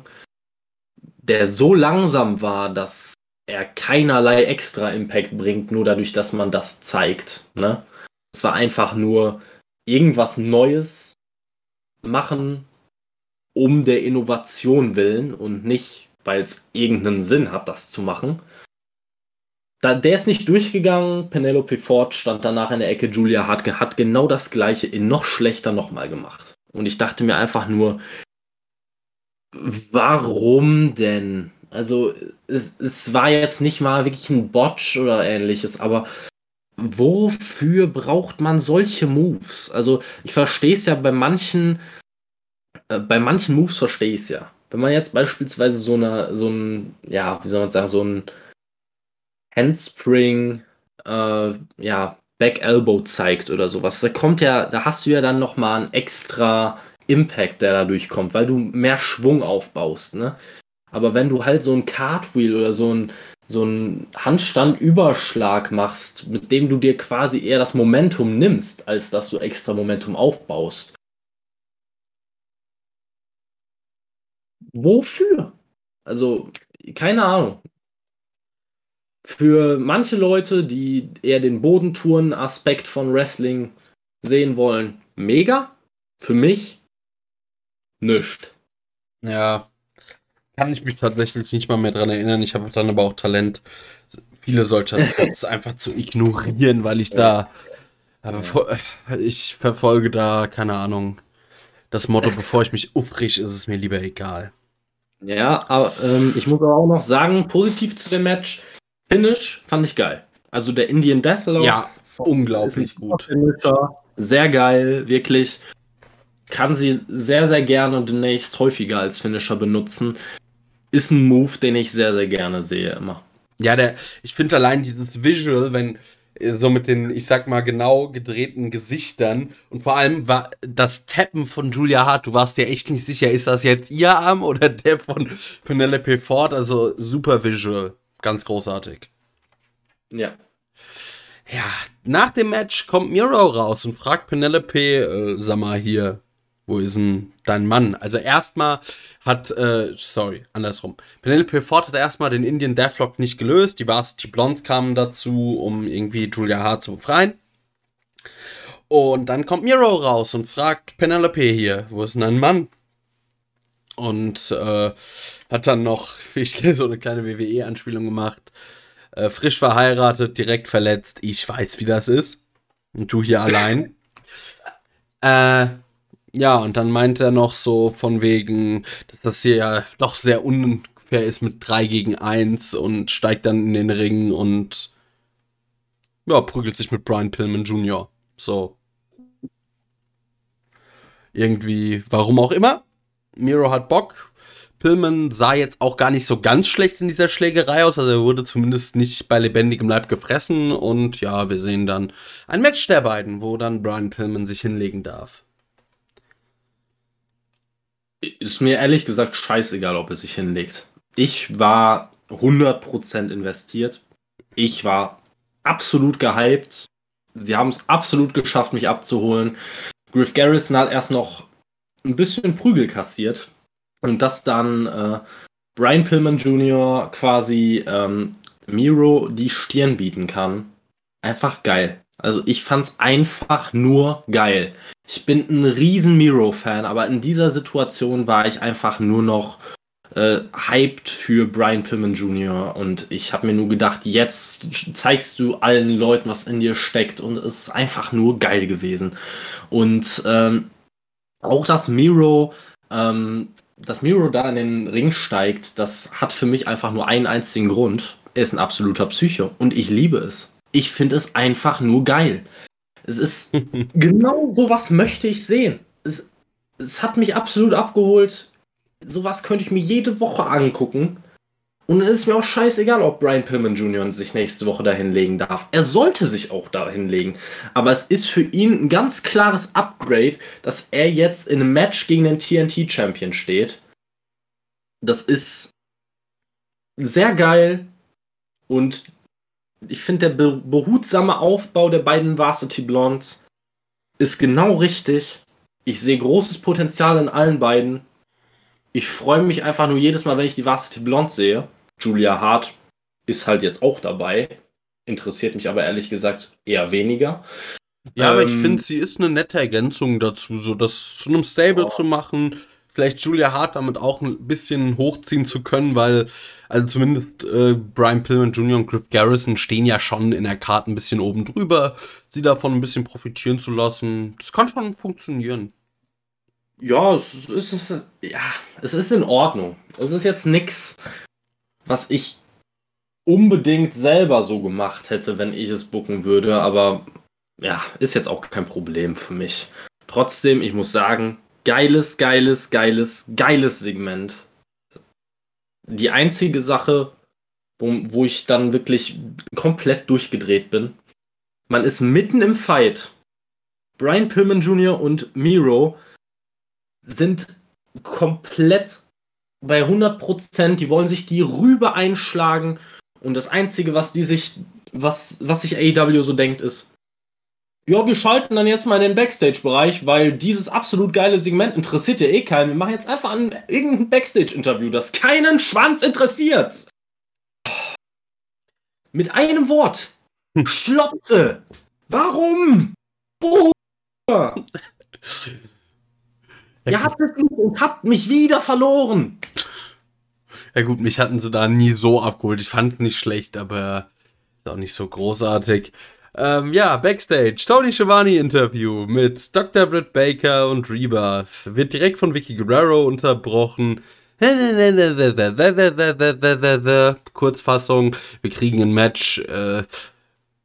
der so langsam war, dass er keinerlei extra Impact bringt, nur dadurch, dass man das zeigt. Ne? Es war einfach nur irgendwas Neues machen, um der Innovation willen und nicht, weil es irgendeinen Sinn hat, das zu machen. Da, der ist nicht durchgegangen. Penelope Ford stand danach in der Ecke. Julia Hart hat genau das gleiche in noch schlechter nochmal gemacht. Und ich dachte mir einfach nur, warum denn? Also, es, es war jetzt nicht mal wirklich ein Botch oder ähnliches, aber wofür braucht man solche Moves? Also, ich verstehe es ja bei manchen, äh, bei manchen Moves verstehe ich es ja. Wenn man jetzt beispielsweise so eine, so ein, ja, wie soll man sagen, so ein Handspring, äh, ja, Back Elbow zeigt oder sowas, da kommt ja, da hast du ja dann nochmal einen extra Impact, der dadurch kommt, weil du mehr Schwung aufbaust, ne? Aber wenn du halt so ein Cartwheel oder so ein, so ein Handstandüberschlag machst, mit dem du dir quasi eher das Momentum nimmst, als dass du extra Momentum aufbaust. Wofür? Also, keine Ahnung für manche Leute, die eher den Bodentouren-Aspekt von Wrestling sehen wollen, mega. Für mich nischt. Ja, kann ich mich tatsächlich nicht mal mehr dran erinnern. Ich habe dann aber auch Talent, viele solcher Spots einfach zu ignorieren, weil ich da. Aber ich verfolge da, keine Ahnung, das Motto, bevor ich mich aufrichte, ist es mir lieber egal. Ja, aber ähm, ich muss aber auch noch sagen, positiv zu dem Match, Finish fand ich geil. Also der Indian Deathlock. Ja, unglaublich gut. Finisher, sehr geil, wirklich. Kann sie sehr, sehr gerne und demnächst häufiger als Finisher benutzen. Ist ein Move, den ich sehr, sehr gerne sehe immer. Ja, der, ich finde allein dieses Visual, wenn äh, so mit den, ich sag mal, genau gedrehten Gesichtern und vor allem war das Tappen von Julia Hart, du warst dir echt nicht sicher, ist das jetzt ihr Arm oder der von Penelope Ford, also super Visual. Ganz großartig. Ja. Ja, nach dem Match kommt Miro raus und fragt Penelope, äh, sag mal hier, wo ist denn dein Mann? Also erstmal hat, äh, sorry, andersrum. Penelope Ford hat erstmal den Indian Deathlock nicht gelöst. Die Varsity Blondes kamen dazu, um irgendwie Julia Hart zu befreien. Und dann kommt Miro raus und fragt Penelope hier, wo ist denn dein Mann? Und äh, hat dann noch, ich so eine kleine WWE-Anspielung gemacht. Äh, frisch verheiratet, direkt verletzt. Ich weiß, wie das ist. Und du hier allein. Äh, ja, und dann meint er noch so von wegen, dass das hier ja doch sehr unfair ist mit 3 gegen 1 und steigt dann in den Ring und ja, prügelt sich mit Brian Pillman Jr. So. Irgendwie, warum auch immer. Miro hat Bock. Pillman sah jetzt auch gar nicht so ganz schlecht in dieser Schlägerei aus. Also er wurde zumindest nicht bei lebendigem Leib gefressen. Und ja, wir sehen dann ein Match der beiden, wo dann Brian Pillman sich hinlegen darf. Ist mir ehrlich gesagt scheißegal, ob er sich hinlegt. Ich war 100% investiert. Ich war absolut gehypt. Sie haben es absolut geschafft, mich abzuholen. Griff Garrison hat erst noch ein bisschen Prügel kassiert. Und dass dann äh, Brian Pillman Jr. quasi ähm, Miro die Stirn bieten kann. Einfach geil. Also ich fand's einfach nur geil. Ich bin ein riesen Miro-Fan, aber in dieser Situation war ich einfach nur noch äh, hyped für Brian Pillman Jr. Und ich habe mir nur gedacht, jetzt zeigst du allen Leuten, was in dir steckt. Und es ist einfach nur geil gewesen. Und ähm, auch dass Miro, ähm, dass Miro da in den Ring steigt, das hat für mich einfach nur einen einzigen Grund. Er ist ein absoluter Psycho und ich liebe es. Ich finde es einfach nur geil. Es ist genau sowas möchte ich sehen. Es, es hat mich absolut abgeholt. sowas könnte ich mir jede Woche angucken. Und es ist mir auch scheißegal, ob Brian Pillman Jr. sich nächste Woche dahin legen darf. Er sollte sich auch dahin legen. Aber es ist für ihn ein ganz klares Upgrade, dass er jetzt in einem Match gegen den TNT-Champion steht. Das ist sehr geil. Und ich finde, der behutsame Aufbau der beiden Varsity Blondes ist genau richtig. Ich sehe großes Potenzial in allen beiden. Ich freue mich einfach nur jedes Mal, wenn ich die Varsity Blonde sehe. Julia Hart ist halt jetzt auch dabei. Interessiert mich aber ehrlich gesagt eher weniger. Ja, ähm, aber ich ähm, finde, sie ist eine nette Ergänzung dazu, so das zu einem Stable oh. zu machen. Vielleicht Julia Hart damit auch ein bisschen hochziehen zu können, weil, also zumindest äh, Brian Pillman Jr. und Griff Garrison stehen ja schon in der Karte ein bisschen oben drüber. Sie davon ein bisschen profitieren zu lassen, das kann schon funktionieren. Ja, es ist, es ist, ja, es ist in Ordnung. Es ist jetzt nichts, was ich unbedingt selber so gemacht hätte, wenn ich es bucken würde, aber ja, ist jetzt auch kein Problem für mich. Trotzdem, ich muss sagen, geiles, geiles, geiles, geiles Segment. Die einzige Sache, wo, wo ich dann wirklich komplett durchgedreht bin, man ist mitten im Fight. Brian Pillman Jr. und Miro sind komplett bei 100 Prozent. Die wollen sich die rüber einschlagen. Und das Einzige, was die sich, was, was sich AEW so denkt, ist, ja, wir schalten dann jetzt mal in den Backstage-Bereich, weil dieses absolut geile Segment interessiert ja eh keinen. Wir machen jetzt einfach ein irgendein Backstage-Interview, das keinen Schwanz interessiert. Mit einem Wort. Schlotze. Warum? Boah. Ihr habt es nicht und habt mich wieder verloren. Ja gut, mich hatten sie da nie so abgeholt. Ich fand es nicht schlecht, aber ist auch nicht so großartig. Ähm, ja, Backstage, Tony Schiavone Interview mit Dr. Britt Baker und Reba. Wird direkt von Vicky Guerrero unterbrochen. Kurzfassung, wir kriegen ein Match. Äh,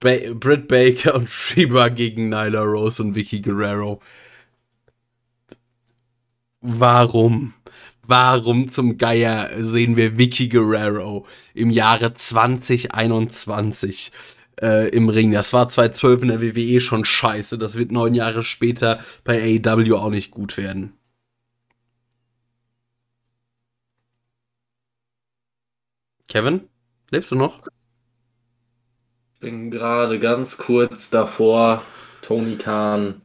ba Britt Baker und Reba gegen Nyla Rose und Vicky Guerrero. Warum? Warum zum Geier sehen wir Vicky Guerrero im Jahre 2021 äh, im Ring? Das war 2012 in der WWE schon scheiße. Das wird neun Jahre später bei AEW auch nicht gut werden. Kevin, lebst du noch? Ich bin gerade ganz kurz davor, Tony Khan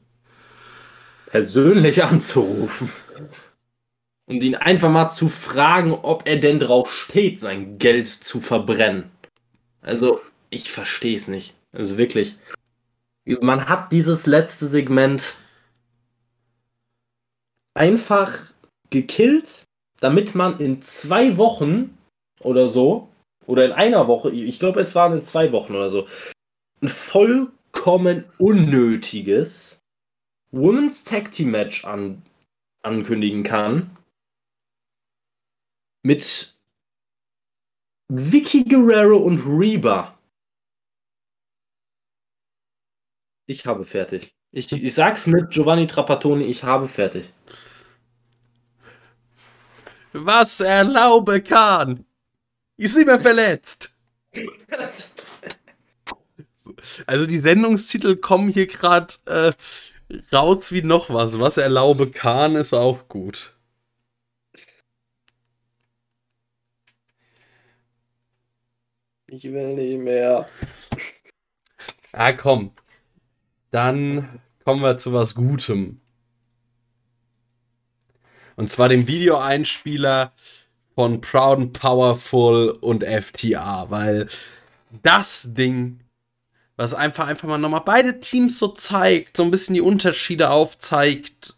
persönlich anzurufen und ihn einfach mal zu fragen, ob er denn drauf steht, sein Geld zu verbrennen. Also, ich verstehe es nicht. Also wirklich. Man hat dieses letzte Segment einfach gekillt, damit man in zwei Wochen oder so, oder in einer Woche, ich glaube, es waren in zwei Wochen oder so, ein vollkommen unnötiges Women's Tag Team Match an, ankündigen kann, mit Vicky Guerrero und Reba. Ich habe fertig. Ich, ich sag's mit Giovanni Trapattoni, ich habe fertig. Was erlaube kann. Ist immer verletzt. Also die Sendungstitel kommen hier gerade äh, raus wie noch was. Was erlaube kann, ist auch gut. Ich will nicht mehr. Ah, komm. Dann kommen wir zu was Gutem. Und zwar dem Videoeinspieler von Proud and Powerful und FTA, weil das Ding, was einfach einfach mal nochmal beide Teams so zeigt, so ein bisschen die Unterschiede aufzeigt.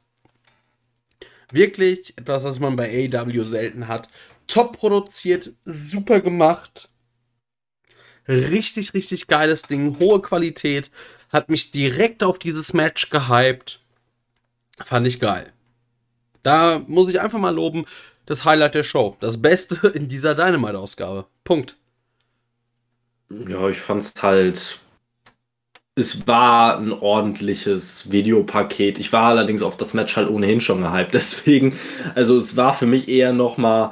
Wirklich etwas, was man bei AW selten hat. Top produziert, super gemacht. Richtig, richtig geiles Ding, hohe Qualität. Hat mich direkt auf dieses Match gehypt. Fand ich geil. Da muss ich einfach mal loben, das Highlight der Show. Das Beste in dieser Dynamite-Ausgabe. Punkt. Ja, ich fand's halt es war ein ordentliches Videopaket. Ich war allerdings auf das Match halt ohnehin schon gehypt. Deswegen, also es war für mich eher nochmal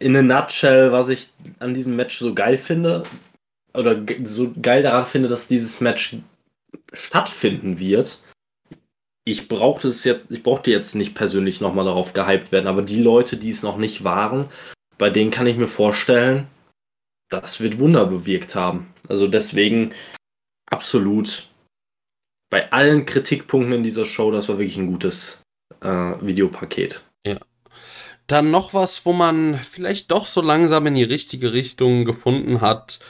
in a nutshell, was ich an diesem Match so geil finde. Oder so geil daran finde, dass dieses Match stattfinden wird. Ich brauchte es jetzt, ich brauchte jetzt nicht persönlich nochmal darauf gehypt werden, aber die Leute, die es noch nicht waren, bei denen kann ich mir vorstellen, das wird Wunder bewirkt haben. Also deswegen absolut bei allen Kritikpunkten in dieser Show, das war wirklich ein gutes äh, Videopaket. Ja. Dann noch was, wo man vielleicht doch so langsam in die richtige Richtung gefunden hat.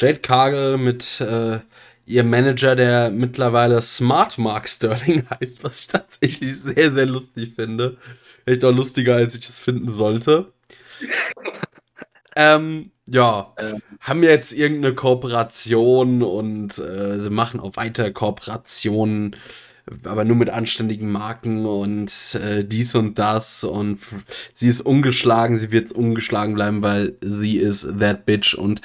Jade Cargill mit äh, ihr Manager, der mittlerweile Smart Mark Sterling heißt, was ich tatsächlich sehr, sehr lustig finde. Echt auch lustiger, als ich es finden sollte. Ähm, ja, ähm. haben jetzt irgendeine Kooperation und äh, sie machen auch weiter Kooperationen, aber nur mit anständigen Marken und äh, dies und das und sie ist ungeschlagen, sie wird ungeschlagen bleiben, weil sie ist that bitch und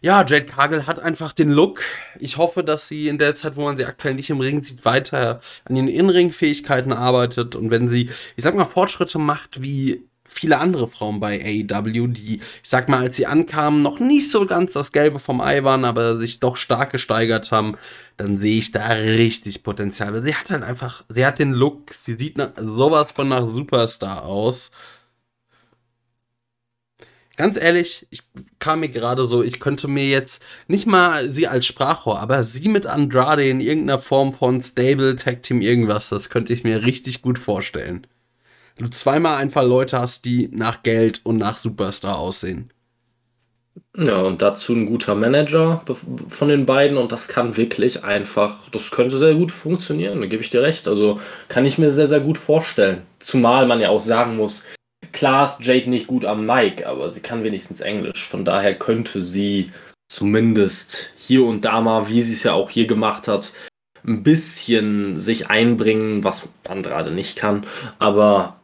ja, Jade Kagel hat einfach den Look. Ich hoffe, dass sie in der Zeit, wo man sie aktuell nicht im Ring sieht, weiter an ihren Innenring-Fähigkeiten arbeitet und wenn sie, ich sag mal, Fortschritte macht wie viele andere Frauen bei AEW, die, ich sag mal, als sie ankamen, noch nicht so ganz das Gelbe vom Ei waren, aber sich doch stark gesteigert haben, dann sehe ich da richtig Potenzial. Weil sie hat halt einfach, sie hat den Look, sie sieht nach, sowas von nach Superstar aus. Ganz ehrlich, ich kam mir gerade so, ich könnte mir jetzt nicht mal sie als Sprachrohr, aber sie mit Andrade in irgendeiner Form von Stable, Tag Team, irgendwas, das könnte ich mir richtig gut vorstellen du zweimal einfach Leute hast, die nach Geld und nach Superstar aussehen. Ja, und dazu ein guter Manager von den beiden und das kann wirklich einfach, das könnte sehr gut funktionieren, da gebe ich dir recht. Also kann ich mir sehr, sehr gut vorstellen. Zumal man ja auch sagen muss, klar ist Jade nicht gut am Mic, aber sie kann wenigstens Englisch. Von daher könnte sie zumindest hier und da mal, wie sie es ja auch hier gemacht hat, ein bisschen sich einbringen, was Andrade nicht kann. Aber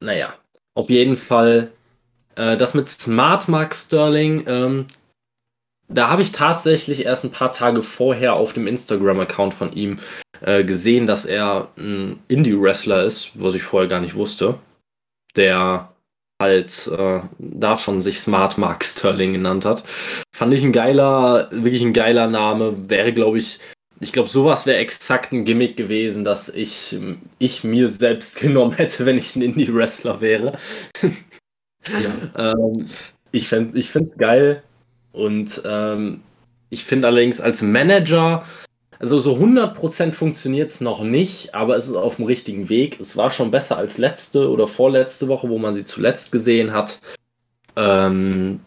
naja, auf jeden Fall äh, das mit Smart Mark Sterling, ähm, da habe ich tatsächlich erst ein paar Tage vorher auf dem Instagram-Account von ihm äh, gesehen, dass er ein Indie-Wrestler ist, was ich vorher gar nicht wusste. Der halt äh, da schon sich Smart Mark Sterling genannt hat. Fand ich ein geiler, wirklich ein geiler Name. Wäre, glaube ich, ich glaube, sowas wäre exakt ein Gimmick gewesen, das ich, ich mir selbst genommen hätte, wenn ich ein Indie-Wrestler wäre. Ja. ähm, ich finde es ich geil. Und ähm, ich finde allerdings als Manager, also so 100% funktioniert es noch nicht, aber es ist auf dem richtigen Weg. Es war schon besser als letzte oder vorletzte Woche, wo man sie zuletzt gesehen hat. Ähm,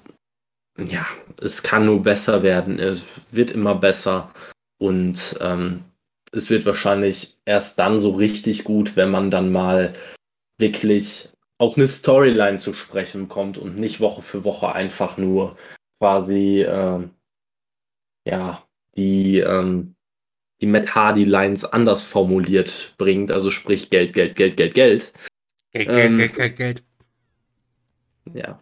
ja, es kann nur besser werden. Es wird immer besser. Und ähm, es wird wahrscheinlich erst dann so richtig gut, wenn man dann mal wirklich auf eine Storyline zu sprechen kommt und nicht Woche für Woche einfach nur quasi ähm, ja die ähm, die Matt Hardy Lines anders formuliert bringt, also sprich Geld, Geld, Geld, Geld, Geld. Geld, ähm, Geld, Geld, Geld, Geld. Ja.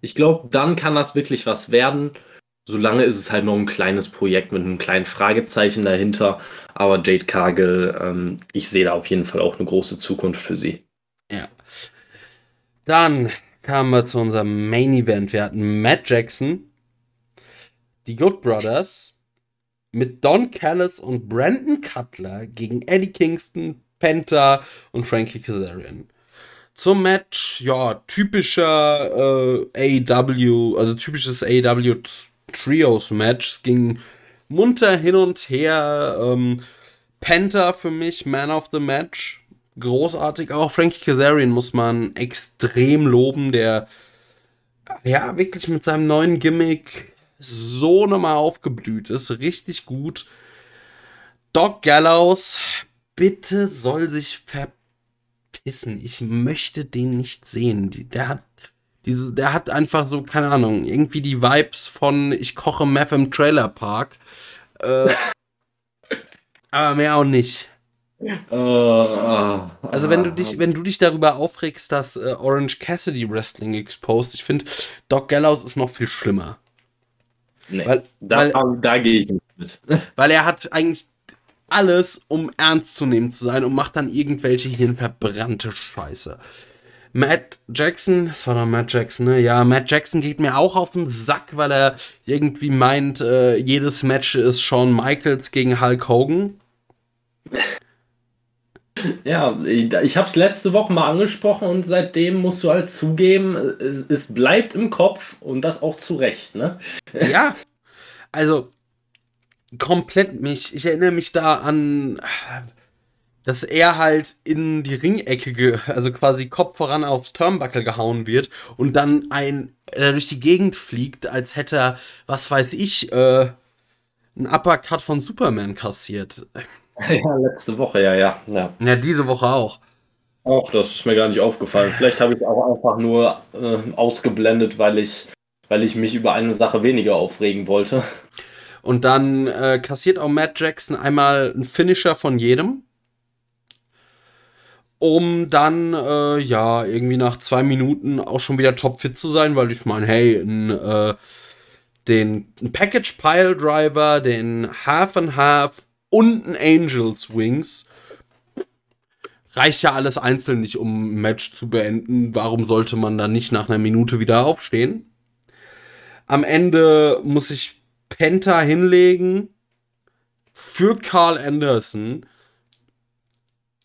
Ich glaube, dann kann das wirklich was werden solange ist es halt noch ein kleines Projekt mit einem kleinen Fragezeichen dahinter. Aber Jade Cargill, ähm, ich sehe da auf jeden Fall auch eine große Zukunft für sie. Ja. Dann kamen wir zu unserem Main Event. Wir hatten Matt Jackson, die Good Brothers mit Don Callis und Brandon Cutler gegen Eddie Kingston, Penta und Frankie Kazarian. Zum Match, ja, typischer äh, AEW, also typisches AEW Trios-Match. Es ging munter hin und her. Ähm, Penta für mich Man of the Match. Großartig. Auch Frankie Kazarian muss man extrem loben, der ja wirklich mit seinem neuen Gimmick so nochmal aufgeblüht ist. Richtig gut. Doc Gallows, bitte soll sich verpissen. Ich möchte den nicht sehen. Der hat diese, der hat einfach so, keine Ahnung, irgendwie die Vibes von ich koche Meth im Trailer Park. Äh, aber mehr auch nicht. also wenn du dich, wenn du dich darüber aufregst, dass äh, Orange Cassidy Wrestling exposed, ich finde, Doc Gallows ist noch viel schlimmer. Nee, weil, da, weil, da gehe ich nicht mit. Weil er hat eigentlich alles, um ernst zu nehmen zu sein und macht dann irgendwelche hirnverbrannte Scheiße. Matt Jackson, das war doch Matt Jackson, ne? Ja, Matt Jackson geht mir auch auf den Sack, weil er irgendwie meint, äh, jedes Match ist Shawn Michaels gegen Hulk Hogan. Ja, ich, ich habe es letzte Woche mal angesprochen und seitdem musst du halt zugeben, es, es bleibt im Kopf und das auch zu Recht, ne? Ja, also komplett mich. Ich erinnere mich da an, dass er halt in die Ringecke, also quasi Kopf voran aufs Turnbuckle gehauen wird und dann ein er durch die Gegend fliegt, als hätte er, was weiß ich, äh, einen Uppercut von Superman kassiert. Ja, letzte Woche, ja, ja. Ja, ja diese Woche auch. Auch, das ist mir gar nicht aufgefallen. Vielleicht habe ich auch einfach nur äh, ausgeblendet, weil ich, weil ich mich über eine Sache weniger aufregen wollte. Und dann äh, kassiert auch Matt Jackson einmal einen Finisher von jedem. Um dann, äh, ja, irgendwie nach zwei Minuten auch schon wieder topfit zu sein, weil ich meine, hey, ein, äh, den Package Pile Driver, den Half and Half und ein Angels Wings reicht ja alles einzeln nicht, um ein Match zu beenden. Warum sollte man dann nicht nach einer Minute wieder aufstehen? Am Ende muss ich Penta hinlegen für Carl Anderson.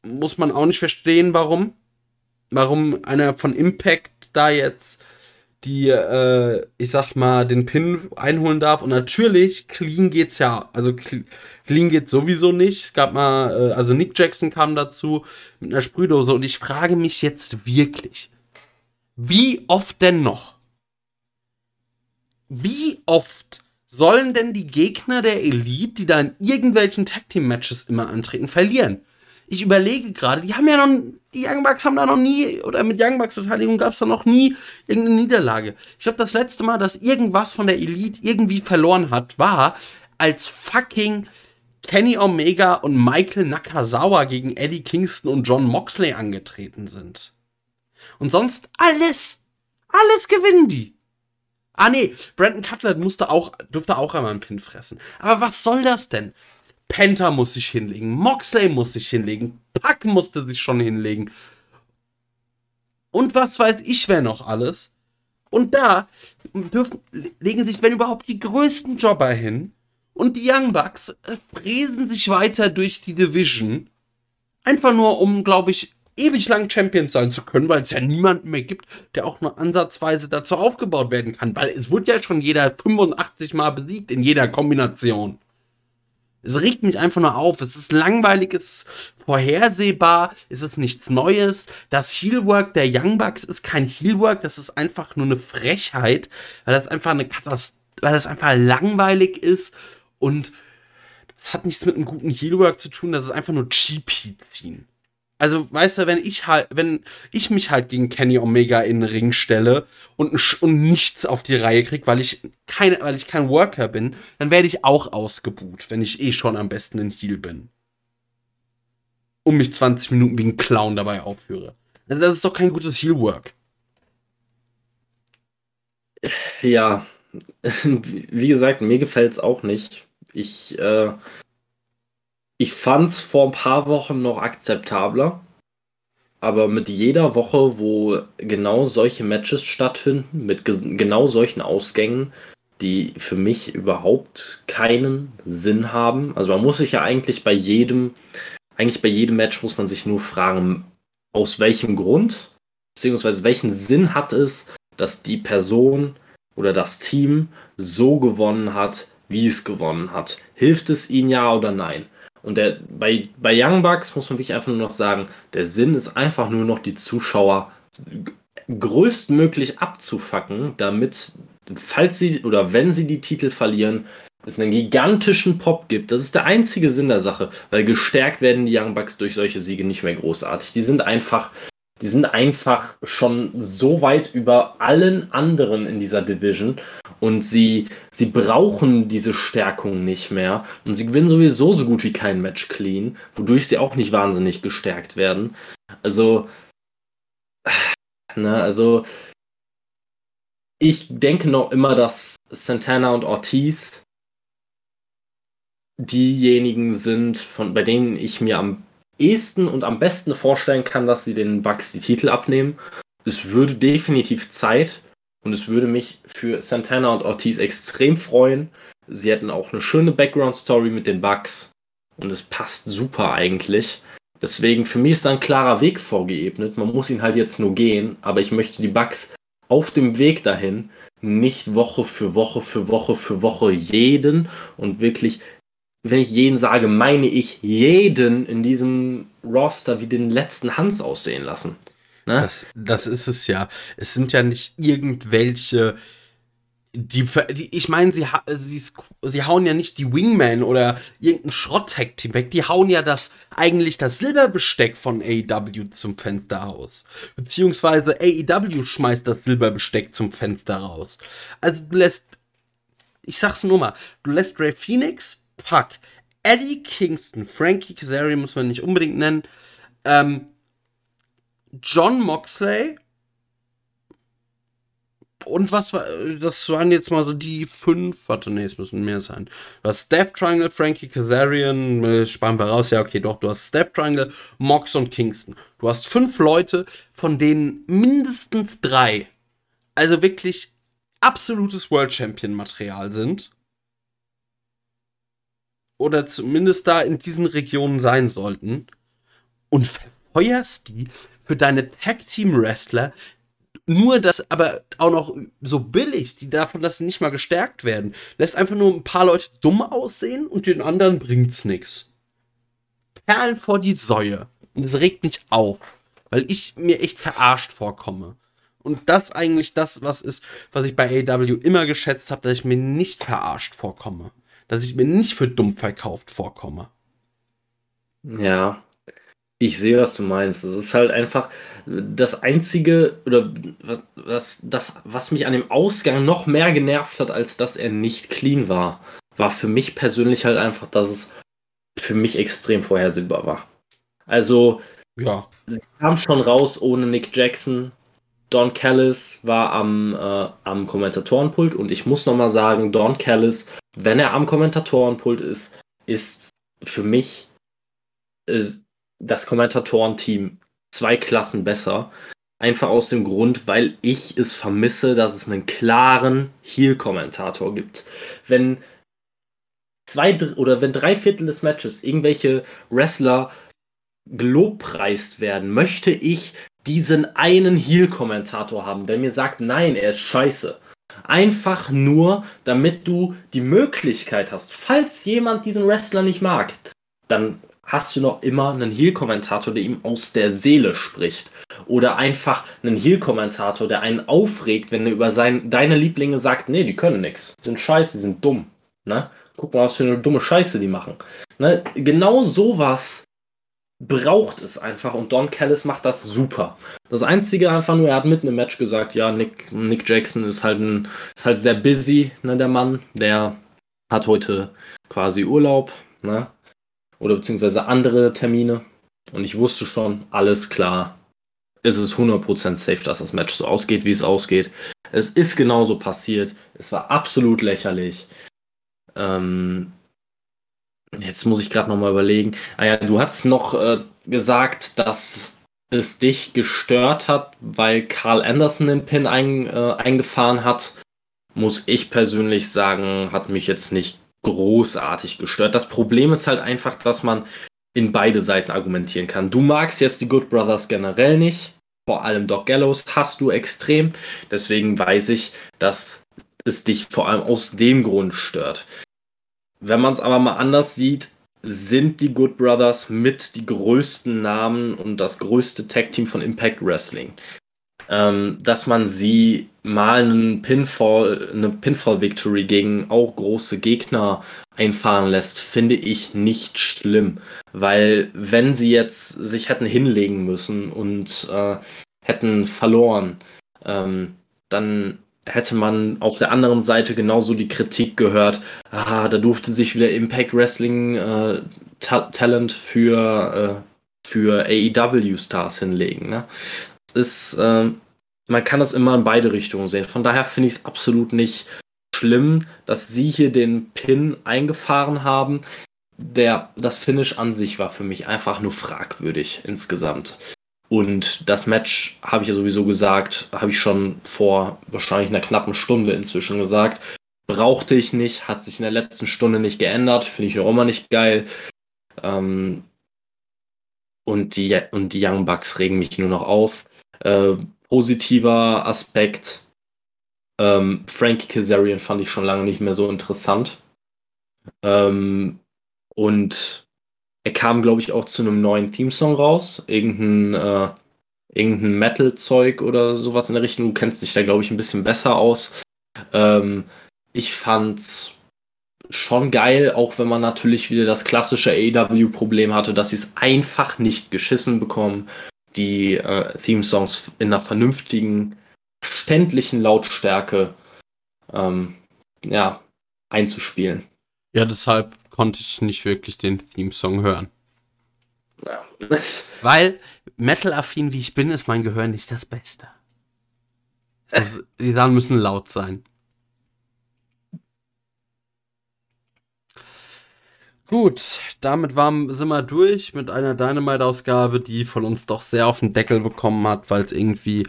Muss man auch nicht verstehen, warum. Warum einer von Impact da jetzt die, äh, ich sag mal, den Pin einholen darf. Und natürlich, clean geht's ja. Also clean geht sowieso nicht. Es gab mal, äh, also Nick Jackson kam dazu mit einer Sprühdose. Und ich frage mich jetzt wirklich, wie oft denn noch? Wie oft sollen denn die Gegner der Elite, die da in irgendwelchen Tag Team Matches immer antreten, verlieren? Ich überlege gerade, die haben ja noch, die Young Bucks haben da noch nie, oder mit Young Bucks Beteiligung gab es da noch nie irgendeine Niederlage. Ich glaube, das letzte Mal, dass irgendwas von der Elite irgendwie verloren hat, war, als fucking Kenny Omega und Michael Nakazawa gegen Eddie Kingston und John Moxley angetreten sind. Und sonst alles, alles gewinnen die. Ah nee, Brandon Cutler musste auch, dürfte auch einmal einen Pin fressen. Aber was soll das denn? Penta muss sich hinlegen, Moxley muss sich hinlegen, Pack musste sich schon hinlegen. Und was weiß ich, wer noch alles. Und da dürfen, legen sich, wenn überhaupt, die größten Jobber hin. Und die Young Bucks fräsen sich weiter durch die Division. Einfach nur, um, glaube ich, ewig lang Champion sein zu können, weil es ja niemanden mehr gibt, der auch nur ansatzweise dazu aufgebaut werden kann. Weil es wird ja schon jeder 85 Mal besiegt in jeder Kombination. Es regt mich einfach nur auf. Es ist langweilig, es ist vorhersehbar, es ist nichts Neues. Das Healwork der Young Bucks ist kein Healwork, das ist einfach nur eine Frechheit, weil das einfach eine Katastrophe, weil das einfach langweilig ist und das hat nichts mit einem guten Healwork zu tun, das ist einfach nur GP ziehen also weißt du, wenn ich halt, wenn ich mich halt gegen Kenny Omega in den Ring stelle und, und nichts auf die Reihe krieg, weil ich keine, weil ich kein Worker bin, dann werde ich auch ausgebuht, wenn ich eh schon am besten in Heal bin. Und mich 20 Minuten wie ein Clown dabei aufführe. Also das ist doch kein gutes Heal-Work. Ja, wie gesagt, mir gefällt es auch nicht. Ich, äh, ich fand es vor ein paar Wochen noch akzeptabler. Aber mit jeder Woche, wo genau solche Matches stattfinden, mit genau solchen Ausgängen, die für mich überhaupt keinen Sinn haben. Also man muss sich ja eigentlich bei jedem, eigentlich bei jedem Match muss man sich nur fragen, aus welchem Grund, beziehungsweise welchen Sinn hat es, dass die Person oder das Team so gewonnen hat, wie es gewonnen hat. Hilft es ihnen ja oder nein? Und der, bei, bei Young Bucks muss man wirklich einfach nur noch sagen, der Sinn ist einfach nur noch die Zuschauer größtmöglich abzufacken, damit, falls sie oder wenn sie die Titel verlieren, es einen gigantischen Pop gibt. Das ist der einzige Sinn der Sache, weil gestärkt werden die Young Bucks durch solche Siege nicht mehr großartig. Die sind einfach die sind einfach schon so weit über allen anderen in dieser Division und sie, sie brauchen diese Stärkung nicht mehr und sie gewinnen sowieso so gut wie kein Match clean, wodurch sie auch nicht wahnsinnig gestärkt werden. Also, ne, also ich denke noch immer, dass Santana und Ortiz diejenigen sind, von, bei denen ich mir am ehesten und am besten vorstellen kann, dass sie den Bucks die Titel abnehmen. Es würde definitiv Zeit und es würde mich für Santana und Ortiz extrem freuen. Sie hätten auch eine schöne Background-Story mit den Bucks und es passt super eigentlich. Deswegen, für mich ist da ein klarer Weg vorgeebnet. Man muss ihn halt jetzt nur gehen, aber ich möchte die Bugs auf dem Weg dahin nicht Woche für Woche für Woche für Woche jeden und wirklich, wenn ich jeden sage, meine ich jeden in diesem Roster wie den letzten Hans aussehen lassen. Ne? Das, das ist es ja. Es sind ja nicht irgendwelche die, die, ich meine, sie, sie, sie hauen ja nicht die Wingman oder irgendein Schrott-Tag-Team weg, die hauen ja das, eigentlich das Silberbesteck von AEW zum Fenster raus. Beziehungsweise AEW schmeißt das Silberbesteck zum Fenster raus. Also du lässt, ich sag's nur mal, du lässt Ray Phoenix, Puck, Eddie Kingston, Frankie Kazarian muss man nicht unbedingt nennen, ähm, John Moxley, und was war, das waren jetzt mal so die fünf, warte, nee, es müssen mehr sein. Du hast Death Triangle, Frankie Kazarian, äh, sparen wir raus, ja, okay, doch, du hast Death Triangle, Mox und Kingston. Du hast fünf Leute, von denen mindestens drei, also wirklich absolutes World Champion Material sind. Oder zumindest da in diesen Regionen sein sollten. Und verfeuerst die für deine Tag Team Wrestler, nur das aber auch noch so billig, die davon, dass sie nicht mal gestärkt werden, lässt einfach nur ein paar Leute dumm aussehen und den anderen bringt's nix. Perlen vor die Säue. Und es regt mich auf, weil ich mir echt verarscht vorkomme. Und das eigentlich das, was ist, was ich bei AW immer geschätzt habe, dass ich mir nicht verarscht vorkomme. Dass ich mir nicht für dumm verkauft vorkomme. Ja, ich sehe, was du meinst. Das ist halt einfach das einzige oder was, was, das, was mich an dem Ausgang noch mehr genervt hat, als dass er nicht clean war, war für mich persönlich halt einfach, dass es für mich extrem vorhersehbar war. Also, ja. sie kam schon raus ohne Nick Jackson. Don Callis war am, äh, am Kommentatorenpult und ich muss nochmal sagen, Don Callis, wenn er am Kommentatorenpult ist, ist für mich äh, das Kommentatorenteam zwei Klassen besser. Einfach aus dem Grund, weil ich es vermisse, dass es einen klaren Heel-Kommentator gibt. Wenn zwei oder wenn drei Viertel des Matches irgendwelche Wrestler gelobpreist werden, möchte ich diesen einen Heel-Kommentator haben, der mir sagt, nein, er ist scheiße. Einfach nur, damit du die Möglichkeit hast, falls jemand diesen Wrestler nicht mag, dann hast du noch immer einen Heel-Kommentator, der ihm aus der Seele spricht. Oder einfach einen Heel-Kommentator, der einen aufregt, wenn er über sein, deine Lieblinge sagt, nee, die können nichts, die sind scheiße, die sind dumm. Ne? Guck mal, was für eine dumme Scheiße die machen. Ne? Genau sowas braucht es einfach und Don Callis macht das super. Das Einzige einfach nur, er hat mitten im Match gesagt, ja, Nick, Nick Jackson ist halt, ein, ist halt sehr busy, ne, der Mann. Der hat heute quasi Urlaub, ne? oder beziehungsweise andere Termine. Und ich wusste schon, alles klar, es ist 100% safe, dass das Match so ausgeht, wie es ausgeht. Es ist genauso passiert. Es war absolut lächerlich. Ähm, jetzt muss ich gerade nochmal überlegen. Ah ja, du hast noch äh, gesagt, dass es dich gestört hat, weil Carl Anderson den Pin ein, äh, eingefahren hat. Muss ich persönlich sagen, hat mich jetzt nicht großartig gestört. Das Problem ist halt einfach, dass man in beide Seiten argumentieren kann. Du magst jetzt die Good Brothers generell nicht, vor allem Doc Gallows hast du extrem. Deswegen weiß ich, dass es dich vor allem aus dem Grund stört. Wenn man es aber mal anders sieht, sind die Good Brothers mit die größten Namen und das größte Tag-Team von Impact Wrestling ähm, dass man sie mal einen Pinfall, eine Pinfall-Victory gegen auch große Gegner einfahren lässt, finde ich nicht schlimm. Weil wenn sie jetzt sich hätten hinlegen müssen und äh, hätten verloren, ähm, dann hätte man auf der anderen Seite genauso die Kritik gehört, ah, da durfte sich wieder Impact Wrestling äh, Ta Talent für, äh, für AEW Stars hinlegen. Ne? ist, äh, man kann das immer in beide Richtungen sehen. Von daher finde ich es absolut nicht schlimm, dass sie hier den Pin eingefahren haben. Der, das Finish an sich war für mich einfach nur fragwürdig insgesamt. Und das Match, habe ich ja sowieso gesagt, habe ich schon vor wahrscheinlich einer knappen Stunde inzwischen gesagt. Brauchte ich nicht, hat sich in der letzten Stunde nicht geändert, finde ich auch immer nicht geil. Ähm, und, die, und die Young Bucks regen mich nur noch auf. Äh, positiver Aspekt, ähm, Frankie Kazarian fand ich schon lange nicht mehr so interessant. Ähm, und er kam, glaube ich, auch zu einem neuen Theme-Song raus. Irgendein, äh, irgendein Metal-Zeug oder sowas in der Richtung. Du kennst dich da, glaube ich, ein bisschen besser aus. Ähm, ich fand's schon geil, auch wenn man natürlich wieder das klassische AEW-Problem hatte, dass sie es einfach nicht geschissen bekommen, die äh, Theme-Songs in einer vernünftigen, ständlichen Lautstärke ähm, ja, einzuspielen. Ja, deshalb konnte ich nicht wirklich den Theme-Song hören. Ja. Weil Metal-affin wie ich bin, ist mein Gehör nicht das Beste. Muss, die Sachen müssen laut sein. Gut, damit waren, sind wir durch mit einer Dynamite-Ausgabe, die von uns doch sehr auf den Deckel bekommen hat, weil es irgendwie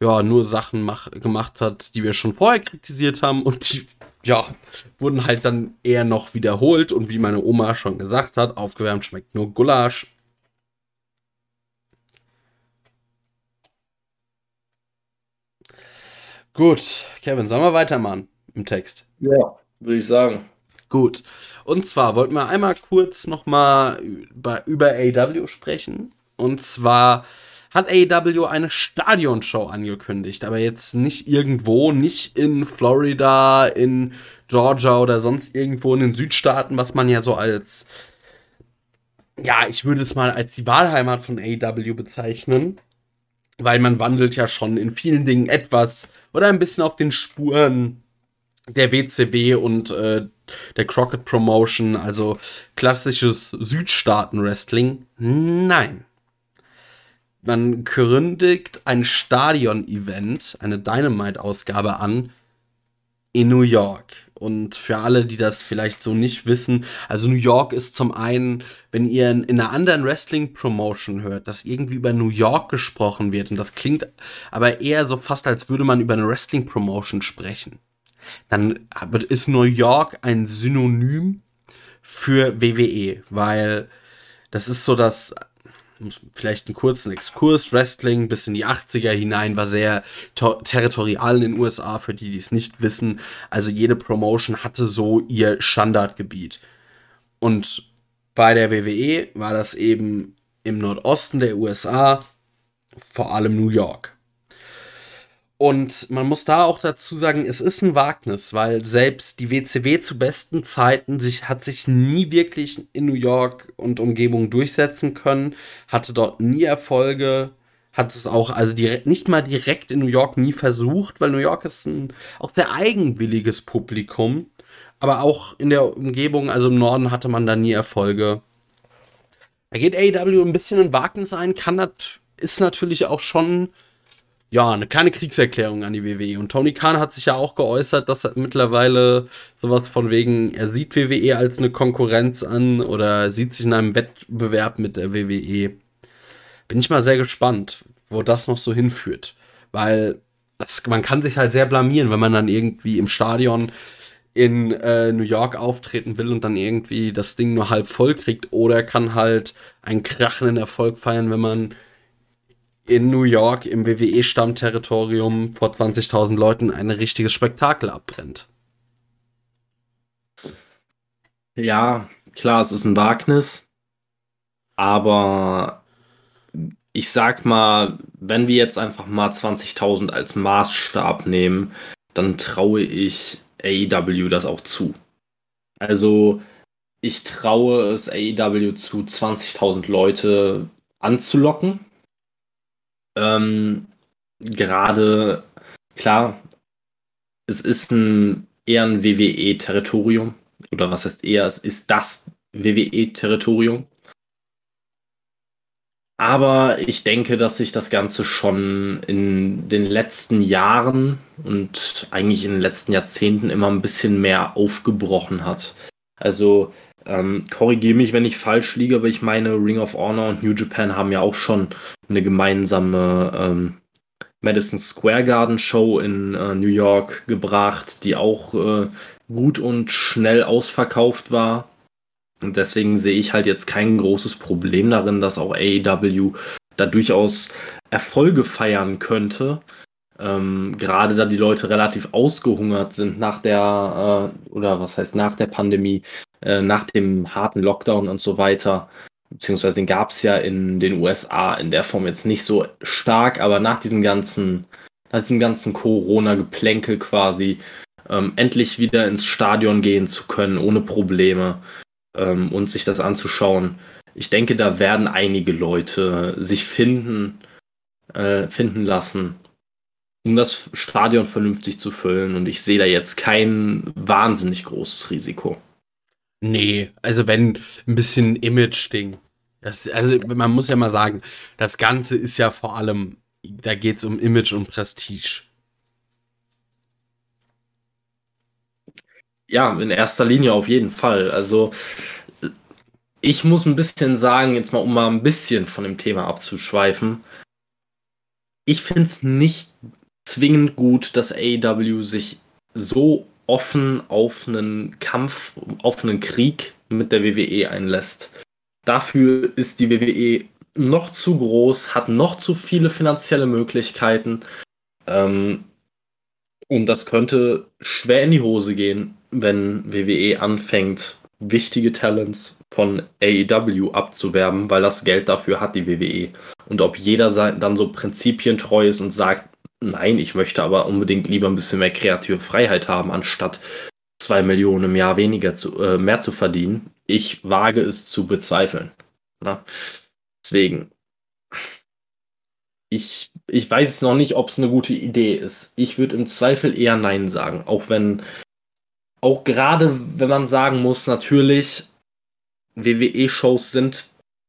ja nur Sachen mach, gemacht hat, die wir schon vorher kritisiert haben und die ja, wurden halt dann eher noch wiederholt und wie meine Oma schon gesagt hat, aufgewärmt schmeckt nur Gulasch. Gut, Kevin, sollen wir weitermachen im Text? Ja, würde ich sagen. Gut. Und zwar wollten wir einmal kurz nochmal über, über AEW sprechen. Und zwar hat AEW eine Stadionshow angekündigt, aber jetzt nicht irgendwo, nicht in Florida, in Georgia oder sonst irgendwo in den Südstaaten, was man ja so als, ja, ich würde es mal als die Wahlheimat von AEW bezeichnen, weil man wandelt ja schon in vielen Dingen etwas oder ein bisschen auf den Spuren der WCW und äh, der Crockett Promotion, also klassisches Südstaaten-Wrestling. Nein man kündigt ein Stadion-Event, eine Dynamite-Ausgabe an in New York. Und für alle, die das vielleicht so nicht wissen, also New York ist zum einen, wenn ihr in, einer anderen Wrestling-Promotion hört, dass irgendwie über New York gesprochen wird, und das klingt aber eher so fast, als würde man über eine Wrestling-Promotion sprechen, dann ist New York ein Synonym für WWE, weil das ist so das vielleicht einen kurzen Exkurs. Wrestling bis in die 80er hinein war sehr territorial in den USA, für die, die es nicht wissen. Also jede Promotion hatte so ihr Standardgebiet. Und bei der WWE war das eben im Nordosten der USA, vor allem New York. Und man muss da auch dazu sagen, es ist ein Wagnis, weil selbst die WCW zu besten Zeiten sich, hat sich nie wirklich in New York und Umgebung durchsetzen können, hatte dort nie Erfolge, hat es auch also direkt, nicht mal direkt in New York nie versucht, weil New York ist ein auch sehr eigenwilliges Publikum, aber auch in der Umgebung, also im Norden hatte man da nie Erfolge. Da geht AEW ein bisschen ein Wagnis ein, kann das, ist natürlich auch schon ja, eine kleine Kriegserklärung an die WWE. Und Tony Khan hat sich ja auch geäußert, dass er mittlerweile sowas von wegen, er sieht WWE als eine Konkurrenz an oder sieht sich in einem Wettbewerb mit der WWE. Bin ich mal sehr gespannt, wo das noch so hinführt. Weil das, man kann sich halt sehr blamieren, wenn man dann irgendwie im Stadion in äh, New York auftreten will und dann irgendwie das Ding nur halb voll kriegt. Oder kann halt einen krachenden Erfolg feiern, wenn man in New York im WWE-Stammterritorium vor 20.000 Leuten ein richtiges Spektakel abbrennt. Ja, klar, es ist ein Wagnis, aber ich sag mal, wenn wir jetzt einfach mal 20.000 als Maßstab nehmen, dann traue ich AEW das auch zu. Also, ich traue es AEW zu, 20.000 Leute anzulocken ähm, gerade, klar, es ist ein, eher ein WWE-Territorium. Oder was heißt eher, es ist das WWE-Territorium. Aber ich denke, dass sich das Ganze schon in den letzten Jahren und eigentlich in den letzten Jahrzehnten immer ein bisschen mehr aufgebrochen hat. Also ähm, korrigiere mich, wenn ich falsch liege, aber ich meine, Ring of Honor und New Japan haben ja auch schon eine gemeinsame ähm, Madison Square Garden Show in äh, New York gebracht, die auch äh, gut und schnell ausverkauft war. Und deswegen sehe ich halt jetzt kein großes Problem darin, dass auch AEW da durchaus Erfolge feiern könnte. Ähm, gerade da die Leute relativ ausgehungert sind nach der, äh, oder was heißt nach der Pandemie, äh, nach dem harten Lockdown und so weiter. Beziehungsweise den gab es ja in den USA in der Form jetzt nicht so stark, aber nach diesem ganzen, nach diesem ganzen Corona-Geplänkel quasi, ähm, endlich wieder ins Stadion gehen zu können, ohne Probleme ähm, und sich das anzuschauen. Ich denke, da werden einige Leute sich finden, äh, finden lassen, um das Stadion vernünftig zu füllen. Und ich sehe da jetzt kein wahnsinnig großes Risiko. Nee, also wenn ein bisschen Image-Ding. also man muss ja mal sagen, das Ganze ist ja vor allem, da geht es um Image und Prestige. Ja, in erster Linie auf jeden Fall. Also ich muss ein bisschen sagen, jetzt mal um mal ein bisschen von dem Thema abzuschweifen. Ich finde es nicht zwingend gut, dass AEW sich so offen auf einen Kampf, auf einen Krieg mit der WWE einlässt. Dafür ist die WWE noch zu groß, hat noch zu viele finanzielle Möglichkeiten. Ähm, und das könnte schwer in die Hose gehen, wenn WWE anfängt, wichtige Talents von AEW abzuwerben, weil das Geld dafür hat die WWE. Und ob jeder dann so prinzipientreu ist und sagt, nein, ich möchte aber unbedingt lieber ein bisschen mehr kreative Freiheit haben, anstatt zwei Millionen im Jahr weniger zu, äh, mehr zu verdienen. Ich wage es zu bezweifeln. Na? Deswegen, ich, ich weiß noch nicht, ob es eine gute Idee ist. Ich würde im Zweifel eher Nein sagen, auch wenn auch gerade wenn man sagen muss, natürlich, WWE-Shows sind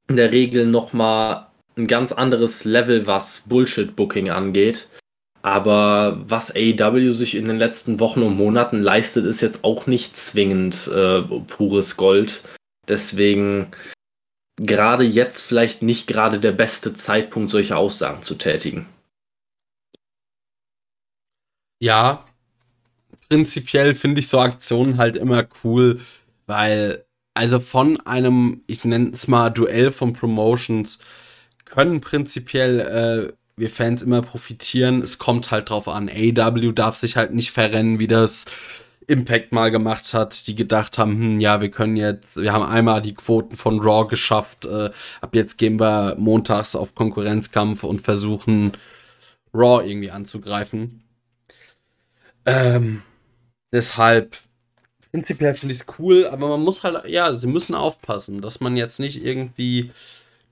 in der Regel nochmal ein ganz anderes Level, was Bullshit-Booking angeht. Aber was AEW sich in den letzten Wochen und Monaten leistet, ist jetzt auch nicht zwingend äh, pures Gold. Deswegen gerade jetzt vielleicht nicht gerade der beste Zeitpunkt, solche Aussagen zu tätigen. Ja, prinzipiell finde ich so Aktionen halt immer cool, weil also von einem, ich nenne es mal Duell von Promotions, können prinzipiell äh, wir Fans immer profitieren. Es kommt halt drauf an. AW darf sich halt nicht verrennen, wie das Impact mal gemacht hat, die gedacht haben, hm, ja, wir können jetzt, wir haben einmal die Quoten von Raw geschafft, äh, ab jetzt gehen wir montags auf Konkurrenzkampf und versuchen Raw irgendwie anzugreifen. Ähm, Deshalb, prinzipiell finde ich es cool, aber man muss halt, ja, sie müssen aufpassen, dass man jetzt nicht irgendwie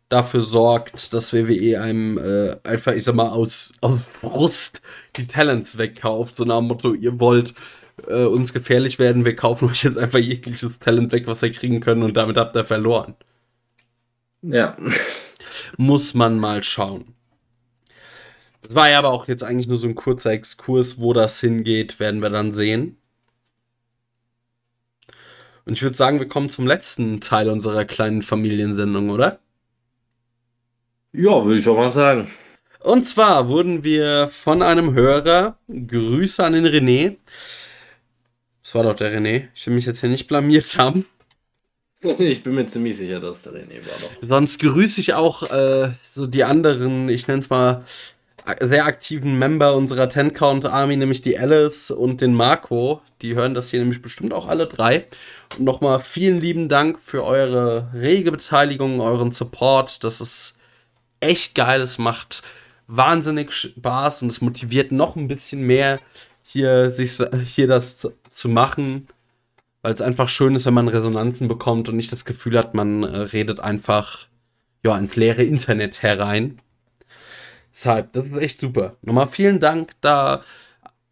dafür sorgt, dass WWE einem äh, einfach, ich sag mal, aus, aus Frust die Talents wegkauft. So nach dem Motto, ihr wollt äh, uns gefährlich werden, wir kaufen euch jetzt einfach jegliches Talent weg, was wir kriegen können und damit habt ihr verloren. Ja. Muss man mal schauen. Das war ja aber auch jetzt eigentlich nur so ein kurzer Exkurs, wo das hingeht, werden wir dann sehen. Und ich würde sagen, wir kommen zum letzten Teil unserer kleinen Familiensendung, oder? Ja, würde ich auch mal sagen. Und zwar wurden wir von einem Hörer, Grüße an den René. Das war doch der René. Ich will mich jetzt hier nicht blamiert haben. Ich bin mir ziemlich sicher, dass der René war doch. Sonst grüße ich auch äh, so die anderen, ich nenne es mal, sehr aktiven Member unserer Ten Count Army, nämlich die Alice und den Marco. Die hören das hier nämlich bestimmt auch alle drei. Und nochmal vielen lieben Dank für eure rege Beteiligung, euren Support. Das ist echt geil. Es macht wahnsinnig Spaß und es motiviert noch ein bisschen mehr, hier, sich, hier das zu machen, weil es einfach schön ist, wenn man Resonanzen bekommt und nicht das Gefühl hat, man äh, redet einfach ja, ins leere Internet herein. Deshalb, das ist echt super. Nochmal vielen Dank da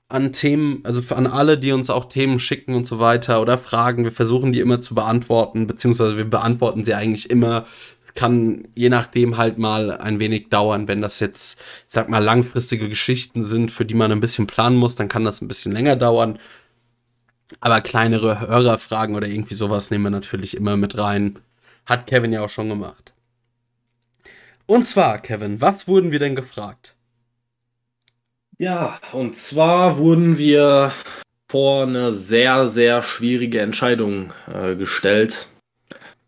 an Themen, also an alle, die uns auch Themen schicken und so weiter oder Fragen. Wir versuchen die immer zu beantworten, beziehungsweise wir beantworten sie eigentlich immer. Kann je nachdem halt mal ein wenig dauern. Wenn das jetzt, ich sag mal, langfristige Geschichten sind, für die man ein bisschen planen muss, dann kann das ein bisschen länger dauern. Aber kleinere Hörerfragen oder irgendwie sowas nehmen wir natürlich immer mit rein. Hat Kevin ja auch schon gemacht. Und zwar, Kevin, was wurden wir denn gefragt? Ja, und zwar wurden wir vor eine sehr, sehr schwierige Entscheidung äh, gestellt.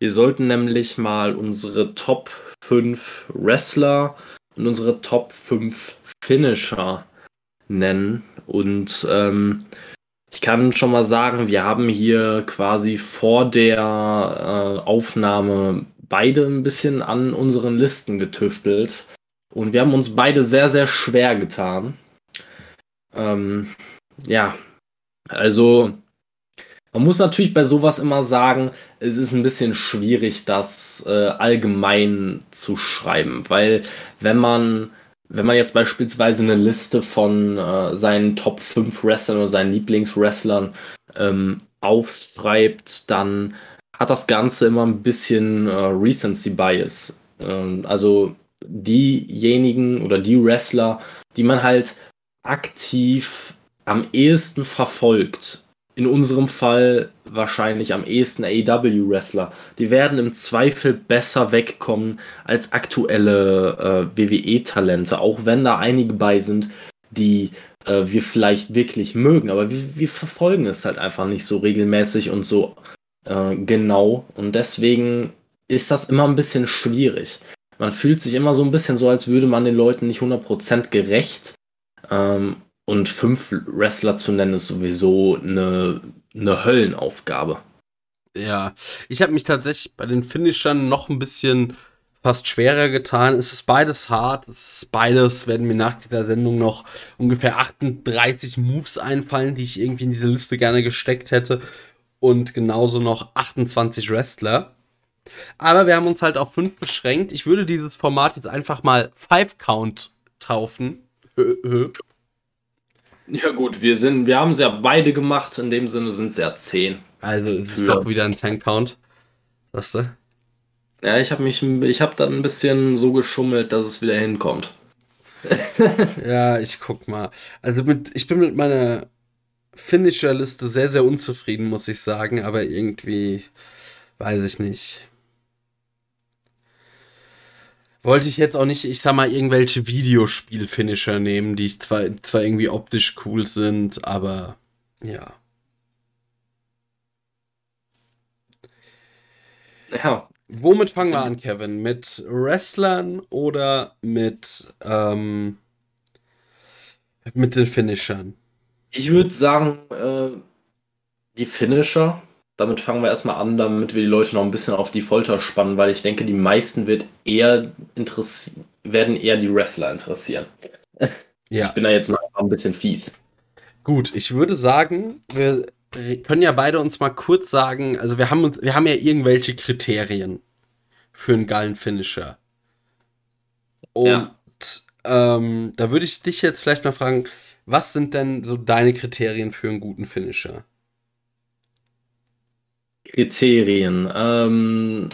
Wir sollten nämlich mal unsere Top 5 Wrestler und unsere Top 5 Finisher nennen. Und ähm, ich kann schon mal sagen, wir haben hier quasi vor der äh, Aufnahme beide ein bisschen an unseren Listen getüftelt. Und wir haben uns beide sehr, sehr schwer getan. Ähm, ja, also man muss natürlich bei sowas immer sagen, es ist ein bisschen schwierig, das äh, allgemein zu schreiben, weil wenn man wenn man jetzt beispielsweise eine Liste von äh, seinen Top 5 Wrestlern oder seinen Lieblingswrestlern ähm, aufschreibt, dann hat das Ganze immer ein bisschen äh, Recency Bias. Ähm, also diejenigen oder die Wrestler, die man halt aktiv am ehesten verfolgt, in unserem Fall wahrscheinlich am ehesten AEW-Wrestler, die werden im Zweifel besser wegkommen als aktuelle äh, WWE-Talente, auch wenn da einige bei sind, die äh, wir vielleicht wirklich mögen, aber wir, wir, verfolgen es halt einfach nicht so regelmäßig und so äh, genau und deswegen ist das immer ein bisschen schwierig. Man fühlt sich immer so ein bisschen so, als würde man den Leuten nicht 100% gerecht. Ähm, und fünf Wrestler zu nennen, ist sowieso eine, eine Höllenaufgabe. Ja, ich habe mich tatsächlich bei den Finishern noch ein bisschen fast schwerer getan. Es ist beides hart. Es ist beides, werden mir nach dieser Sendung noch ungefähr 38 Moves einfallen, die ich irgendwie in diese Liste gerne gesteckt hätte. Und genauso noch 28 Wrestler. Aber wir haben uns halt auf fünf beschränkt. Ich würde dieses Format jetzt einfach mal Five Count taufen. Ja gut, wir sind, wir haben es ja beide gemacht, in dem Sinne sind es ja 10. Also es ist doch wieder ein 10-Count. Weißt du? Ja, ich habe mich, ich habe dann ein bisschen so geschummelt, dass es wieder hinkommt. ja, ich guck mal. Also mit, ich bin mit meiner Finisher-Liste sehr, sehr unzufrieden, muss ich sagen, aber irgendwie weiß ich nicht wollte ich jetzt auch nicht, ich sag mal, irgendwelche Videospiel-Finisher nehmen, die zwar, zwar irgendwie optisch cool sind, aber ja. Ja. Womit fangen wir an, Kevin? Mit Wrestlern oder mit, ähm, mit den Finishern? Ich würde sagen, äh, die Finisher damit fangen wir erstmal an, damit wir die Leute noch ein bisschen auf die Folter spannen, weil ich denke, die meisten wird eher werden eher die Wrestler interessieren. Ja. Ich bin da jetzt mal ein bisschen fies. Gut, ich würde sagen, wir können ja beide uns mal kurz sagen, also wir haben, wir haben ja irgendwelche Kriterien für einen geilen Finisher. Und ja. ähm, da würde ich dich jetzt vielleicht mal fragen, was sind denn so deine Kriterien für einen guten Finisher? Kriterien. Ähm,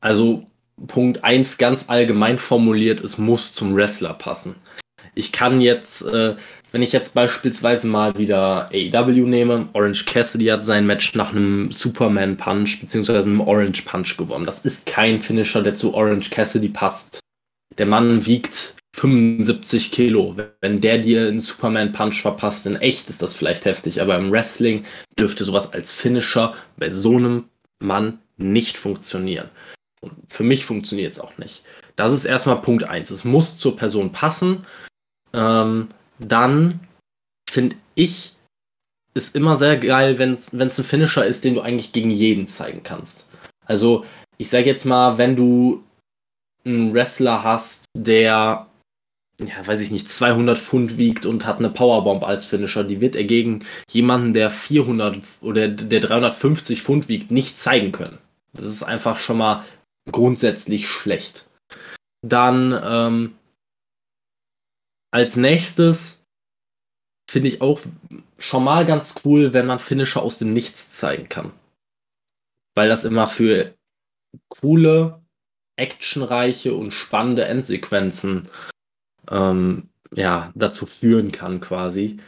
also Punkt 1 ganz allgemein formuliert, es muss zum Wrestler passen. Ich kann jetzt, äh, wenn ich jetzt beispielsweise mal wieder AEW nehme, Orange Cassidy hat sein Match nach einem Superman Punch bzw. einem Orange Punch gewonnen. Das ist kein Finisher, der zu Orange Cassidy passt. Der Mann wiegt 75 Kilo. Wenn der dir einen Superman Punch verpasst, in echt ist das vielleicht heftig, aber im Wrestling dürfte sowas als Finisher bei so einem Mann nicht funktionieren. Und für mich funktioniert es auch nicht. Das ist erstmal Punkt 1. Es muss zur Person passen. Ähm, dann finde ich, ist immer sehr geil, wenn es ein Finisher ist, den du eigentlich gegen jeden zeigen kannst. Also, ich sage jetzt mal, wenn du einen Wrestler hast, der ja, weiß ich nicht, 200 Pfund wiegt und hat eine Powerbomb als Finisher, die wird er gegen jemanden, der 400 oder der 350 Pfund wiegt, nicht zeigen können. Das ist einfach schon mal grundsätzlich schlecht. Dann ähm, als nächstes finde ich auch schon mal ganz cool, wenn man Finisher aus dem Nichts zeigen kann. Weil das immer für coole actionreiche und spannende Endsequenzen ähm, ja, dazu führen kann, quasi.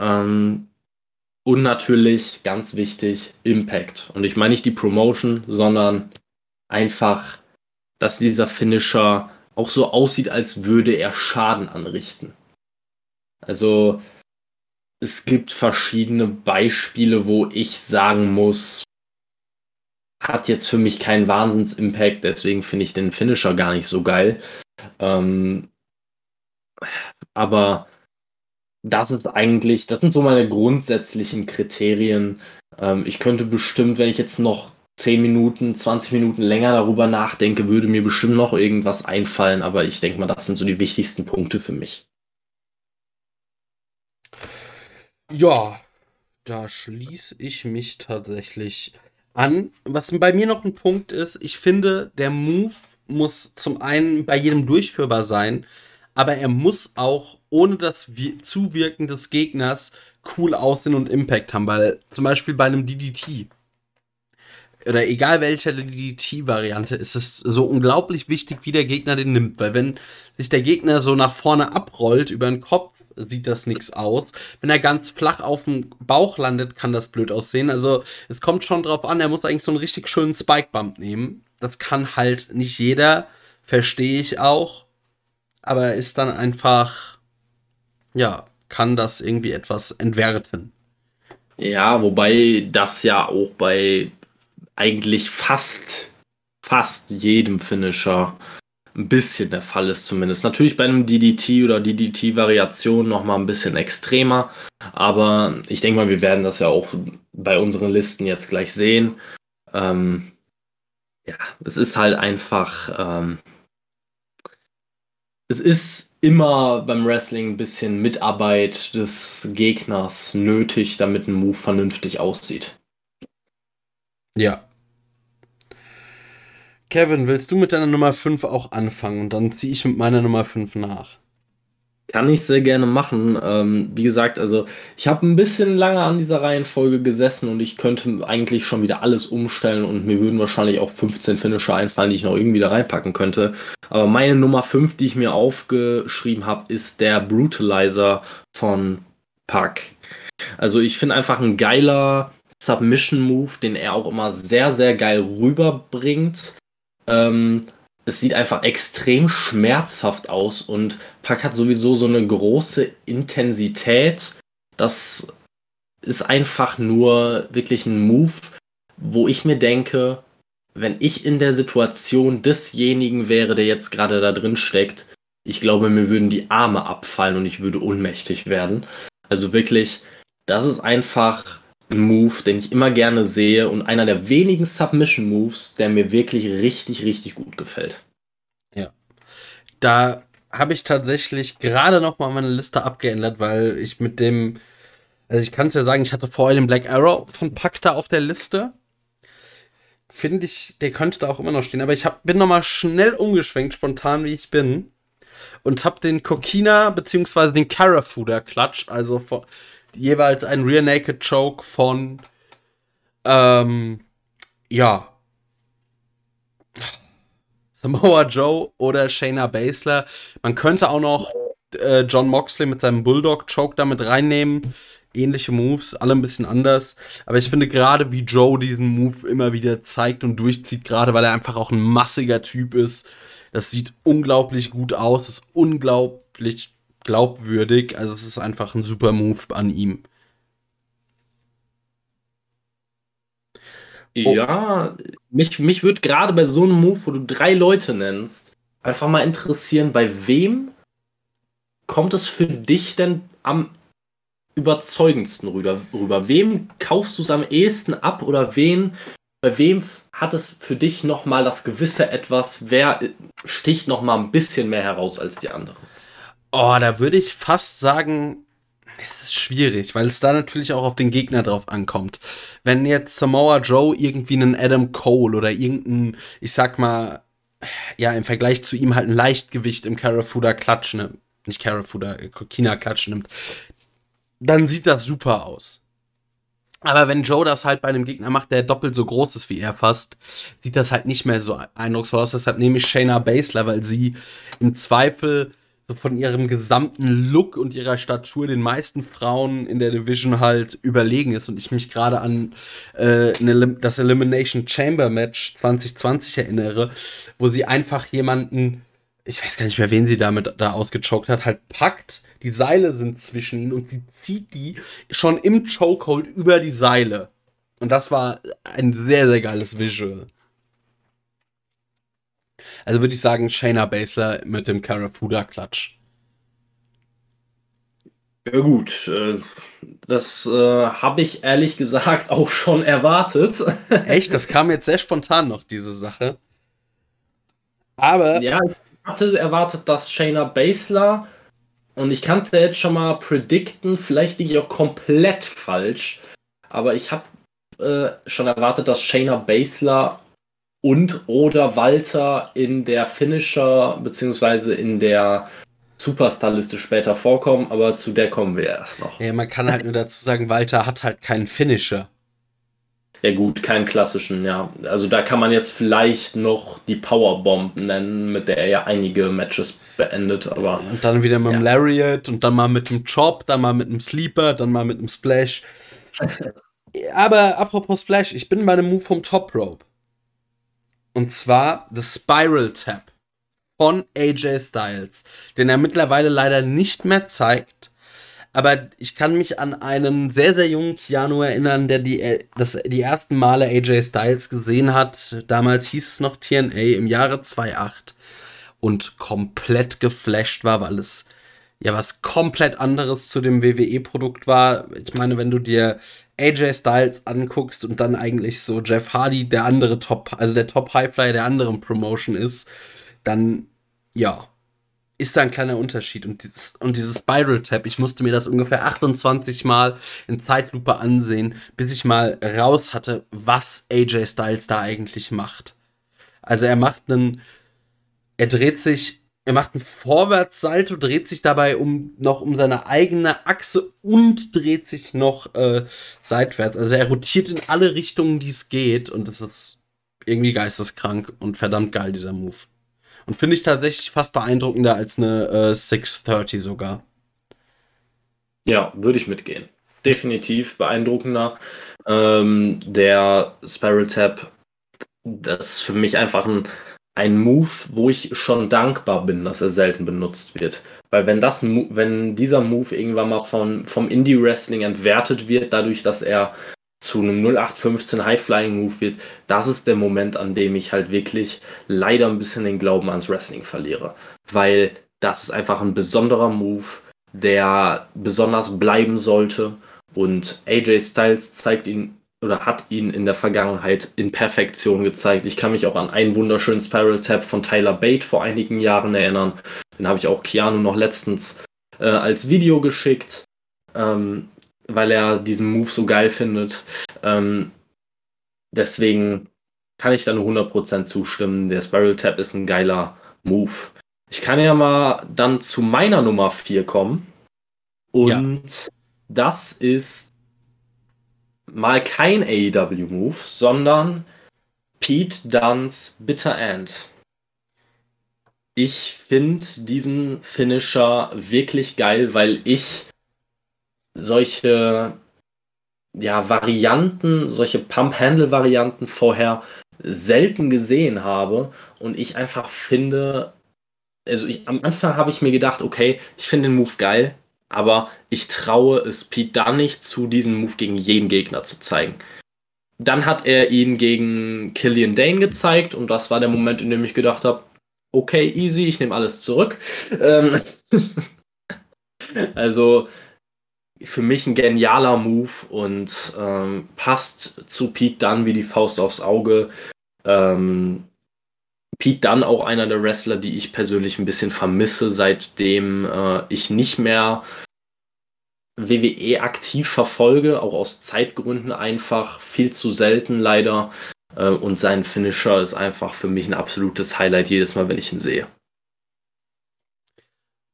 Ähm, und natürlich, ganz wichtig, Impact. Und ich meine nicht die Promotion, sondern einfach, dass dieser Finisher auch so aussieht, als würde er Schaden anrichten. Also es gibt verschiedene Beispiele, wo ich sagen muss, hat jetzt für mich keinen Wahnsinns-Impact, deswegen finde ich den Finisher gar nicht so geil. Ähm, aber das ist eigentlich, das sind so meine grundsätzlichen Kriterien. Ähm, ich könnte bestimmt, wenn ich jetzt noch 10 Minuten, 20 Minuten länger darüber nachdenke, würde mir bestimmt noch irgendwas einfallen, aber ich denke mal, das sind so die wichtigsten Punkte für mich. Ja, da schließe ich mich tatsächlich an. Was bei mir noch ein Punkt ist, ich finde, der Move muss zum einen bei jedem durchführbar sein, aber er muss auch ohne das Zuwirken des Gegners cool aussehen und Impact haben, weil zum Beispiel bei einem DDT oder egal welcher DDT-Variante ist es so unglaublich wichtig, wie der Gegner den nimmt, weil wenn sich der Gegner so nach vorne abrollt über den Kopf, sieht das nichts aus. Wenn er ganz flach auf dem Bauch landet, kann das blöd aussehen. Also es kommt schon drauf an, er muss eigentlich so einen richtig schönen Spike-Bump nehmen. Das kann halt nicht jeder, verstehe ich auch. Aber ist dann einfach, ja, kann das irgendwie etwas entwerten. Ja, wobei das ja auch bei eigentlich fast, fast jedem Finisher ein bisschen der Fall ist zumindest. Natürlich bei einem DDT oder DDT-Variation noch mal ein bisschen extremer, aber ich denke mal, wir werden das ja auch bei unseren Listen jetzt gleich sehen. Ähm, ja, es ist halt einfach, ähm, es ist immer beim Wrestling ein bisschen Mitarbeit des Gegners nötig, damit ein Move vernünftig aussieht. Ja, Kevin, willst du mit deiner Nummer 5 auch anfangen und dann ziehe ich mit meiner Nummer 5 nach? Kann ich sehr gerne machen. Ähm, wie gesagt, also ich habe ein bisschen lange an dieser Reihenfolge gesessen und ich könnte eigentlich schon wieder alles umstellen und mir würden wahrscheinlich auch 15 Finisher einfallen, die ich noch irgendwie da reinpacken könnte. Aber meine Nummer 5, die ich mir aufgeschrieben habe, ist der Brutalizer von Pack. Also ich finde einfach ein geiler Submission-Move, den er auch immer sehr, sehr geil rüberbringt. Ähm, es sieht einfach extrem schmerzhaft aus und Pack hat sowieso so eine große Intensität. Das ist einfach nur wirklich ein Move, wo ich mir denke, wenn ich in der Situation desjenigen wäre, der jetzt gerade da drin steckt, ich glaube, mir würden die Arme abfallen und ich würde ohnmächtig werden. Also wirklich, das ist einfach ein Move, den ich immer gerne sehe und einer der wenigen Submission Moves, der mir wirklich richtig, richtig gut gefällt. Ja. Da habe ich tatsächlich gerade noch mal meine Liste abgeändert, weil ich mit dem, also ich kann es ja sagen, ich hatte vorher den Black Arrow von Pakta auf der Liste. Finde ich, der könnte da auch immer noch stehen, aber ich hab, bin noch mal schnell umgeschwenkt, spontan wie ich bin, und habe den Kokina beziehungsweise den Carafuda Clutch, also vor, jeweils ein Rear Naked Choke von, ähm, ja, Samoa Joe oder Shayna Baszler. Man könnte auch noch äh, John Moxley mit seinem Bulldog Choke damit reinnehmen. Ähnliche Moves, alle ein bisschen anders. Aber ich finde gerade, wie Joe diesen Move immer wieder zeigt und durchzieht, gerade weil er einfach auch ein massiger Typ ist. Das sieht unglaublich gut aus, ist unglaublich glaubwürdig. Also es ist einfach ein super Move an ihm. Oh. Ja, mich, mich würde gerade bei so einem Move, wo du drei Leute nennst, einfach mal interessieren, bei wem kommt es für dich denn am überzeugendsten rüber? rüber? Wem kaufst du es am ehesten ab oder wen, bei wem hat es für dich nochmal das gewisse Etwas, wer sticht nochmal ein bisschen mehr heraus als die anderen? Oh, da würde ich fast sagen, es ist schwierig, weil es da natürlich auch auf den Gegner drauf ankommt. Wenn jetzt Samoa Joe irgendwie einen Adam Cole oder irgendeinen, ich sag mal, ja, im Vergleich zu ihm halt ein Leichtgewicht im Carafuda Klatsch nimmt, nicht Carafuda, Kokina Klatsch nimmt, dann sieht das super aus. Aber wenn Joe das halt bei einem Gegner macht, der doppelt so groß ist wie er fast, sieht das halt nicht mehr so eindrucksvoll aus. Deshalb nehme ich Shayna Baszler, weil sie im Zweifel so von ihrem gesamten Look und ihrer Statur den meisten Frauen in der Division halt überlegen ist und ich mich gerade an äh, das Elimination Chamber Match 2020 erinnere, wo sie einfach jemanden, ich weiß gar nicht mehr, wen sie damit da ausgechoked hat, halt packt, die Seile sind zwischen ihnen und sie zieht die schon im Chokehold über die Seile. Und das war ein sehr, sehr geiles Visual. Also würde ich sagen, Shayna Baszler mit dem Karafuda-Klatsch. Ja gut, äh, das äh, habe ich ehrlich gesagt auch schon erwartet. Echt? Das kam jetzt sehr spontan noch, diese Sache. Aber. Ja, ich hatte erwartet, dass Shayna Baszler, und ich kann es ja jetzt schon mal predikten, vielleicht liege ich auch komplett falsch, aber ich habe äh, schon erwartet, dass Shayna Baszler und oder Walter in der Finisher beziehungsweise in der Superstar-Liste später vorkommen, aber zu der kommen wir erst noch. Ja, man kann halt nur dazu sagen, Walter hat halt keinen Finisher. Ja gut, keinen klassischen, ja. Also da kann man jetzt vielleicht noch die Powerbomb nennen, mit der er ja einige Matches beendet, aber... Und dann wieder mit ja. dem Lariat und dann mal mit dem Chop, dann mal mit dem Sleeper, dann mal mit dem Splash. aber apropos Splash, ich bin bei einem Move vom Top Rope. Und zwar The Spiral Tap von AJ Styles, den er mittlerweile leider nicht mehr zeigt. Aber ich kann mich an einen sehr, sehr jungen Keanu erinnern, der die, das, die ersten Male AJ Styles gesehen hat. Damals hieß es noch TNA im Jahre 2008 und komplett geflasht war, weil es ja was komplett anderes zu dem WWE-Produkt war. Ich meine, wenn du dir AJ Styles anguckst und dann eigentlich so Jeff Hardy der andere Top, also der Top Highflyer der anderen Promotion ist, dann ja, ist da ein kleiner Unterschied. Und dieses, und dieses Spiral Tap, ich musste mir das ungefähr 28 Mal in Zeitlupe ansehen, bis ich mal raus hatte, was AJ Styles da eigentlich macht. Also er macht einen, er dreht sich er macht einen Vorwärtssalto, dreht sich dabei um noch um seine eigene Achse und dreht sich noch äh, seitwärts. Also er rotiert in alle Richtungen, die es geht. Und das ist irgendwie geisteskrank und verdammt geil, dieser Move. Und finde ich tatsächlich fast beeindruckender als eine äh, 630 sogar. Ja, würde ich mitgehen. Definitiv beeindruckender. Ähm, der Spiral Tap, das ist für mich einfach ein ein Move, wo ich schon dankbar bin, dass er selten benutzt wird. Weil wenn das, wenn dieser Move irgendwann mal von, vom Indie-Wrestling entwertet wird, dadurch, dass er zu einem 0815 High-Flying-Move wird, das ist der Moment, an dem ich halt wirklich leider ein bisschen den Glauben ans Wrestling verliere. Weil das ist einfach ein besonderer Move, der besonders bleiben sollte. Und AJ Styles zeigt ihn oder hat ihn in der Vergangenheit in Perfektion gezeigt. Ich kann mich auch an einen wunderschönen Spiral Tap von Tyler Bate vor einigen Jahren erinnern. Den habe ich auch Keanu noch letztens äh, als Video geschickt, ähm, weil er diesen Move so geil findet. Ähm, deswegen kann ich da nur 100% zustimmen. Der Spiral Tap ist ein geiler Move. Ich kann ja mal dann zu meiner Nummer 4 kommen. Und ja. das ist mal kein AEW-Move, sondern Pete Dunns Bitter End. Ich finde diesen Finisher wirklich geil, weil ich solche ja, Varianten, solche Pump-Handle-Varianten vorher selten gesehen habe und ich einfach finde, also ich, am Anfang habe ich mir gedacht, okay, ich finde den Move geil, aber ich traue es Pete da nicht zu, diesen Move gegen jeden Gegner zu zeigen. Dann hat er ihn gegen Killian Dane gezeigt und das war der Moment, in dem ich gedacht habe, okay, easy, ich nehme alles zurück. Ähm also für mich ein genialer Move und ähm, passt zu Pete Dunn wie die Faust aufs Auge. Ähm, Pete Dunn auch einer der Wrestler, die ich persönlich ein bisschen vermisse, seitdem äh, ich nicht mehr WWE aktiv verfolge, auch aus Zeitgründen einfach viel zu selten leider. Äh, und sein Finisher ist einfach für mich ein absolutes Highlight jedes Mal, wenn ich ihn sehe.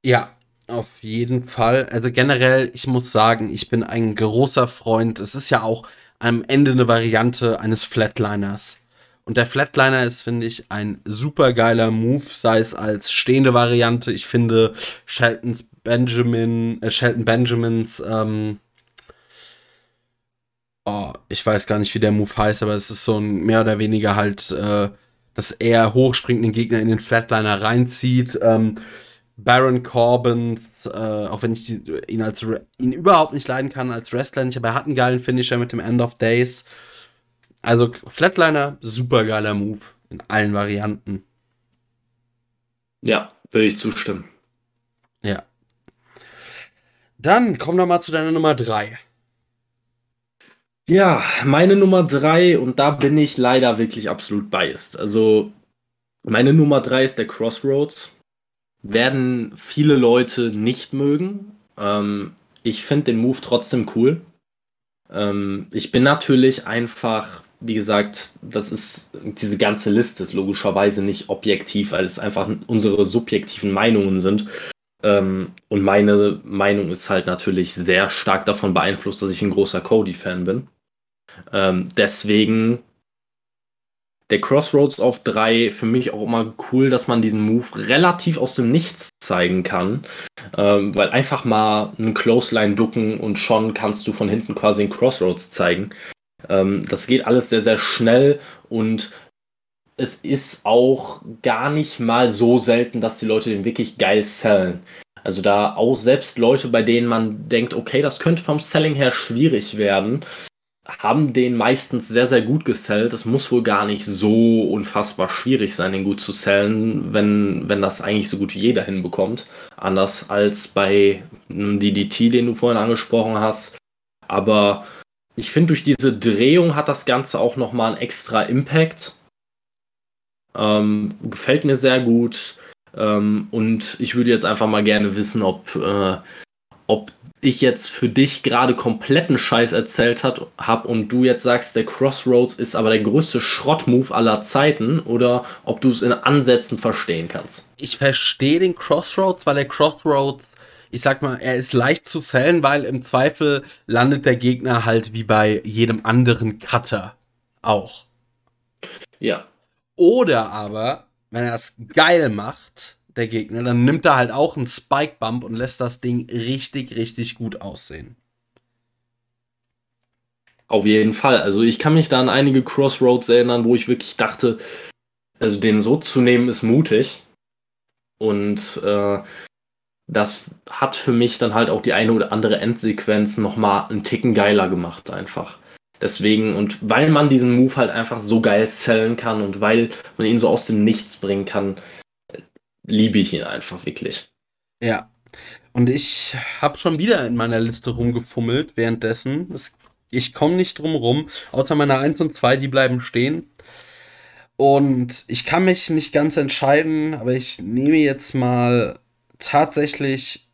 Ja, Auf jeden Fall. Also generell, ich muss sagen, ich bin ein großer Freund. Es ist ja auch am Ende eine Variante eines Flatliners. Und der Flatliner ist, finde ich, ein super geiler Move, sei es als stehende Variante. Ich finde Sheltons Benjamin, äh, Shelton Benjamins, ähm, oh, ich weiß gar nicht, wie der Move heißt, aber es ist so ein mehr oder weniger halt, äh, dass er hochspringt, den Gegner in den Flatliner reinzieht. Ähm, Baron Corbin, äh, auch wenn ich ihn als ihn überhaupt nicht leiden kann als Wrestler nicht, aber er hat einen geilen Finisher mit dem End of Days. Also Flatliner, super geiler Move in allen Varianten. Ja, würde ich zustimmen. Ja. Dann komm doch mal zu deiner Nummer 3. Ja, meine Nummer 3 und da bin ich leider wirklich absolut biased. Also meine Nummer 3 ist der Crossroads. Werden viele Leute nicht mögen. Ähm, ich finde den Move trotzdem cool. Ähm, ich bin natürlich einfach wie gesagt, das ist, diese ganze Liste ist logischerweise nicht objektiv, weil es einfach unsere subjektiven Meinungen sind. Ähm, und meine Meinung ist halt natürlich sehr stark davon beeinflusst, dass ich ein großer Cody-Fan bin. Ähm, deswegen der Crossroads auf 3 für mich auch immer cool, dass man diesen Move relativ aus dem Nichts zeigen kann. Ähm, weil einfach mal einen Clothesline ducken und schon kannst du von hinten quasi einen Crossroads zeigen. Ähm, das geht alles sehr, sehr schnell und es ist auch gar nicht mal so selten, dass die Leute den wirklich geil sellen. Also da auch selbst Leute, bei denen man denkt, okay, das könnte vom Selling her schwierig werden, haben den meistens sehr, sehr gut gesellt. Es muss wohl gar nicht so unfassbar schwierig sein, den gut zu sellen, wenn, wenn das eigentlich so gut wie jeder hinbekommt. Anders als bei einem DDT, den du vorhin angesprochen hast. Aber ich finde, durch diese Drehung hat das Ganze auch nochmal einen extra Impact. Ähm, gefällt mir sehr gut. Ähm, und ich würde jetzt einfach mal gerne wissen, ob, äh, ob ich jetzt für dich gerade kompletten Scheiß erzählt habe und du jetzt sagst, der Crossroads ist aber der größte Schrottmove aller Zeiten oder ob du es in Ansätzen verstehen kannst. Ich verstehe den Crossroads, weil der Crossroads ich sag mal, er ist leicht zu sellen, weil im Zweifel landet der Gegner halt wie bei jedem anderen Cutter auch. Ja. Oder aber, wenn er es geil macht, der Gegner, dann nimmt er halt auch einen Spike Bump und lässt das Ding richtig, richtig gut aussehen. Auf jeden Fall. Also ich kann mich da an einige Crossroads erinnern, wo ich wirklich dachte, also den so zu nehmen ist mutig. Und äh, das hat für mich dann halt auch die eine oder andere Endsequenz nochmal einen Ticken geiler gemacht, einfach. Deswegen, und weil man diesen Move halt einfach so geil sellen kann und weil man ihn so aus dem Nichts bringen kann, liebe ich ihn einfach wirklich. Ja. Und ich habe schon wieder in meiner Liste rumgefummelt währenddessen. Es, ich komme nicht drum rum, außer meine 1 und 2, die bleiben stehen. Und ich kann mich nicht ganz entscheiden, aber ich nehme jetzt mal tatsächlich,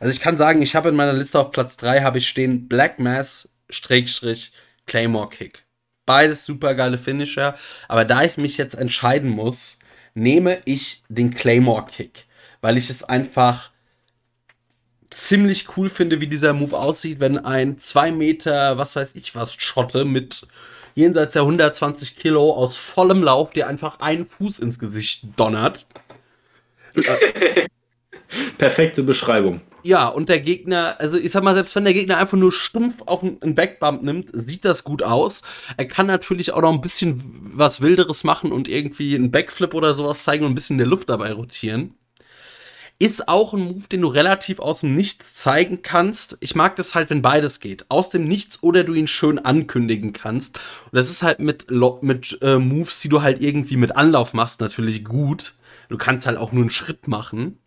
also ich kann sagen, ich habe in meiner Liste auf Platz 3 habe ich stehen Black Mass Schrägstrich Claymore Kick. Beides super geile Finisher, aber da ich mich jetzt entscheiden muss, nehme ich den Claymore Kick, weil ich es einfach ziemlich cool finde, wie dieser Move aussieht, wenn ein 2 Meter, was weiß ich was, Schotte mit jenseits der 120 Kilo aus vollem Lauf, dir einfach einen Fuß ins Gesicht donnert. Perfekte Beschreibung. Ja, und der Gegner, also ich sag mal, selbst wenn der Gegner einfach nur stumpf auf einen Backbump nimmt, sieht das gut aus. Er kann natürlich auch noch ein bisschen was Wilderes machen und irgendwie einen Backflip oder sowas zeigen und ein bisschen in der Luft dabei rotieren. Ist auch ein Move, den du relativ aus dem Nichts zeigen kannst. Ich mag das halt, wenn beides geht. Aus dem Nichts oder du ihn schön ankündigen kannst. Und das ist halt mit, mit äh, Moves, die du halt irgendwie mit Anlauf machst, natürlich gut. Du kannst halt auch nur einen Schritt machen.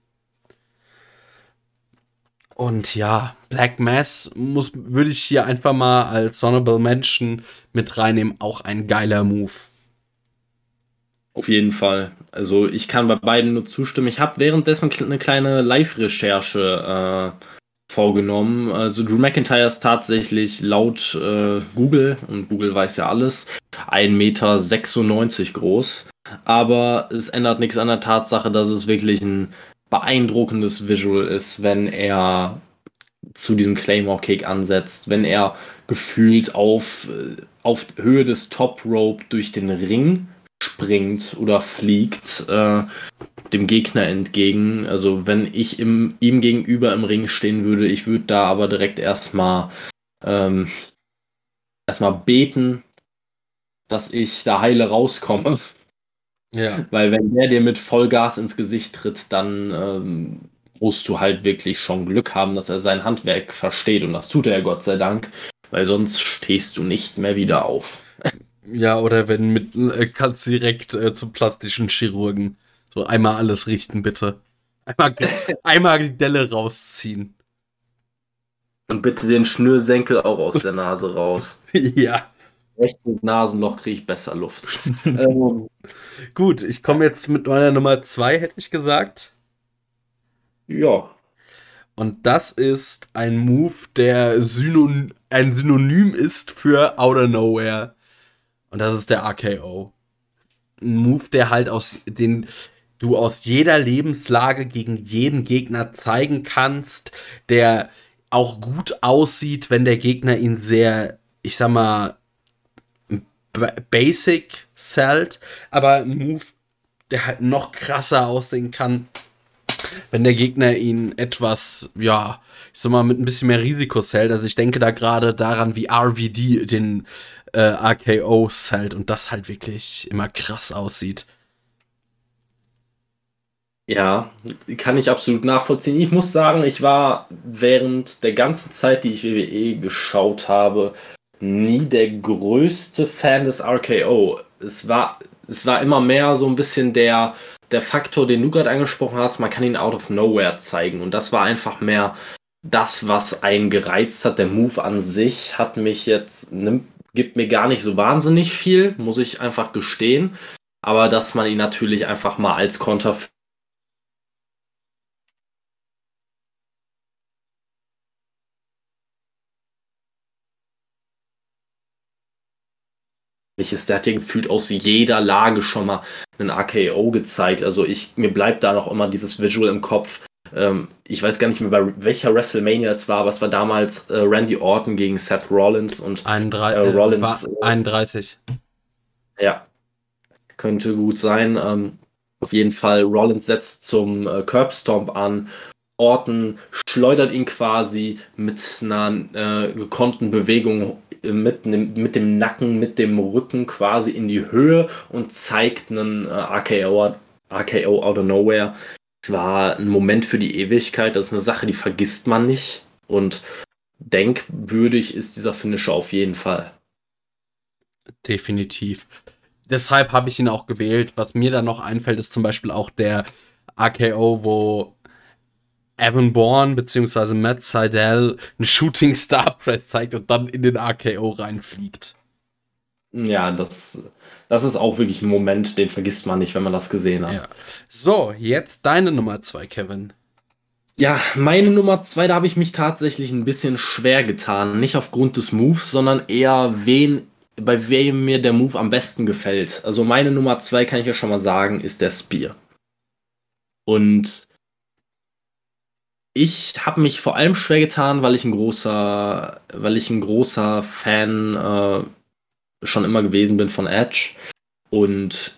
Und ja, Black Mass muss, würde ich hier einfach mal als Honorable Mention mit reinnehmen. Auch ein geiler Move. Auf jeden Fall. Also ich kann bei beiden nur zustimmen. Ich habe währenddessen eine kleine Live-Recherche äh, vorgenommen. Also Drew McIntyre ist tatsächlich laut äh, Google, und Google weiß ja alles, 1,96 Meter groß. Aber es ändert nichts an der Tatsache, dass es wirklich ein beeindruckendes Visual ist, wenn er zu diesem Claymore Kick ansetzt, wenn er gefühlt auf, äh, auf Höhe des Top Rope durch den Ring springt oder fliegt äh, dem Gegner entgegen. Also wenn ich im, ihm gegenüber im Ring stehen würde, ich würde da aber direkt erstmal ähm, erstmal beten, dass ich da heile rauskomme. Ja. Weil wenn der dir mit Vollgas ins Gesicht tritt, dann ähm, musst du halt wirklich schon Glück haben, dass er sein Handwerk versteht. Und das tut er Gott sei Dank, weil sonst stehst du nicht mehr wieder auf. Ja, oder wenn mit äh, kannst direkt äh, zum plastischen Chirurgen. So einmal alles richten, bitte. Einmal, einmal die Delle rausziehen. Und bitte den Schnürsenkel auch aus der Nase raus. ja. Rechtes Nasenloch kriege ich besser Luft. ähm, Gut, ich komme jetzt mit meiner Nummer zwei, hätte ich gesagt. Ja. Und das ist ein Move, der Synon ein Synonym ist für Outer Nowhere. Und das ist der RKO. Ein Move, der halt aus den du aus jeder Lebenslage gegen jeden Gegner zeigen kannst, der auch gut aussieht, wenn der Gegner ihn sehr, ich sag mal, basic sellt, aber ein Move, der halt noch krasser aussehen kann, wenn der Gegner ihn etwas, ja, ich sag mal, mit ein bisschen mehr Risiko sellt. Also ich denke da gerade daran, wie RVD den äh, RKO sellt und das halt wirklich immer krass aussieht. Ja, kann ich absolut nachvollziehen. Ich muss sagen, ich war während der ganzen Zeit, die ich WWE geschaut habe, nie der größte Fan des RKO. Es war, es war immer mehr so ein bisschen der, der Faktor, den du gerade angesprochen hast, man kann ihn out of nowhere zeigen. Und das war einfach mehr das, was einen gereizt hat. Der Move an sich hat mich jetzt, nimmt, gibt mir gar nicht so wahnsinnig viel, muss ich einfach gestehen. Aber dass man ihn natürlich einfach mal als Konter ist. Der hat ja gefühlt aus jeder Lage schon mal einen AKO gezeigt. Also ich, mir bleibt da noch immer dieses Visual im Kopf. Ähm, ich weiß gar nicht mehr, bei welcher WrestleMania es war, aber es war damals äh, Randy Orton gegen Seth Rollins und 31, äh, Rollins. Äh, 31. Ja, könnte gut sein. Ähm, auf jeden Fall, Rollins setzt zum äh, Curbstomp an. Orton schleudert ihn quasi mit einer äh, gekonnten Bewegung mit, mit dem Nacken, mit dem Rücken quasi in die Höhe und zeigt einen äh, RKO, RKO out of nowhere. Es war ein Moment für die Ewigkeit. Das ist eine Sache, die vergisst man nicht. Und denkwürdig ist dieser Finisher auf jeden Fall. Definitiv. Deshalb habe ich ihn auch gewählt. Was mir dann noch einfällt, ist zum Beispiel auch der AKO, wo Evan Bourne bzw. Matt Seidel einen Shooting Star Press zeigt und dann in den RKO reinfliegt. Ja, das, das ist auch wirklich ein Moment, den vergisst man nicht, wenn man das gesehen hat. Ja. So, jetzt deine Nummer zwei, Kevin. Ja, meine Nummer zwei, da habe ich mich tatsächlich ein bisschen schwer getan. Nicht aufgrund des Moves, sondern eher wen, bei wem mir der Move am besten gefällt. Also meine Nummer zwei, kann ich ja schon mal sagen, ist der Spear. Und ich habe mich vor allem schwer getan, weil ich ein großer, weil ich ein großer Fan äh, schon immer gewesen bin von Edge und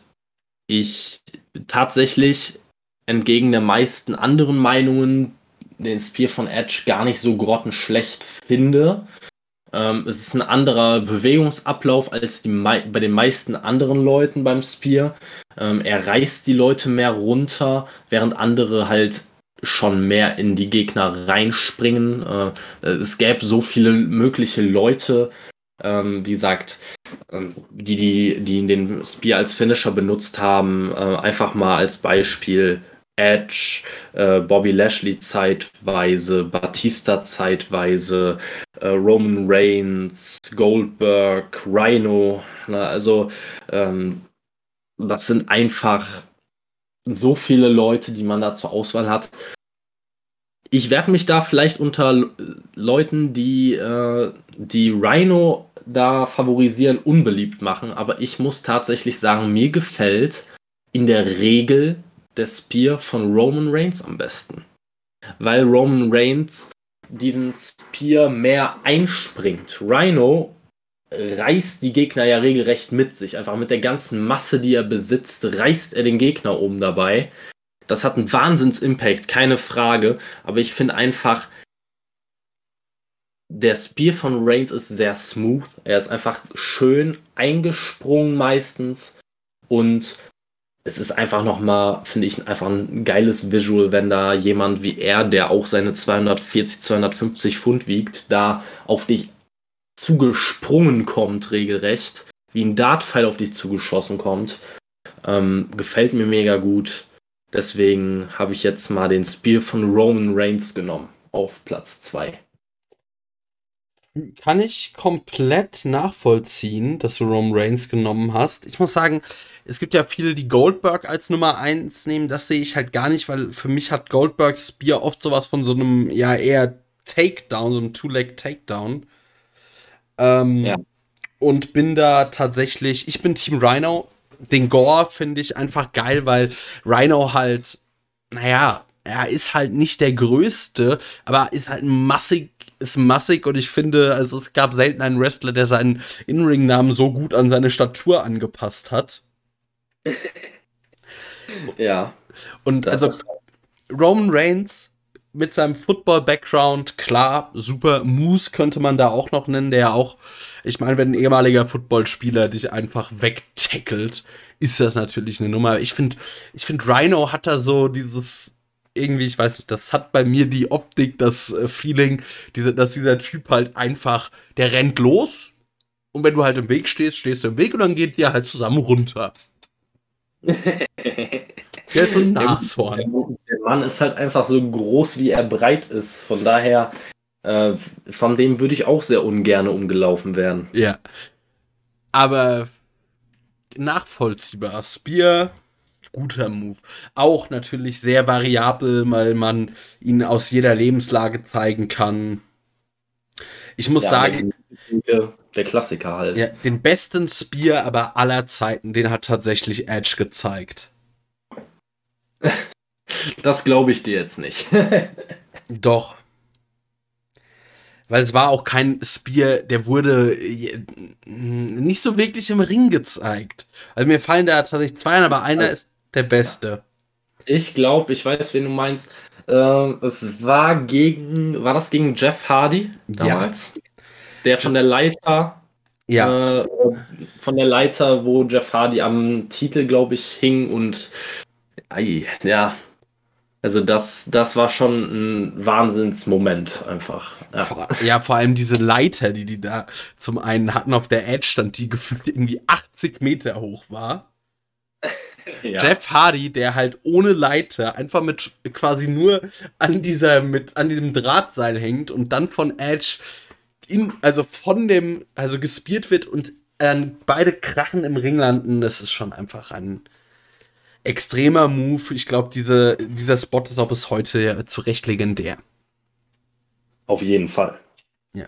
ich tatsächlich entgegen der meisten anderen Meinungen den Spear von Edge gar nicht so grottenschlecht finde. Ähm, es ist ein anderer Bewegungsablauf als bei den meisten anderen Leuten beim Spear. Ähm, er reißt die Leute mehr runter, während andere halt schon mehr in die Gegner reinspringen. Äh, es gäbe so viele mögliche Leute, ähm, wie gesagt, ähm, die, die, die den Spear als Finisher benutzt haben. Äh, einfach mal als Beispiel Edge, äh, Bobby Lashley zeitweise, Batista zeitweise, äh, Roman Reigns, Goldberg, Rhino. Na, also ähm, das sind einfach so viele Leute, die man da zur Auswahl hat. Ich werde mich da vielleicht unter Leuten, die äh, die Rhino da favorisieren, unbeliebt machen, aber ich muss tatsächlich sagen, mir gefällt in der Regel der Spear von Roman Reigns am besten. Weil Roman Reigns diesen Spear mehr einspringt. Rhino reißt die Gegner ja regelrecht mit sich. Einfach mit der ganzen Masse, die er besitzt, reißt er den Gegner um dabei. Das hat einen Wahnsinns-Impact, keine Frage. Aber ich finde einfach, der Spear von Reigns ist sehr smooth. Er ist einfach schön eingesprungen meistens. Und es ist einfach nochmal, finde ich, einfach ein geiles Visual, wenn da jemand wie er, der auch seine 240, 250 Pfund wiegt, da auf dich zugesprungen kommt, regelrecht. Wie ein Dartpfeil auf dich zugeschossen kommt. Ähm, gefällt mir mega gut. Deswegen habe ich jetzt mal den Spear von Roman Reigns genommen auf Platz 2. Kann ich komplett nachvollziehen, dass du Roman Reigns genommen hast. Ich muss sagen, es gibt ja viele, die Goldberg als Nummer 1 nehmen. Das sehe ich halt gar nicht, weil für mich hat Goldbergs Spear oft sowas von so einem, ja, eher Takedown, so einem Two-Leg-Takedown. Ähm, ja. Und bin da tatsächlich, ich bin Team Rhino. Den Gore finde ich einfach geil, weil Rhino halt, naja, er ist halt nicht der Größte, aber ist halt massig, ist massig und ich finde, also es gab selten einen Wrestler, der seinen In-Ring-Namen so gut an seine Statur angepasst hat. ja. Und also Roman Reigns mit seinem Football-Background, klar, super. Moose könnte man da auch noch nennen, der auch, ich meine, wenn ein ehemaliger Footballspieler dich einfach wegtackelt, ist das natürlich eine Nummer. Ich finde, ich finde, Rhino hat da so dieses, irgendwie, ich weiß nicht, das hat bei mir die Optik, das äh, Feeling, diese, dass dieser Typ halt einfach, der rennt los und wenn du halt im Weg stehst, stehst du im Weg und dann geht ihr halt zusammen runter. Der so ein Nashorn. Der Mann ist halt einfach so groß, wie er breit ist. Von daher, äh, von dem würde ich auch sehr ungern umgelaufen werden. Ja. Aber nachvollziehbar. Spear, guter Move. Auch natürlich sehr variabel, weil man ihn aus jeder Lebenslage zeigen kann. Ich muss ja, sagen. Der Klassiker halt. Ja, den besten Spear aber aller Zeiten, den hat tatsächlich Edge gezeigt. Das glaube ich dir jetzt nicht. Doch. Weil es war auch kein Spear, der wurde äh, nicht so wirklich im Ring gezeigt. Also mir fallen da tatsächlich zwei an, aber einer ist der beste. Ich glaube, ich weiß, wen du meinst. Äh, es war gegen, war das gegen Jeff Hardy damals? Ja. Der von der Leiter, ja. Äh, von der Leiter, wo Jeff Hardy am Titel, glaube ich, hing und Ei, ja. Also das, das war schon ein Wahnsinnsmoment einfach. Ja. Vor, ja, vor allem diese Leiter, die die da zum einen hatten auf der Edge stand, die gefühlt irgendwie 80 Meter hoch war. Ja. Jeff Hardy, der halt ohne Leiter einfach mit quasi nur an dieser mit an diesem Drahtseil hängt und dann von Edge in also von dem also gespielt wird und dann beide krachen im Ring landen, das ist schon einfach ein extremer Move. Ich glaube, diese, dieser Spot ist auch bis heute zu Recht legendär. Auf jeden Fall. Ja.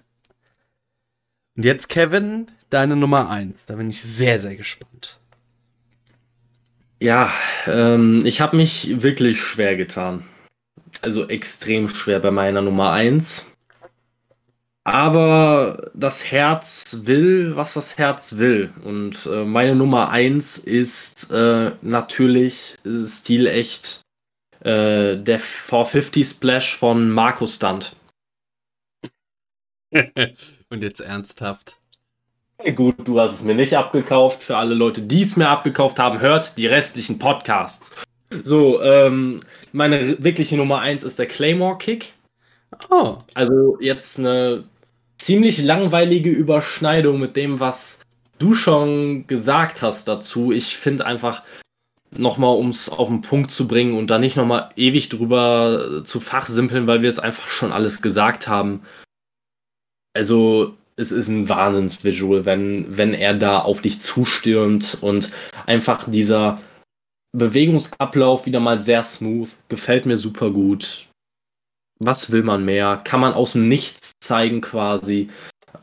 Und jetzt, Kevin, deine Nummer 1. Da bin ich sehr, sehr gespannt. Ja, ähm, ich habe mich wirklich schwer getan. Also extrem schwer bei meiner Nummer 1. Aber das Herz will, was das Herz will. Und äh, meine Nummer 1 ist äh, natürlich stilecht äh, der 450 Splash von Markus Stunt. Und jetzt ernsthaft. Gut, du hast es mir nicht abgekauft. Für alle Leute, die es mir abgekauft haben, hört die restlichen Podcasts. So, ähm, meine wirkliche Nummer 1 ist der Claymore Kick. Oh. Also jetzt eine ziemlich langweilige Überschneidung mit dem, was du schon gesagt hast dazu. Ich finde einfach, nochmal, um es auf den Punkt zu bringen und da nicht nochmal ewig drüber zu fachsimpeln, weil wir es einfach schon alles gesagt haben. Also, es ist ein Wahnsinnsvisual, wenn, wenn er da auf dich zustürmt und einfach dieser Bewegungsablauf wieder mal sehr smooth, gefällt mir super gut was will man mehr? Kann man aus dem Nichts zeigen quasi.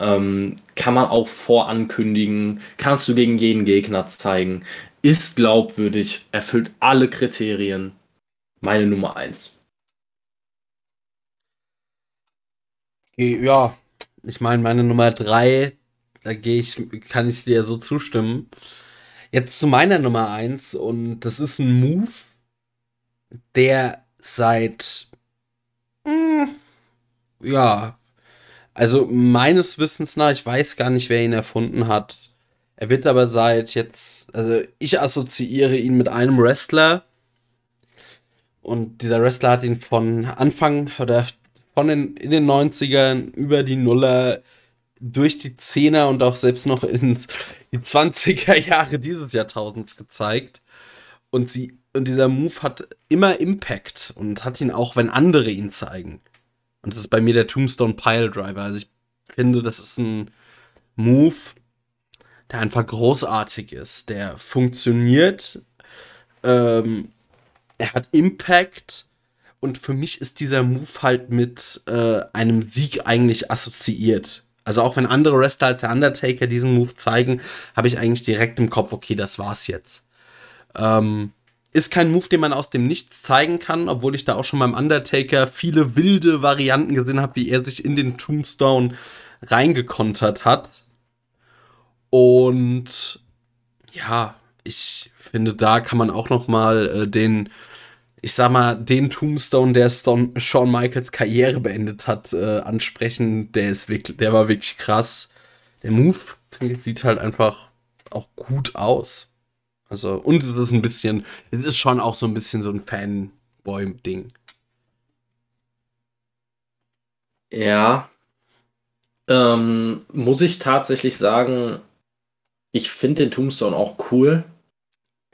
Ähm, kann man auch vorankündigen, kannst du gegen jeden Gegner zeigen, ist glaubwürdig, erfüllt alle Kriterien. Meine Nummer 1. Ja, ich meine, meine Nummer 3, da gehe ich, kann ich dir so zustimmen. Jetzt zu meiner Nummer 1 und das ist ein Move, der seit hm, ja, also meines Wissens nach, ich weiß gar nicht, wer ihn erfunden hat. Er wird aber seit jetzt, also ich assoziiere ihn mit einem Wrestler. Und dieser Wrestler hat ihn von Anfang oder von den, in den 90ern über die Nuller durch die Zehner und auch selbst noch in die 20er Jahre dieses Jahrtausends gezeigt. Und sie, und dieser Move hat immer Impact und hat ihn auch, wenn andere ihn zeigen. Und das ist bei mir der Tombstone Pile Driver. Also ich finde, das ist ein Move, der einfach großartig ist, der funktioniert, ähm, er hat Impact und für mich ist dieser Move halt mit äh, einem Sieg eigentlich assoziiert. Also auch wenn andere Wrestler als der Undertaker diesen Move zeigen, habe ich eigentlich direkt im Kopf, okay, das war's jetzt. Ähm, ist kein Move, den man aus dem Nichts zeigen kann, obwohl ich da auch schon beim Undertaker viele wilde Varianten gesehen habe, wie er sich in den Tombstone reingekontert hat. Und ja, ich finde, da kann man auch noch mal äh, den, ich sag mal, den Tombstone, der Stone, Shawn Michaels Karriere beendet hat, äh, ansprechen. Der ist wirklich, der war wirklich krass. Der Move sieht halt einfach auch gut aus. Also, und es ist ein bisschen, es ist schon auch so ein bisschen so ein Fanboy-Ding. Ja. Ähm, muss ich tatsächlich sagen, ich finde den Tombstone auch cool.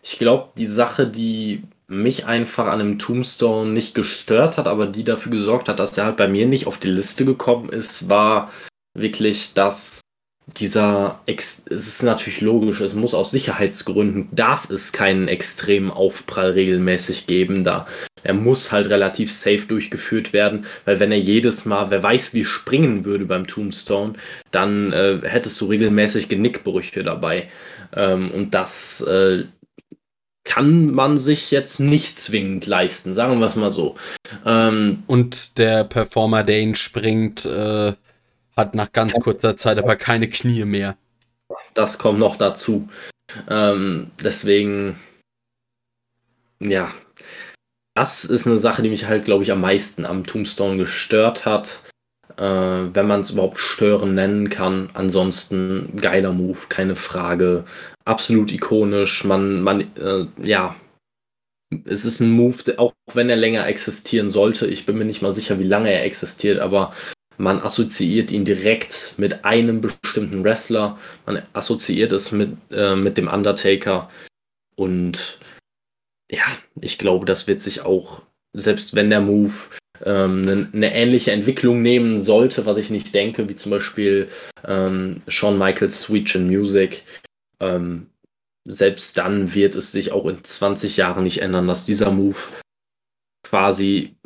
Ich glaube, die Sache, die mich einfach an dem Tombstone nicht gestört hat, aber die dafür gesorgt hat, dass er halt bei mir nicht auf die Liste gekommen ist, war wirklich, dass dieser, Ex es ist natürlich logisch, es muss aus Sicherheitsgründen, darf es keinen extremen Aufprall regelmäßig geben, da er muss halt relativ safe durchgeführt werden, weil wenn er jedes Mal, wer weiß wie springen würde beim Tombstone, dann äh, hättest du regelmäßig Genickbrüche dabei. Ähm, und das äh, kann man sich jetzt nicht zwingend leisten, sagen wir es mal so. Ähm, und der Performer, der ihn springt, äh, hat nach ganz kurzer Zeit aber keine Knie mehr. Das kommt noch dazu. Ähm, deswegen, ja, das ist eine Sache, die mich halt, glaube ich, am meisten am Tombstone gestört hat. Äh, wenn man es überhaupt stören nennen kann. Ansonsten geiler Move, keine Frage. Absolut ikonisch. Man, man, äh, ja, es ist ein Move, auch wenn er länger existieren sollte. Ich bin mir nicht mal sicher, wie lange er existiert, aber man assoziiert ihn direkt mit einem bestimmten Wrestler. Man assoziiert es mit, äh, mit dem Undertaker. Und ja, ich glaube, das wird sich auch, selbst wenn der Move ähm, eine, eine, ähnliche Entwicklung nehmen sollte, was ich nicht denke, wie zum Beispiel ähm, Shawn Michaels Sweet Chin Music, ähm, selbst dann wird es sich auch in 20 Jahren nicht ändern, dass dieser Move quasi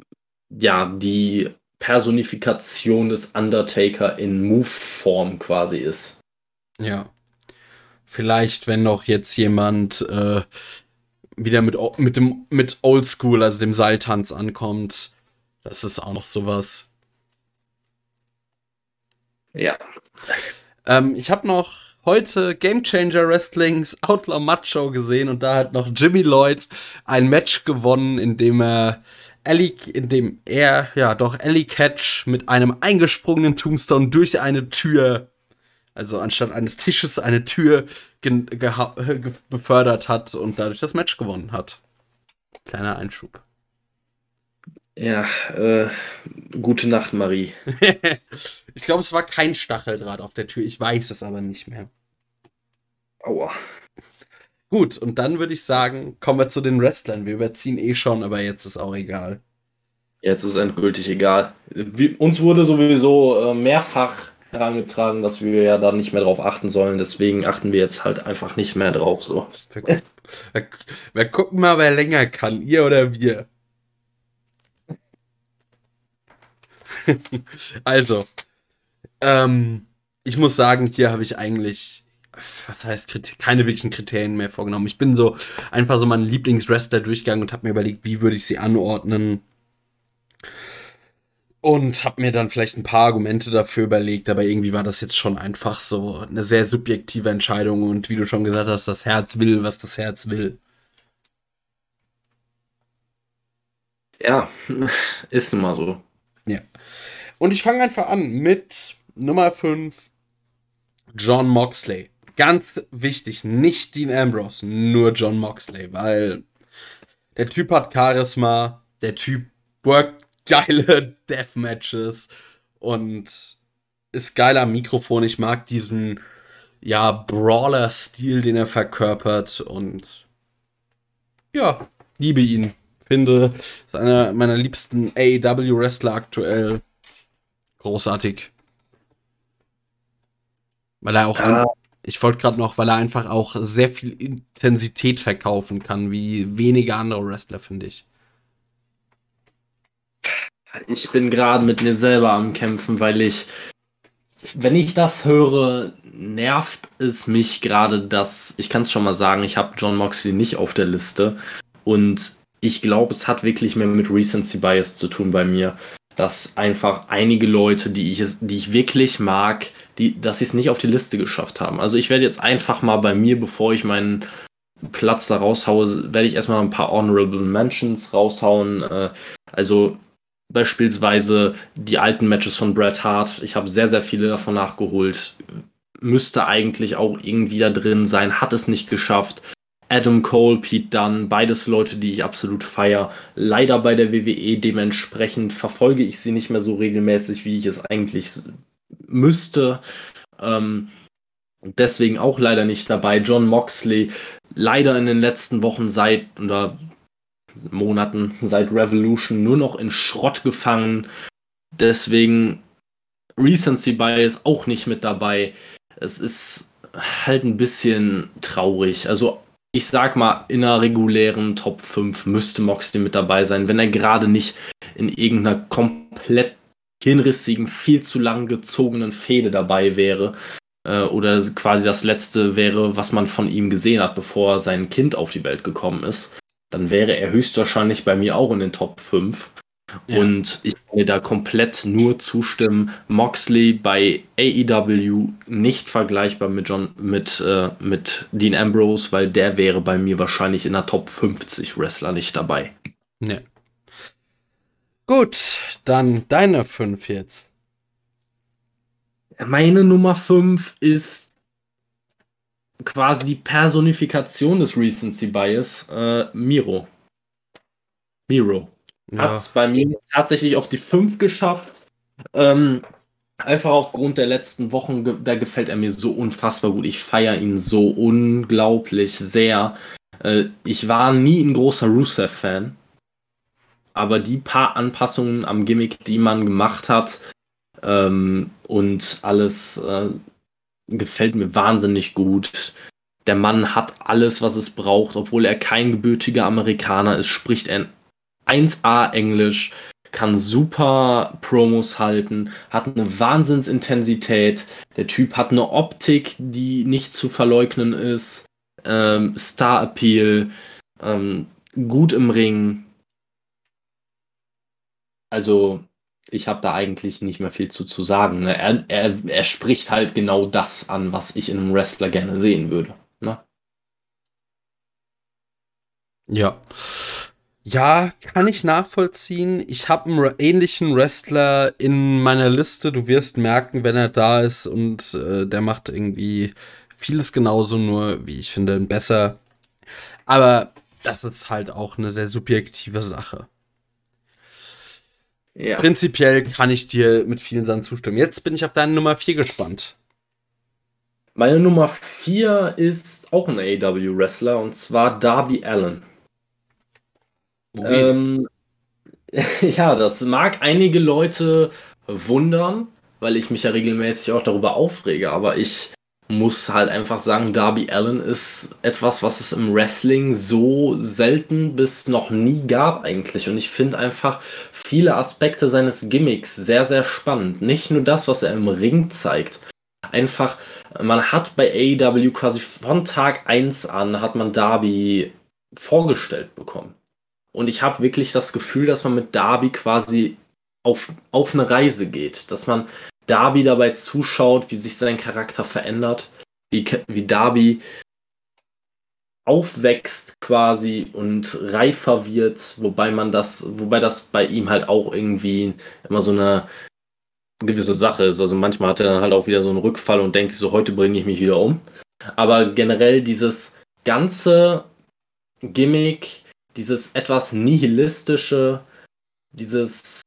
ja die Personifikation des Undertaker in Move-Form quasi ist. Ja. Vielleicht, wenn noch jetzt jemand äh, wieder mit, mit dem mit Oldschool, also dem Seiltanz ankommt, das ist auch noch sowas. Ja. Ähm, ich habe noch heute Game Changer Wrestlings Outlaw Macho gesehen und da hat noch Jimmy Lloyd ein Match gewonnen, in dem er Ellie, in dem er, ja, doch Ellie Catch mit einem eingesprungenen Tombstone durch eine Tür, also anstatt eines Tisches eine Tür befördert hat und dadurch das Match gewonnen hat. Kleiner Einschub. Ja, äh, gute Nacht, Marie. ich glaube, es war kein Stacheldraht auf der Tür. Ich weiß es aber nicht mehr. Aua. Gut, und dann würde ich sagen, kommen wir zu den Wrestlern. Wir überziehen eh schon, aber jetzt ist auch egal. Jetzt ist endgültig egal. Wir, uns wurde sowieso äh, mehrfach herangetragen, dass wir ja da nicht mehr drauf achten sollen. Deswegen achten wir jetzt halt einfach nicht mehr drauf. So. Wir, gucken, wir, wir gucken mal, wer länger kann, ihr oder wir. also, ähm, ich muss sagen, hier habe ich eigentlich, was heißt, keine wirklichen Kriterien mehr vorgenommen. Ich bin so einfach so meinen Lieblingswrestler durchgegangen und habe mir überlegt, wie würde ich sie anordnen. Und habe mir dann vielleicht ein paar Argumente dafür überlegt, aber irgendwie war das jetzt schon einfach so eine sehr subjektive Entscheidung und wie du schon gesagt hast, das Herz will, was das Herz will. Ja, ist nun mal so. Ja. Und ich fange einfach an mit Nummer 5, John Moxley. Ganz wichtig, nicht Dean Ambrose, nur John Moxley, weil der Typ hat Charisma, der Typ workt geile Deathmatches und ist geil am Mikrofon. Ich mag diesen, ja, Brawler-Stil, den er verkörpert und ja, liebe ihn. Finde, ist einer meiner liebsten AEW-Wrestler aktuell. Großartig. Weil er auch, ja. Ich wollte gerade noch, weil er einfach auch sehr viel Intensität verkaufen kann, wie wenige andere Wrestler, finde ich. Ich bin gerade mit mir selber am Kämpfen, weil ich, wenn ich das höre, nervt es mich gerade, dass, ich kann es schon mal sagen, ich habe John Moxley nicht auf der Liste und ich glaube, es hat wirklich mehr mit Recency Bias zu tun bei mir, dass einfach einige Leute, die ich, die ich wirklich mag, die, dass sie es nicht auf die Liste geschafft haben. Also ich werde jetzt einfach mal bei mir, bevor ich meinen Platz da raushaue, werde ich erstmal ein paar Honorable Mentions raushauen. Äh, also beispielsweise die alten Matches von Bret Hart. Ich habe sehr, sehr viele davon nachgeholt. Müsste eigentlich auch irgendwie da drin sein, hat es nicht geschafft. Adam Cole, Pete Dunne, beides Leute, die ich absolut feier. Leider bei der WWE, dementsprechend verfolge ich sie nicht mehr so regelmäßig, wie ich es eigentlich müsste. Ähm, deswegen auch leider nicht dabei. John Moxley, leider in den letzten Wochen seit oder Monaten seit Revolution nur noch in Schrott gefangen. Deswegen Recency Bias auch nicht mit dabei. Es ist halt ein bisschen traurig. Also ich sag mal, in einer regulären Top 5 müsste Moxley mit dabei sein, wenn er gerade nicht in irgendeiner komplett hinrissigen, viel zu lang gezogenen Fehde dabei wäre. Äh, oder quasi das letzte wäre, was man von ihm gesehen hat, bevor sein Kind auf die Welt gekommen ist. Dann wäre er höchstwahrscheinlich bei mir auch in den Top 5. Ja. Und ich kann mir da komplett nur zustimmen. Moxley bei AEW nicht vergleichbar mit John, mit, äh, mit Dean Ambrose, weil der wäre bei mir wahrscheinlich in der Top 50 Wrestler nicht dabei. Ne. Gut, dann deine 5 jetzt. Meine Nummer 5 ist quasi die Personifikation des Recency Bias, äh, Miro. Miro. Ja. Hat es bei mir tatsächlich auf die 5 geschafft. Ähm, einfach aufgrund der letzten Wochen, da gefällt er mir so unfassbar gut. Ich feiere ihn so unglaublich sehr. Äh, ich war nie ein großer Rusev-Fan. Aber die paar Anpassungen am Gimmick, die man gemacht hat, ähm, und alles äh, gefällt mir wahnsinnig gut. Der Mann hat alles, was es braucht, obwohl er kein gebürtiger Amerikaner ist, spricht er 1A Englisch, kann super Promos halten, hat eine Wahnsinnsintensität. Der Typ hat eine Optik, die nicht zu verleugnen ist. Ähm, Star Appeal, ähm, gut im Ring. Also, ich habe da eigentlich nicht mehr viel zu, zu sagen. Ne? Er, er, er spricht halt genau das an, was ich in einem Wrestler gerne sehen würde. Ne? Ja. Ja, kann ich nachvollziehen. Ich habe einen ähnlichen Wrestler in meiner Liste. Du wirst merken, wenn er da ist und äh, der macht irgendwie vieles genauso, nur wie ich finde, besser. Aber das ist halt auch eine sehr subjektive Sache. Ja. Prinzipiell kann ich dir mit vielen Sachen zustimmen. Jetzt bin ich auf deine Nummer 4 gespannt. Meine Nummer 4 ist auch ein AEW-Wrestler und zwar Darby Allen. Ähm, ja, das mag einige Leute wundern, weil ich mich ja regelmäßig auch darüber aufrege, aber ich muss halt einfach sagen, Darby Allen ist etwas, was es im Wrestling so selten bis noch nie gab eigentlich. Und ich finde einfach viele Aspekte seines Gimmicks sehr, sehr spannend. Nicht nur das, was er im Ring zeigt, einfach, man hat bei AEW quasi von Tag 1 an hat man Darby vorgestellt bekommen. Und ich habe wirklich das Gefühl, dass man mit Darby quasi auf, auf eine Reise geht, dass man Darby dabei zuschaut, wie sich sein Charakter verändert, wie, wie Darby aufwächst quasi und reifer wird, wobei man das, wobei das bei ihm halt auch irgendwie immer so eine gewisse Sache ist. Also manchmal hat er dann halt auch wieder so einen Rückfall und denkt sich so, heute bringe ich mich wieder um. Aber generell dieses ganze Gimmick, dieses etwas nihilistische, dieses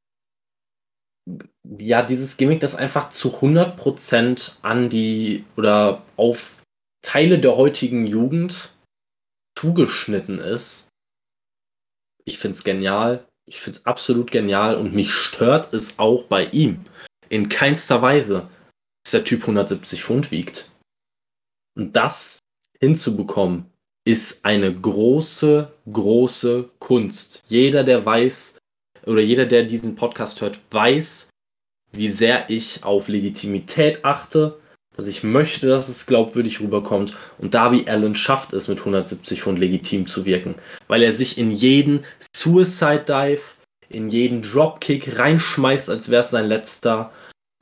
ja, dieses Gimmick, das einfach zu 100% an die oder auf Teile der heutigen Jugend zugeschnitten ist. Ich finde es genial. Ich finde es absolut genial und mich stört es auch bei ihm. In keinster Weise, dass der Typ 170 Pfund wiegt. Und das hinzubekommen, ist eine große, große Kunst. Jeder, der weiß, oder jeder, der diesen Podcast hört, weiß, wie sehr ich auf Legitimität achte, dass ich möchte, dass es glaubwürdig rüberkommt. Und Darby Allen schafft es, mit 170 Pfund legitim zu wirken, weil er sich in jeden Suicide Dive, in jeden Dropkick reinschmeißt, als wäre es sein letzter.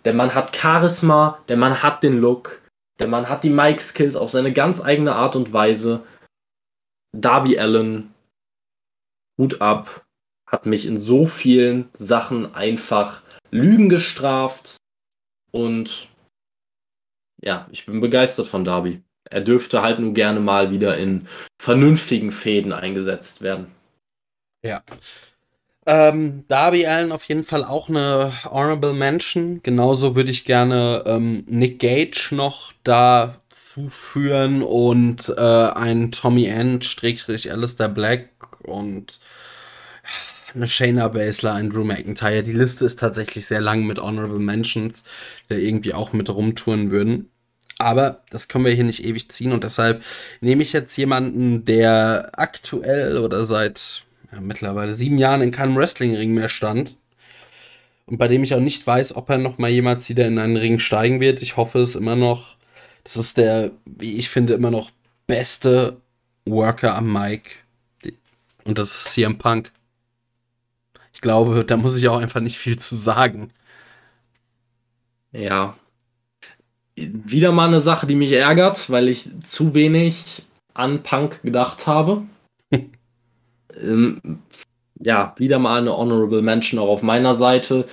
Der Mann hat Charisma, der Mann hat den Look, der Mann hat die Mic-Skills auf seine ganz eigene Art und Weise. Darby Allen, Hut ab, hat mich in so vielen Sachen einfach Lügen gestraft und ja, ich bin begeistert von Darby. Er dürfte halt nur gerne mal wieder in vernünftigen Fäden eingesetzt werden. Ja. Ähm, Darby Allen auf jeden Fall auch eine Honorable Mention. Genauso würde ich gerne ähm, Nick Gage noch da zuführen und äh, ein Tommy Strickstrich Alistair Black und Shayna Baszler, ein Drew McIntyre. Die Liste ist tatsächlich sehr lang mit Honorable Mentions, die irgendwie auch mit rumtouren würden. Aber das können wir hier nicht ewig ziehen und deshalb nehme ich jetzt jemanden, der aktuell oder seit ja, mittlerweile sieben Jahren in keinem Wrestlingring mehr stand und bei dem ich auch nicht weiß, ob er noch mal jemals wieder in einen Ring steigen wird. Ich hoffe es immer noch. Das ist der, wie ich finde, immer noch beste Worker am Mic. Und das ist CM Punk. Ich glaube, da muss ich auch einfach nicht viel zu sagen. Ja, wieder mal eine Sache, die mich ärgert, weil ich zu wenig an Punk gedacht habe. ähm, ja, wieder mal eine Honorable Mention auch auf meiner Seite.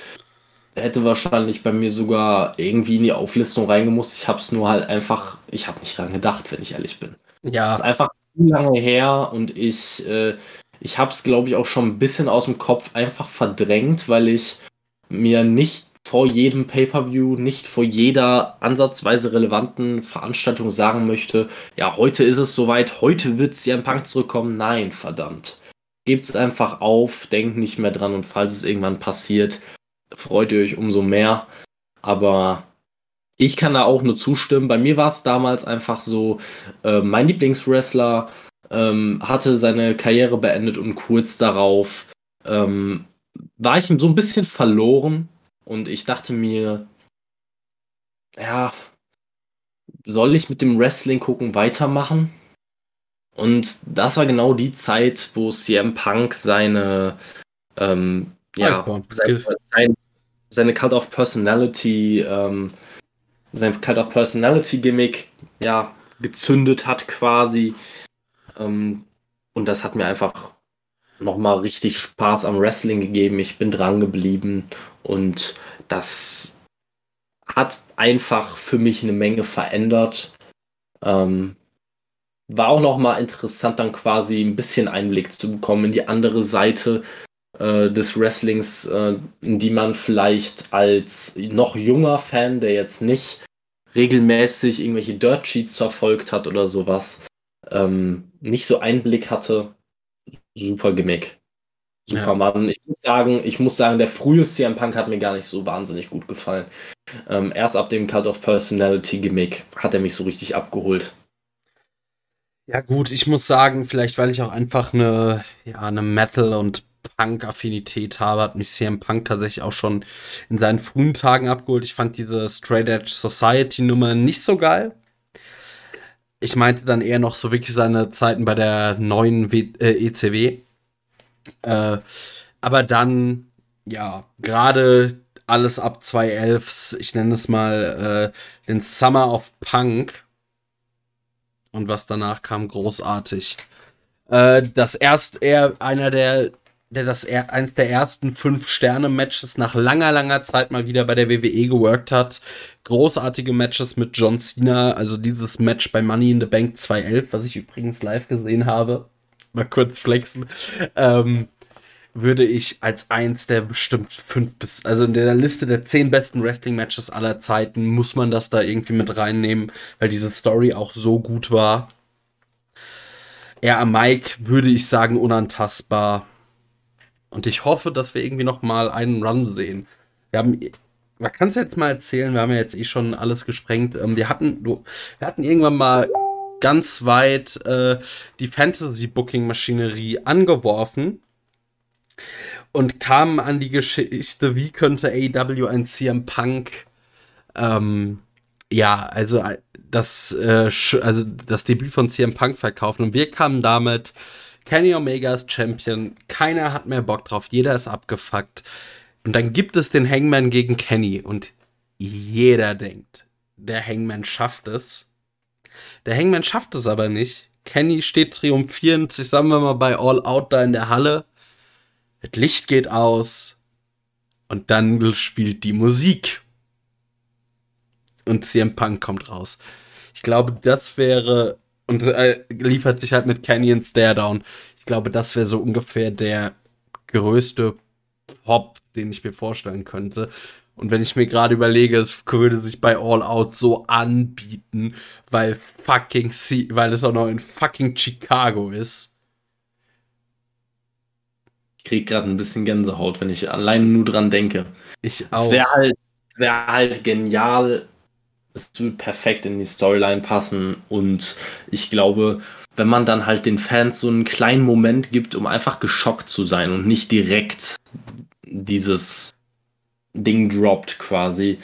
Hätte wahrscheinlich bei mir sogar irgendwie in die Auflistung reingemusst. Ich habe es nur halt einfach, ich habe nicht dran gedacht, wenn ich ehrlich bin. Ja. Es ist einfach zu lange her und ich, äh, ich habe es, glaube ich, auch schon ein bisschen aus dem Kopf einfach verdrängt, weil ich mir nicht vor jedem Pay-per-View, nicht vor jeder ansatzweise relevanten Veranstaltung sagen möchte, ja, heute ist es soweit, heute wird CM Punk zurückkommen. Nein, verdammt. Gebt es einfach auf, denkt nicht mehr dran und falls es irgendwann passiert, freut ihr euch umso mehr. Aber ich kann da auch nur zustimmen. Bei mir war es damals einfach so, äh, mein Lieblingswrestler ähm, hatte seine Karriere beendet und kurz darauf ähm, war ich so ein bisschen verloren und ich dachte mir, ja, soll ich mit dem Wrestling gucken weitermachen? Und das war genau die Zeit, wo CM Punk seine, ähm, ja, sein, sein, seine Cult of Personality, ähm, sein Cult of Personality Gimmick, ja, gezündet hat quasi. Ähm, und das hat mir einfach nochmal richtig Spaß am Wrestling gegeben. Ich bin dran geblieben und das hat einfach für mich eine Menge verändert. Ähm, war auch nochmal interessant, dann quasi ein bisschen Einblick zu bekommen in die andere Seite äh, des Wrestlings, äh, in die man vielleicht als noch junger Fan, der jetzt nicht regelmäßig irgendwelche Dirt Sheets verfolgt hat oder sowas, ähm, nicht so Einblick hatte super Gimmick. Super ja. Mann. Ich muss sagen, ich muss sagen, der frühe CM Punk hat mir gar nicht so wahnsinnig gut gefallen. Ähm, erst ab dem Cult of Personality Gimmick hat er mich so richtig abgeholt. Ja, gut, ich muss sagen, vielleicht weil ich auch einfach eine, ja, eine Metal- und Punk-Affinität habe, hat mich CM Punk tatsächlich auch schon in seinen frühen Tagen abgeholt. Ich fand diese Straight Edge Society-Nummer nicht so geil. Ich meinte dann eher noch so wirklich seine Zeiten bei der neuen w äh, ECW. Äh, aber dann, ja, gerade alles ab 2011, ich nenne es mal äh, den Summer of Punk. Und was danach kam, großartig. Äh, das erst eher einer der, der das er, eins der ersten fünf Sterne-Matches nach langer, langer Zeit mal wieder bei der WWE geworkt hat. Großartige Matches mit John Cena, also dieses Match bei Money in the Bank 2011, was ich übrigens live gesehen habe. Mal kurz flexen. Ähm, würde ich als eins der bestimmt fünf bis, also in der Liste der zehn besten Wrestling-Matches aller Zeiten muss man das da irgendwie mit reinnehmen, weil diese Story auch so gut war. Er am Mike würde ich sagen unantastbar. Und ich hoffe, dass wir irgendwie noch mal einen Run sehen. Wir haben, man kann es jetzt mal erzählen, wir haben ja jetzt eh schon alles gesprengt. Ähm, wir hatten, wir hatten irgendwann mal ganz weit äh, die Fantasy-Booking-Maschinerie angeworfen und kamen an die Geschichte, wie könnte AEW ein CM Punk ähm, ja, also äh, das, äh, also das Debüt von CM Punk verkaufen. Und wir kamen damit, Kenny Omega ist Champion, keiner hat mehr Bock drauf, jeder ist abgefuckt. Und dann gibt es den Hangman gegen Kenny und jeder denkt, der Hangman schafft es. Der Hangman schafft es aber nicht. Kenny steht triumphierend, sagen wir mal, bei All Out da in der Halle das Licht geht aus und dann spielt die Musik. Und CM Punk kommt raus. Ich glaube, das wäre und äh, liefert sich halt mit Canyon Staredown. Ich glaube, das wäre so ungefähr der größte Pop, den ich mir vorstellen könnte. Und wenn ich mir gerade überlege, es würde sich bei All Out so anbieten, weil fucking C weil es auch noch in fucking Chicago ist. Ich krieg gerade ein bisschen Gänsehaut, wenn ich allein nur dran denke. Ich auch. Es wäre halt, wär halt genial. Es würde perfekt in die Storyline passen. Und ich glaube, wenn man dann halt den Fans so einen kleinen Moment gibt, um einfach geschockt zu sein und nicht direkt dieses Ding droppt quasi.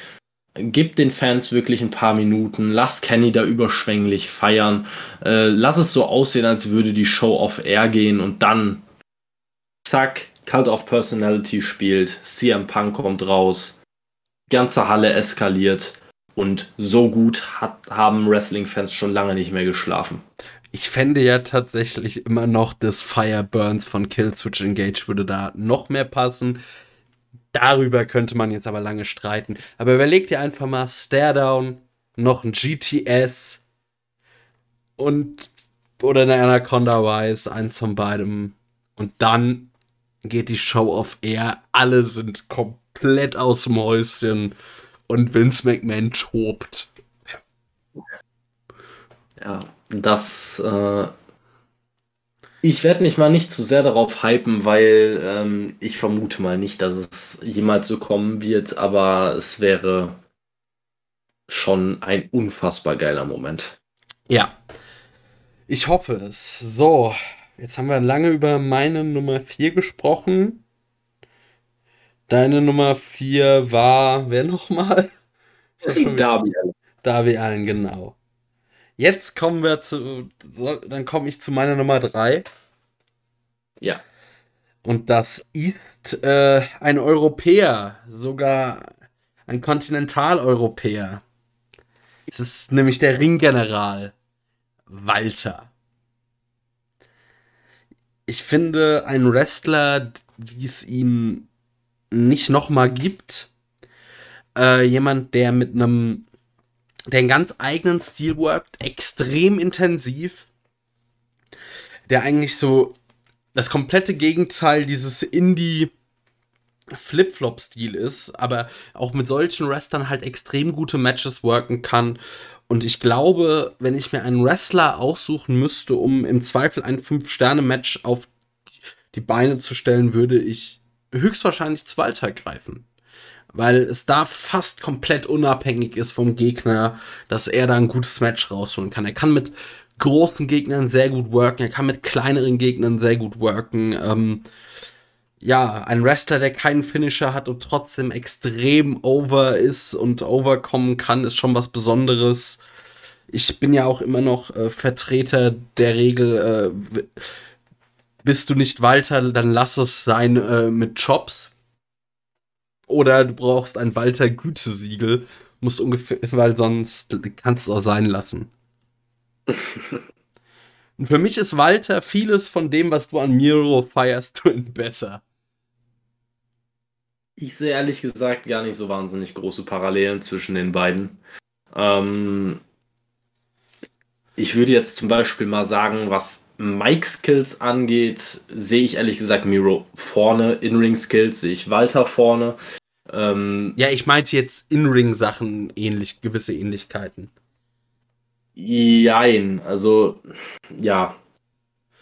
Gib den Fans wirklich ein paar Minuten, lass Kenny da überschwänglich feiern, äh, lass es so aussehen, als würde die Show off Air gehen und dann zack, Cult of Personality spielt, CM Punk kommt raus, ganze Halle eskaliert und so gut hat, haben Wrestling-Fans schon lange nicht mehr geschlafen. Ich fände ja tatsächlich immer noch das Fire Burns von Killswitch Engage würde da noch mehr passen. Darüber könnte man jetzt aber lange streiten. Aber überleg dir einfach mal Stare Down, noch ein GTS und oder eine Anaconda Wise, eins von beidem. Und dann geht die Show auf Air. Alle sind komplett aus dem Häuschen und Vince McMahon tobt. Ja, das. Äh, ich werde mich mal nicht zu sehr darauf hypen, weil ähm, ich vermute mal nicht, dass es jemals so kommen wird, aber es wäre schon ein unfassbar geiler Moment. Ja. Ich hoffe es. So, Jetzt haben wir lange über meine Nummer 4 gesprochen. Deine Nummer 4 war, wer nochmal? Darby Allen. Darby Allen, genau. Jetzt kommen wir zu, dann komme ich zu meiner Nummer 3. Ja. Und das ist äh, ein Europäer, sogar ein Kontinentaleuropäer. Es ist nämlich der Ringgeneral Walter ich finde, ein Wrestler, wie es ihn nicht nochmal gibt, äh, jemand, der mit einem, der einen ganz eigenen Stil workt, extrem intensiv, der eigentlich so das komplette Gegenteil dieses Indie Flip-Flop-Stil ist, aber auch mit solchen Wrestlern halt extrem gute Matches worken kann. Und ich glaube, wenn ich mir einen Wrestler aussuchen müsste, um im Zweifel ein Fünf-Sterne-Match auf die Beine zu stellen, würde ich höchstwahrscheinlich zu Walter greifen. Weil es da fast komplett unabhängig ist vom Gegner, dass er da ein gutes Match rausholen kann. Er kann mit großen Gegnern sehr gut worken, er kann mit kleineren Gegnern sehr gut worken. Ähm, ja, ein Wrestler, der keinen Finisher hat und trotzdem extrem over ist und overkommen kann, ist schon was Besonderes. Ich bin ja auch immer noch äh, Vertreter der Regel, äh, bist du nicht Walter, dann lass es sein äh, mit Chops. Oder du brauchst ein Walter Gütesiegel, musst ungefähr, weil sonst kannst du es auch sein lassen. Und für mich ist Walter vieles von dem, was du an Miro feierst, besser. Ich sehe ehrlich gesagt gar nicht so wahnsinnig große Parallelen zwischen den beiden. Ähm, ich würde jetzt zum Beispiel mal sagen, was Mike-Skills angeht, sehe ich ehrlich gesagt Miro vorne. In-Ring-Skills sehe ich Walter vorne. Ähm, ja, ich meinte jetzt In-Ring-Sachen ähnlich, gewisse Ähnlichkeiten. Jein, also ja.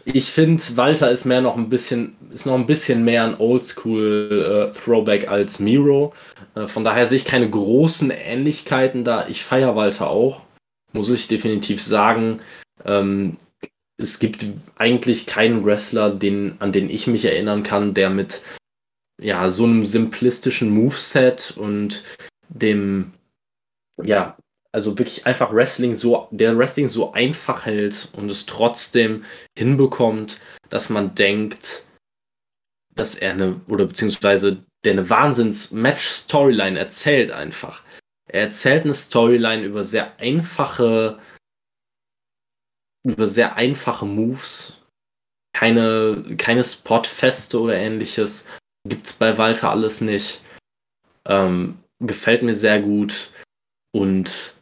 Ich finde, Walter ist mehr noch ein bisschen, ist noch ein bisschen mehr ein Oldschool äh, Throwback als Miro. Äh, von daher sehe ich keine großen Ähnlichkeiten da. Ich feiere Walter auch, muss ich definitiv sagen. Ähm, es gibt eigentlich keinen Wrestler, den, an den ich mich erinnern kann, der mit ja, so einem simplistischen Moveset und dem ja, also wirklich einfach Wrestling so, der Wrestling so einfach hält und es trotzdem hinbekommt, dass man denkt, dass er eine, oder beziehungsweise der eine Wahnsinns-Match-Storyline erzählt einfach. Er erzählt eine Storyline über sehr einfache, über sehr einfache Moves. Keine, keine Spotfeste oder ähnliches. Gibt's bei Walter alles nicht. Ähm, gefällt mir sehr gut. Und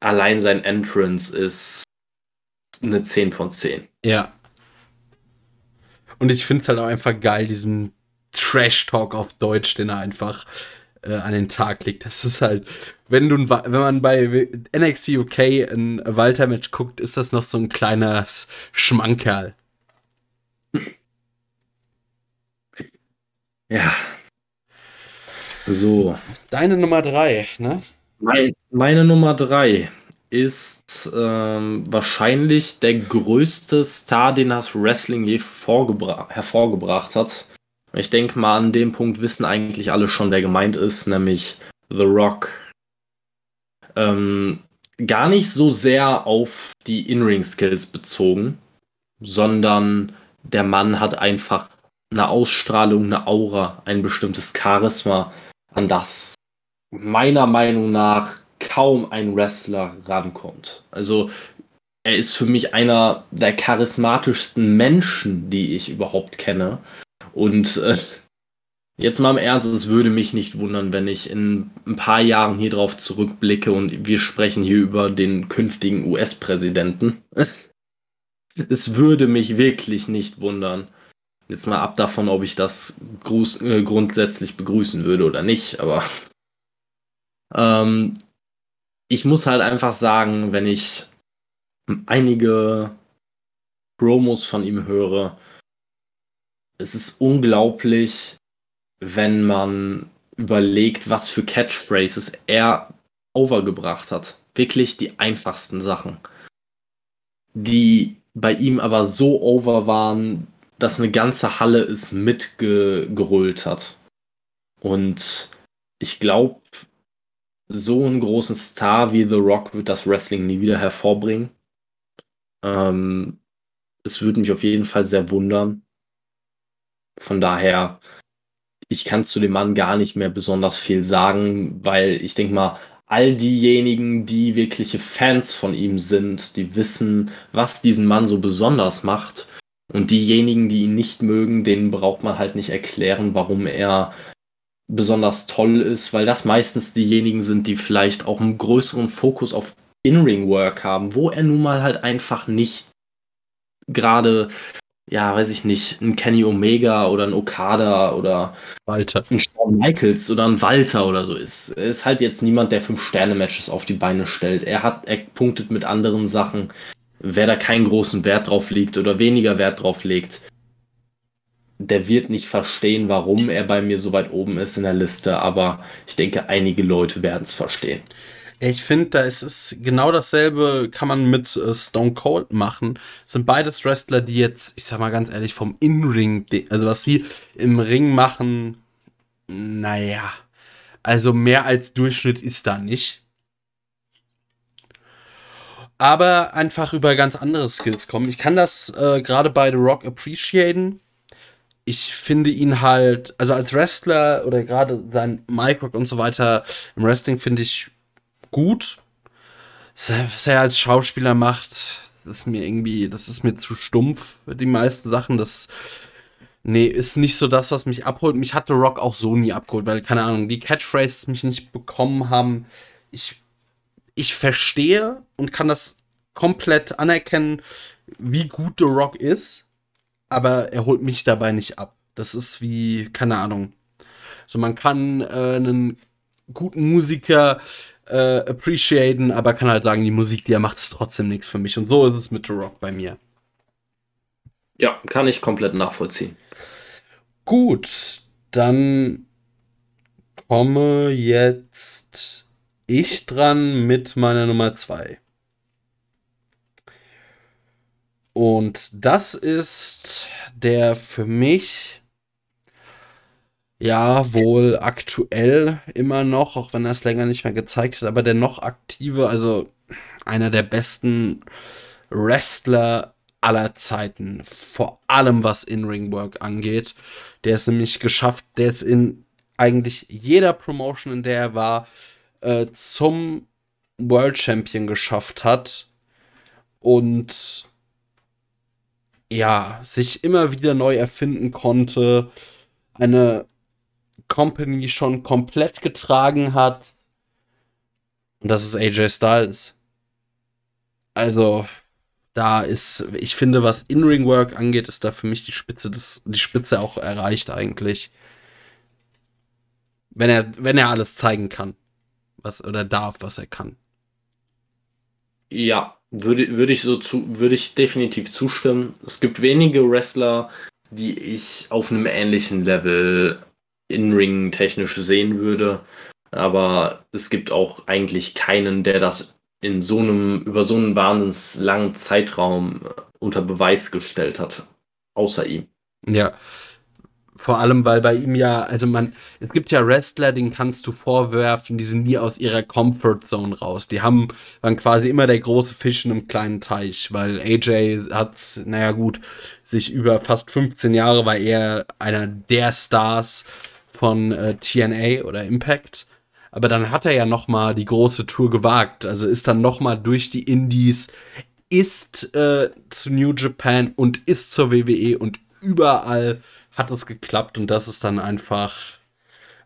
allein sein Entrance ist eine 10 von 10. Ja. Und ich finde es halt auch einfach geil, diesen Trash-Talk auf Deutsch, den er einfach äh, an den Tag legt. Das ist halt, wenn du, wenn man bei NXT UK ein Walter-Match guckt, ist das noch so ein kleiner Schmankerl. Ja. So. Deine Nummer 3, ne? Mein, meine Nummer drei ist ähm, wahrscheinlich der größte Star, den das Wrestling je hervorgebracht hat. Ich denke mal, an dem Punkt wissen eigentlich alle schon, wer gemeint ist, nämlich The Rock. Ähm, gar nicht so sehr auf die In-Ring-Skills bezogen, sondern der Mann hat einfach eine Ausstrahlung, eine Aura, ein bestimmtes Charisma, an das meiner Meinung nach kaum ein Wrestler rankommt. Also er ist für mich einer der charismatischsten Menschen, die ich überhaupt kenne. Und äh, jetzt mal im Ernst, es würde mich nicht wundern, wenn ich in ein paar Jahren hier drauf zurückblicke und wir sprechen hier über den künftigen US-Präsidenten. es würde mich wirklich nicht wundern. Jetzt mal ab davon, ob ich das gruß, äh, grundsätzlich begrüßen würde oder nicht, aber ähm, ich muss halt einfach sagen, wenn ich einige Promos von ihm höre, es ist unglaublich, wenn man überlegt, was für Catchphrases er overgebracht hat. Wirklich die einfachsten Sachen. Die bei ihm aber so over waren, dass eine ganze Halle es mitgerollt hat. Und ich glaube, so einen großen Star wie The Rock wird das Wrestling nie wieder hervorbringen. Ähm, es würde mich auf jeden Fall sehr wundern. Von daher, ich kann zu dem Mann gar nicht mehr besonders viel sagen, weil ich denke mal, all diejenigen, die wirkliche Fans von ihm sind, die wissen, was diesen Mann so besonders macht. Und diejenigen, die ihn nicht mögen, denen braucht man halt nicht erklären, warum er besonders toll ist, weil das meistens diejenigen sind, die vielleicht auch einen größeren Fokus auf In-Ring-Work haben, wo er nun mal halt einfach nicht gerade, ja, weiß ich nicht, ein Kenny Omega oder ein Okada oder Walter. ein Shawn Michaels oder ein Walter oder so ist. Er ist halt jetzt niemand, der Fünf-Sterne-Matches auf die Beine stellt. Er hat, er punktet mit anderen Sachen. Wer da keinen großen Wert drauf legt oder weniger Wert drauf legt, der wird nicht verstehen, warum er bei mir so weit oben ist in der Liste, aber ich denke, einige Leute werden es verstehen. Ich finde, da ist es genau dasselbe, kann man mit äh, Stone Cold machen. Es sind beides Wrestler, die jetzt, ich sag mal ganz ehrlich, vom In-Ring, also was sie im Ring machen, naja, also mehr als Durchschnitt ist da nicht. Aber einfach über ganz andere Skills kommen. Ich kann das äh, gerade bei The Rock appreciaten. Ich finde ihn halt, also als Wrestler oder gerade sein Microck und so weiter im Wrestling finde ich gut. Was er als Schauspieler macht, das ist mir irgendwie, das ist mir zu stumpf, die meisten Sachen. Das, nee, ist nicht so das, was mich abholt. Mich hatte Rock auch so nie abgeholt, weil, keine Ahnung, die Catchphrases mich nicht bekommen haben. Ich, ich verstehe und kann das komplett anerkennen, wie gut The Rock ist, aber er holt mich dabei nicht ab. Das ist wie, keine Ahnung. So, man kann äh, einen guten Musiker äh, appreciaten, aber kann halt sagen, die Musik, die er macht, ist trotzdem nichts für mich. Und so ist es mit The Rock bei mir. Ja, kann ich komplett nachvollziehen. Gut, dann komme jetzt ich dran mit meiner Nummer 2. Und das ist der für mich ja, wohl aktuell immer noch, auch wenn er es länger nicht mehr gezeigt hat, aber der noch aktive, also einer der besten Wrestler aller Zeiten, vor allem was In-Ring-Work angeht. Der ist nämlich geschafft, der ist in eigentlich jeder Promotion, in der er war, äh, zum World Champion geschafft hat und ja, sich immer wieder neu erfinden konnte, eine Company schon komplett getragen hat. Und das ist AJ Styles. Also, da ist, ich finde, was In-Ring-Work angeht, ist da für mich die Spitze des, die Spitze auch erreicht eigentlich. Wenn er, wenn er alles zeigen kann. Was, oder darf, was er kann. Ja, würde, würde ich so zu, würde ich definitiv zustimmen. Es gibt wenige Wrestler, die ich auf einem ähnlichen Level in-Ring technisch sehen würde. Aber es gibt auch eigentlich keinen, der das in so einem, über so einen wahnsinnig langen Zeitraum unter Beweis gestellt hat. Außer ihm. Ja. Vor allem, weil bei ihm ja, also man, es gibt ja Wrestler, den kannst du vorwerfen, die sind nie aus ihrer Comfort Zone raus. Die haben, waren quasi immer der große Fisch in einem kleinen Teich, weil AJ hat, naja gut, sich über fast 15 Jahre war er einer der Stars von äh, TNA oder Impact. Aber dann hat er ja noch mal die große Tour gewagt. Also ist dann noch mal durch die Indies, ist äh, zu New Japan und ist zur WWE und überall hat es geklappt. Und das ist dann einfach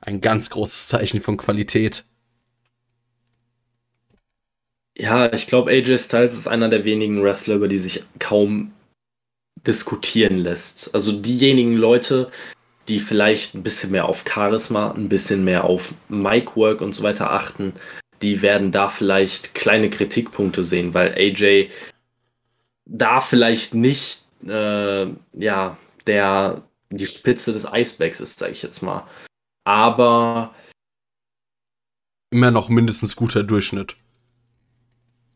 ein ganz großes Zeichen von Qualität. Ja, ich glaube, AJ Styles ist einer der wenigen Wrestler, über die sich kaum diskutieren lässt. Also diejenigen Leute, die vielleicht ein bisschen mehr auf Charisma, ein bisschen mehr auf Mic-Work und so weiter achten, die werden da vielleicht kleine Kritikpunkte sehen, weil AJ da vielleicht nicht äh, ja, der, die Spitze des Eisbergs ist, sage ich jetzt mal. Aber immer noch mindestens guter Durchschnitt.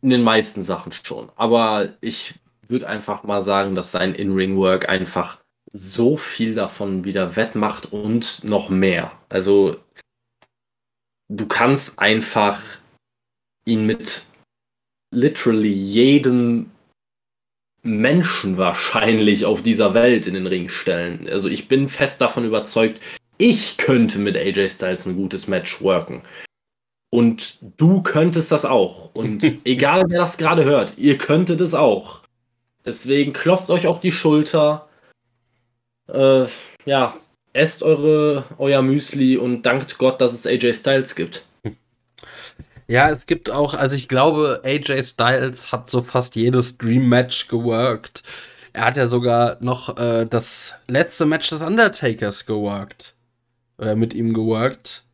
In den meisten Sachen schon. Aber ich würde einfach mal sagen, dass sein In-Ring-Work einfach so viel davon wieder wettmacht und noch mehr. Also du kannst einfach ihn mit literally jedem Menschen wahrscheinlich auf dieser Welt in den Ring stellen. Also ich bin fest davon überzeugt, ich könnte mit AJ Styles ein gutes Match worken. Und du könntest das auch. Und egal wer das gerade hört, ihr könntet es auch. Deswegen klopft euch auf die Schulter äh, ja, esst eure, euer Müsli und dankt Gott, dass es AJ Styles gibt. Ja, es gibt auch, also ich glaube, AJ Styles hat so fast jedes Dream Match geworkt. Er hat ja sogar noch äh, das letzte Match des Undertakers geworkt. Oder mit ihm geworkt.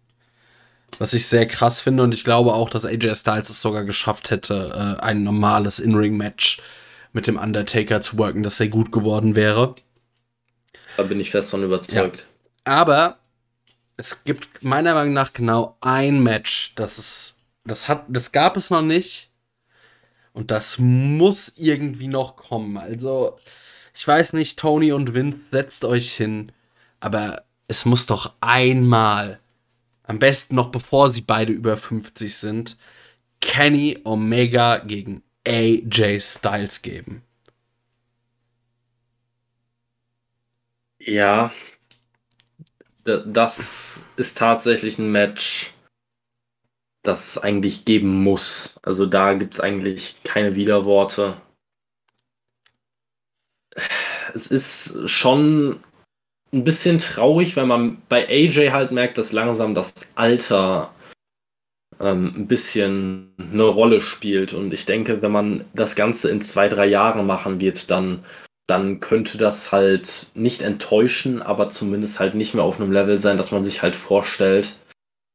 Was ich sehr krass finde und ich glaube auch, dass AJ Styles es sogar geschafft hätte, äh, ein normales In-Ring-Match mit dem Undertaker zu worken, das sehr gut geworden wäre. Da bin ich fest von überzeugt. Ja. Aber es gibt meiner Meinung nach genau ein Match, das es Das hat, das gab es noch nicht. Und das muss irgendwie noch kommen. Also, ich weiß nicht, Tony und Vince, setzt euch hin. Aber es muss doch einmal, am besten noch bevor sie beide über 50 sind, Kenny Omega gegen AJ Styles geben. Ja, das ist tatsächlich ein Match, das es eigentlich geben muss. Also da gibt es eigentlich keine Widerworte. Es ist schon ein bisschen traurig, wenn man bei AJ halt merkt, dass langsam das Alter ähm, ein bisschen eine Rolle spielt. Und ich denke, wenn man das Ganze in zwei, drei Jahren machen wird, dann dann könnte das halt nicht enttäuschen, aber zumindest halt nicht mehr auf einem Level sein, dass man sich halt vorstellt.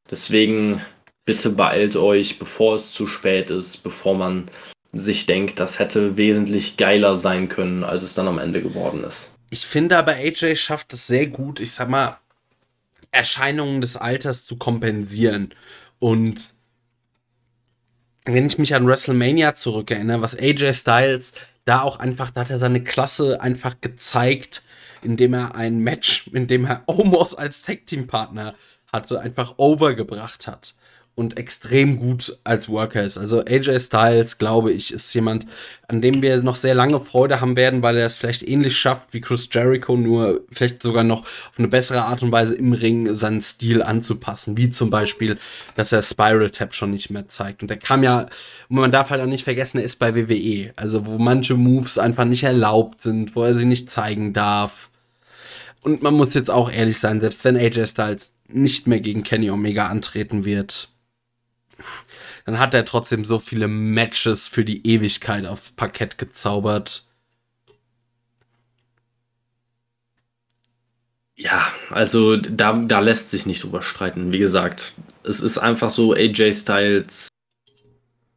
Deswegen bitte beeilt euch, bevor es zu spät ist, bevor man sich denkt, das hätte wesentlich geiler sein können, als es dann am Ende geworden ist. Ich finde aber, AJ schafft es sehr gut, ich sag mal, Erscheinungen des Alters zu kompensieren. Und wenn ich mich an WrestleMania zurückerinnere, was AJ Styles da auch einfach, da hat er seine Klasse einfach gezeigt, indem er ein Match, in dem er Omos als Tag-Team-Partner hatte, einfach overgebracht hat und extrem gut als Worker ist. Also AJ Styles, glaube ich, ist jemand, an dem wir noch sehr lange Freude haben werden, weil er es vielleicht ähnlich schafft wie Chris Jericho, nur vielleicht sogar noch auf eine bessere Art und Weise im Ring seinen Stil anzupassen. Wie zum Beispiel, dass er Spiral Tap schon nicht mehr zeigt. Und der kam ja, man darf halt auch nicht vergessen, er ist bei WWE. Also wo manche Moves einfach nicht erlaubt sind, wo er sie nicht zeigen darf. Und man muss jetzt auch ehrlich sein, selbst wenn AJ Styles nicht mehr gegen Kenny Omega antreten wird, dann hat er trotzdem so viele Matches für die Ewigkeit aufs Parkett gezaubert. Ja, also da, da lässt sich nicht drüber streiten. Wie gesagt, es ist einfach so, AJ Styles.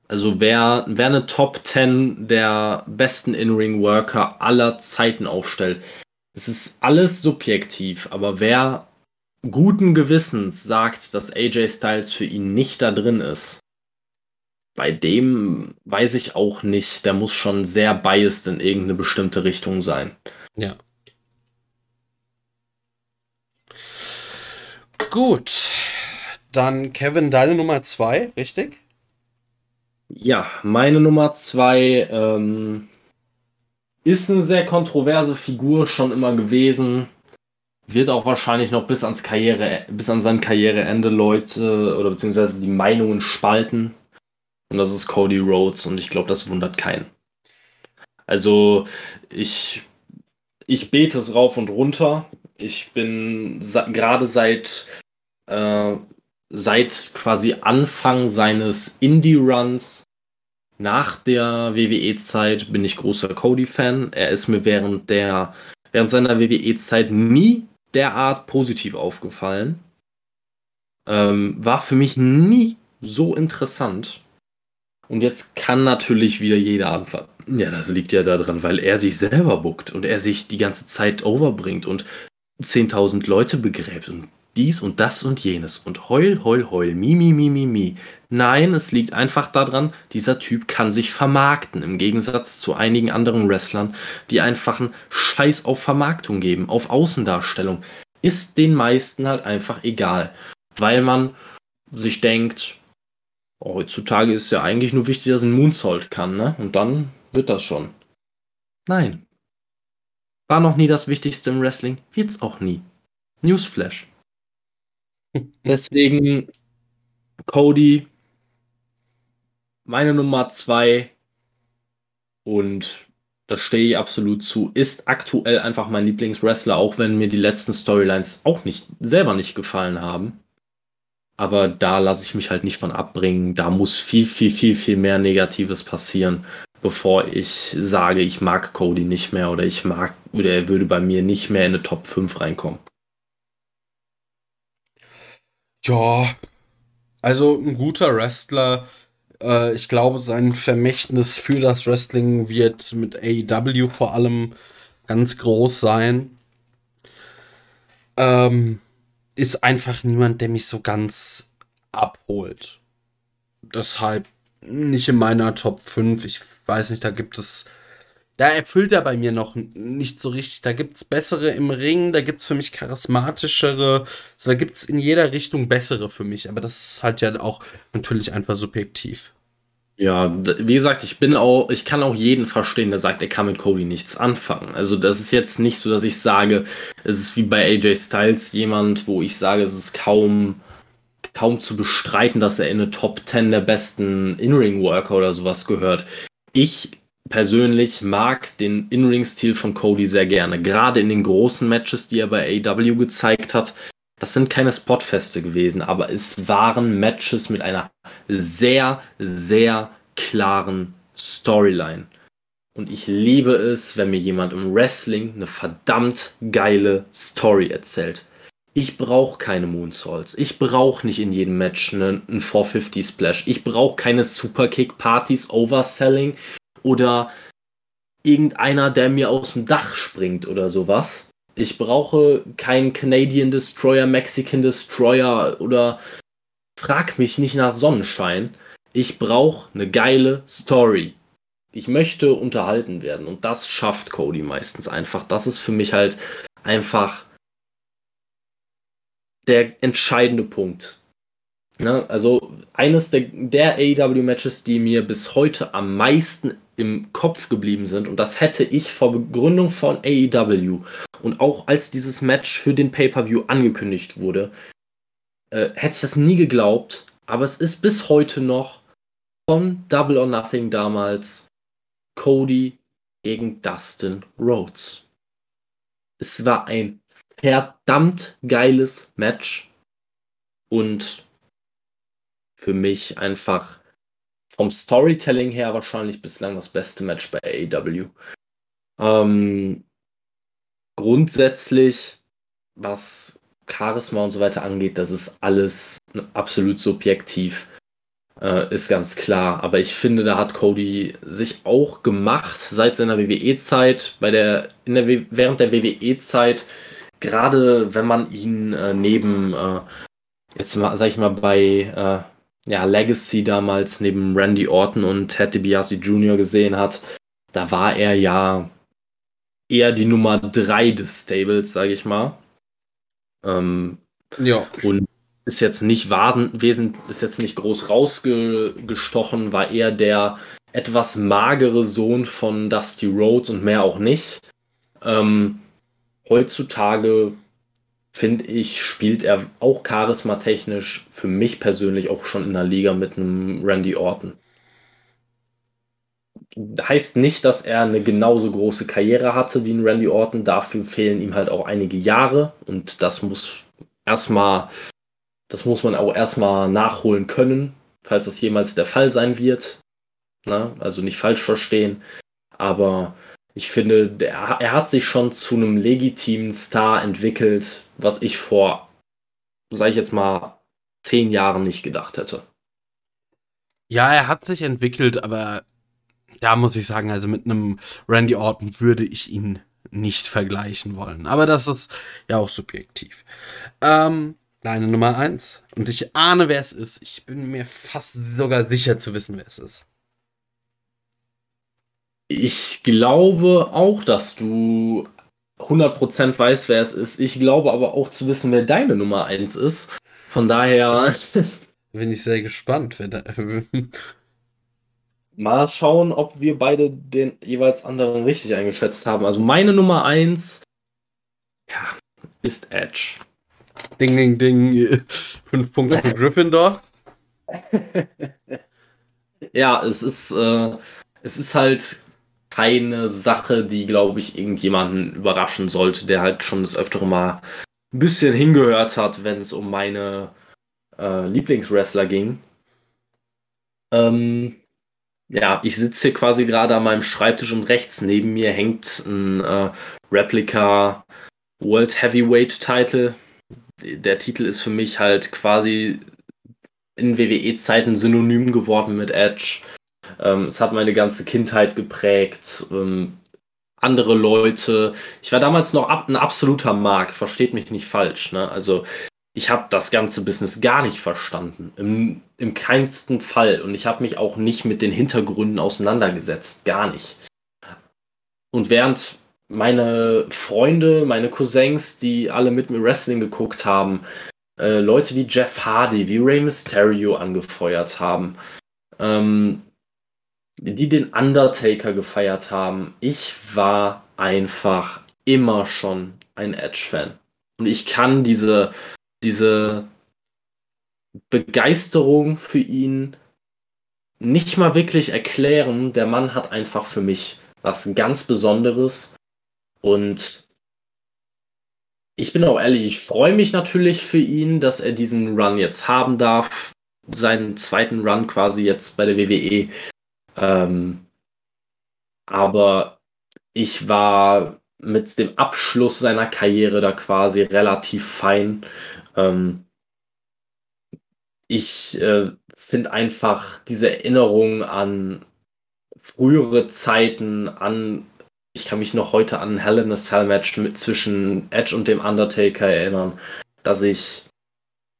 Also wer, wer eine Top 10 der besten In-Ring-Worker aller Zeiten aufstellt, es ist alles subjektiv, aber wer guten Gewissens sagt, dass AJ Styles für ihn nicht da drin ist, bei dem weiß ich auch nicht. Der muss schon sehr biased in irgendeine bestimmte Richtung sein. Ja. Gut. Dann Kevin, deine Nummer zwei, richtig? Ja, meine Nummer zwei ähm, ist eine sehr kontroverse Figur schon immer gewesen wird auch wahrscheinlich noch bis ans Karriere, bis an sein Karriereende Leute oder beziehungsweise die Meinungen spalten. Und das ist Cody Rhodes und ich glaube, das wundert keinen. Also ich, ich bete es rauf und runter. Ich bin gerade seit, äh, seit quasi Anfang seines Indie-Runs nach der WWE-Zeit bin ich großer Cody-Fan. Er ist mir während der während seiner WWE-Zeit nie derart positiv aufgefallen. Ähm, war für mich nie so interessant. Und jetzt kann natürlich wieder jeder anfangen. Ja, das liegt ja daran, weil er sich selber buckt und er sich die ganze Zeit overbringt und 10.000 Leute begräbt und dies und das und jenes und heul, heul, heul, mi, mi, mi, mi, mi. Nein, es liegt einfach daran, dieser Typ kann sich vermarkten, im Gegensatz zu einigen anderen Wrestlern, die einfach einen Scheiß auf Vermarktung geben, auf Außendarstellung. Ist den meisten halt einfach egal, weil man sich denkt, oh, heutzutage ist ja eigentlich nur wichtig, dass ein Moonsault kann, ne? Und dann wird das schon. Nein. War noch nie das Wichtigste im Wrestling, wird's auch nie. Newsflash. Deswegen Cody, meine Nummer zwei und da stehe ich absolut zu, ist aktuell einfach mein Lieblingswrestler, auch wenn mir die letzten Storylines auch nicht selber nicht gefallen haben. Aber da lasse ich mich halt nicht von abbringen. Da muss viel, viel, viel, viel mehr Negatives passieren, bevor ich sage, ich mag Cody nicht mehr oder ich mag oder er würde bei mir nicht mehr in eine Top 5 reinkommen. Ja, also ein guter Wrestler. Äh, ich glaube, sein Vermächtnis für das Wrestling wird mit AEW vor allem ganz groß sein. Ähm, ist einfach niemand, der mich so ganz abholt. deshalb nicht in meiner Top 5. Ich weiß nicht, da gibt es. Da erfüllt er bei mir noch nicht so richtig. Da gibt es bessere im Ring, da gibt es für mich charismatischere. Also da gibt es in jeder Richtung bessere für mich. Aber das ist halt ja auch natürlich einfach subjektiv. Ja, wie gesagt, ich bin auch, ich kann auch jeden verstehen, der sagt, er kann mit Cody nichts anfangen. Also das ist jetzt nicht so, dass ich sage, es ist wie bei AJ Styles jemand, wo ich sage, es ist kaum, kaum zu bestreiten, dass er in eine Top 10 der besten In-Ring-Worker oder sowas gehört. Ich persönlich mag den In-Ring-Stil von Cody sehr gerne. Gerade in den großen Matches, die er bei AW gezeigt hat, das sind keine Spotfeste gewesen, aber es waren Matches mit einer sehr, sehr klaren Storyline. Und ich liebe es, wenn mir jemand im Wrestling eine verdammt geile Story erzählt. Ich brauche keine Moonsaults. Ich brauche nicht in jedem Match einen 450 Splash. Ich brauche keine Superkick-Partys, Overselling oder irgendeiner, der mir aus dem Dach springt oder sowas. Ich brauche keinen Canadian Destroyer, Mexican Destroyer oder frag mich nicht nach Sonnenschein. Ich brauche eine geile Story. Ich möchte unterhalten werden und das schafft Cody meistens einfach. Das ist für mich halt einfach der entscheidende Punkt. Ne? Also eines der, der AEW-Matches, die mir bis heute am meisten im Kopf geblieben sind, und das hätte ich vor Begründung von AEW und auch als dieses Match für den Pay-Per-View angekündigt wurde, äh, hätte ich das nie geglaubt, aber es ist bis heute noch von Double or Nothing damals Cody gegen Dustin Rhodes. Es war ein verdammt geiles Match und für mich einfach vom Storytelling her wahrscheinlich bislang das beste Match bei AEW. Ähm, grundsätzlich, was Charisma und so weiter angeht, das ist alles absolut subjektiv. Äh, ist ganz klar. Aber ich finde, da hat Cody sich auch gemacht seit seiner WWE-Zeit, bei der, der während der WWE-Zeit, gerade wenn man ihn äh, neben, äh, jetzt mal, sag ich mal, bei äh, ja, Legacy damals neben Randy Orton und Ted DiBiase Jr. gesehen hat, da war er ja eher die Nummer 3 des Stables, sage ich mal. Ähm, ja. Und ist jetzt nicht wesentlich, ist jetzt nicht groß rausgestochen, war eher der etwas magere Sohn von Dusty Rhodes und mehr auch nicht. Ähm, heutzutage finde ich, spielt er auch charismatechnisch für mich persönlich auch schon in der Liga mit einem Randy Orton. Heißt nicht, dass er eine genauso große Karriere hatte wie ein Randy Orton. Dafür fehlen ihm halt auch einige Jahre und das muss erstmal, das muss man auch erstmal nachholen können, falls das jemals der Fall sein wird. Na, also nicht falsch verstehen. Aber ich finde, der, er hat sich schon zu einem legitimen Star entwickelt, was ich vor, sag ich jetzt mal, zehn Jahren nicht gedacht hätte. Ja, er hat sich entwickelt, aber da muss ich sagen, also mit einem Randy Orton würde ich ihn nicht vergleichen wollen. Aber das ist ja auch subjektiv. Ähm, deine Nummer eins. Und ich ahne, wer es ist. Ich bin mir fast sogar sicher zu wissen, wer es ist. Ich glaube auch, dass du 100% weißt, wer es ist. Ich glaube aber auch zu wissen, wer deine Nummer 1 ist. Von daher. Bin ich sehr gespannt. Wer da Mal schauen, ob wir beide den jeweils anderen richtig eingeschätzt haben. Also meine Nummer 1 ja, ist Edge. Ding, ding, ding. Fünf Punkte für Gryffindor. ja, es ist, äh, es ist halt keine Sache, die, glaube ich, irgendjemanden überraschen sollte, der halt schon das öftere Mal ein bisschen hingehört hat, wenn es um meine äh, Lieblingswrestler ging. Ähm, ja, ich sitze hier quasi gerade an meinem Schreibtisch und rechts neben mir hängt ein äh, Replika World Heavyweight Title. Der Titel ist für mich halt quasi in WWE-Zeiten synonym geworden mit Edge. Ähm, es hat meine ganze Kindheit geprägt. Ähm, andere Leute. Ich war damals noch ab, ein absoluter Mark, versteht mich nicht falsch. Ne? Also ich habe das ganze Business gar nicht verstanden. Im, im keinsten Fall. Und ich habe mich auch nicht mit den Hintergründen auseinandergesetzt. Gar nicht. Und während meine Freunde, meine Cousins, die alle mit mir Wrestling geguckt haben, äh, Leute wie Jeff Hardy, wie Rey Mysterio angefeuert haben, ähm, die den Undertaker gefeiert haben. Ich war einfach immer schon ein Edge-Fan. Und ich kann diese, diese Begeisterung für ihn nicht mal wirklich erklären. Der Mann hat einfach für mich was ganz Besonderes. Und ich bin auch ehrlich, ich freue mich natürlich für ihn, dass er diesen Run jetzt haben darf. Seinen zweiten Run quasi jetzt bei der WWE. Ähm, aber ich war mit dem Abschluss seiner Karriere da quasi relativ fein. Ähm, ich äh, finde einfach diese Erinnerung an frühere Zeiten, an ich kann mich noch heute an Hell in a Cell Match mit, zwischen Edge und dem Undertaker erinnern, dass ich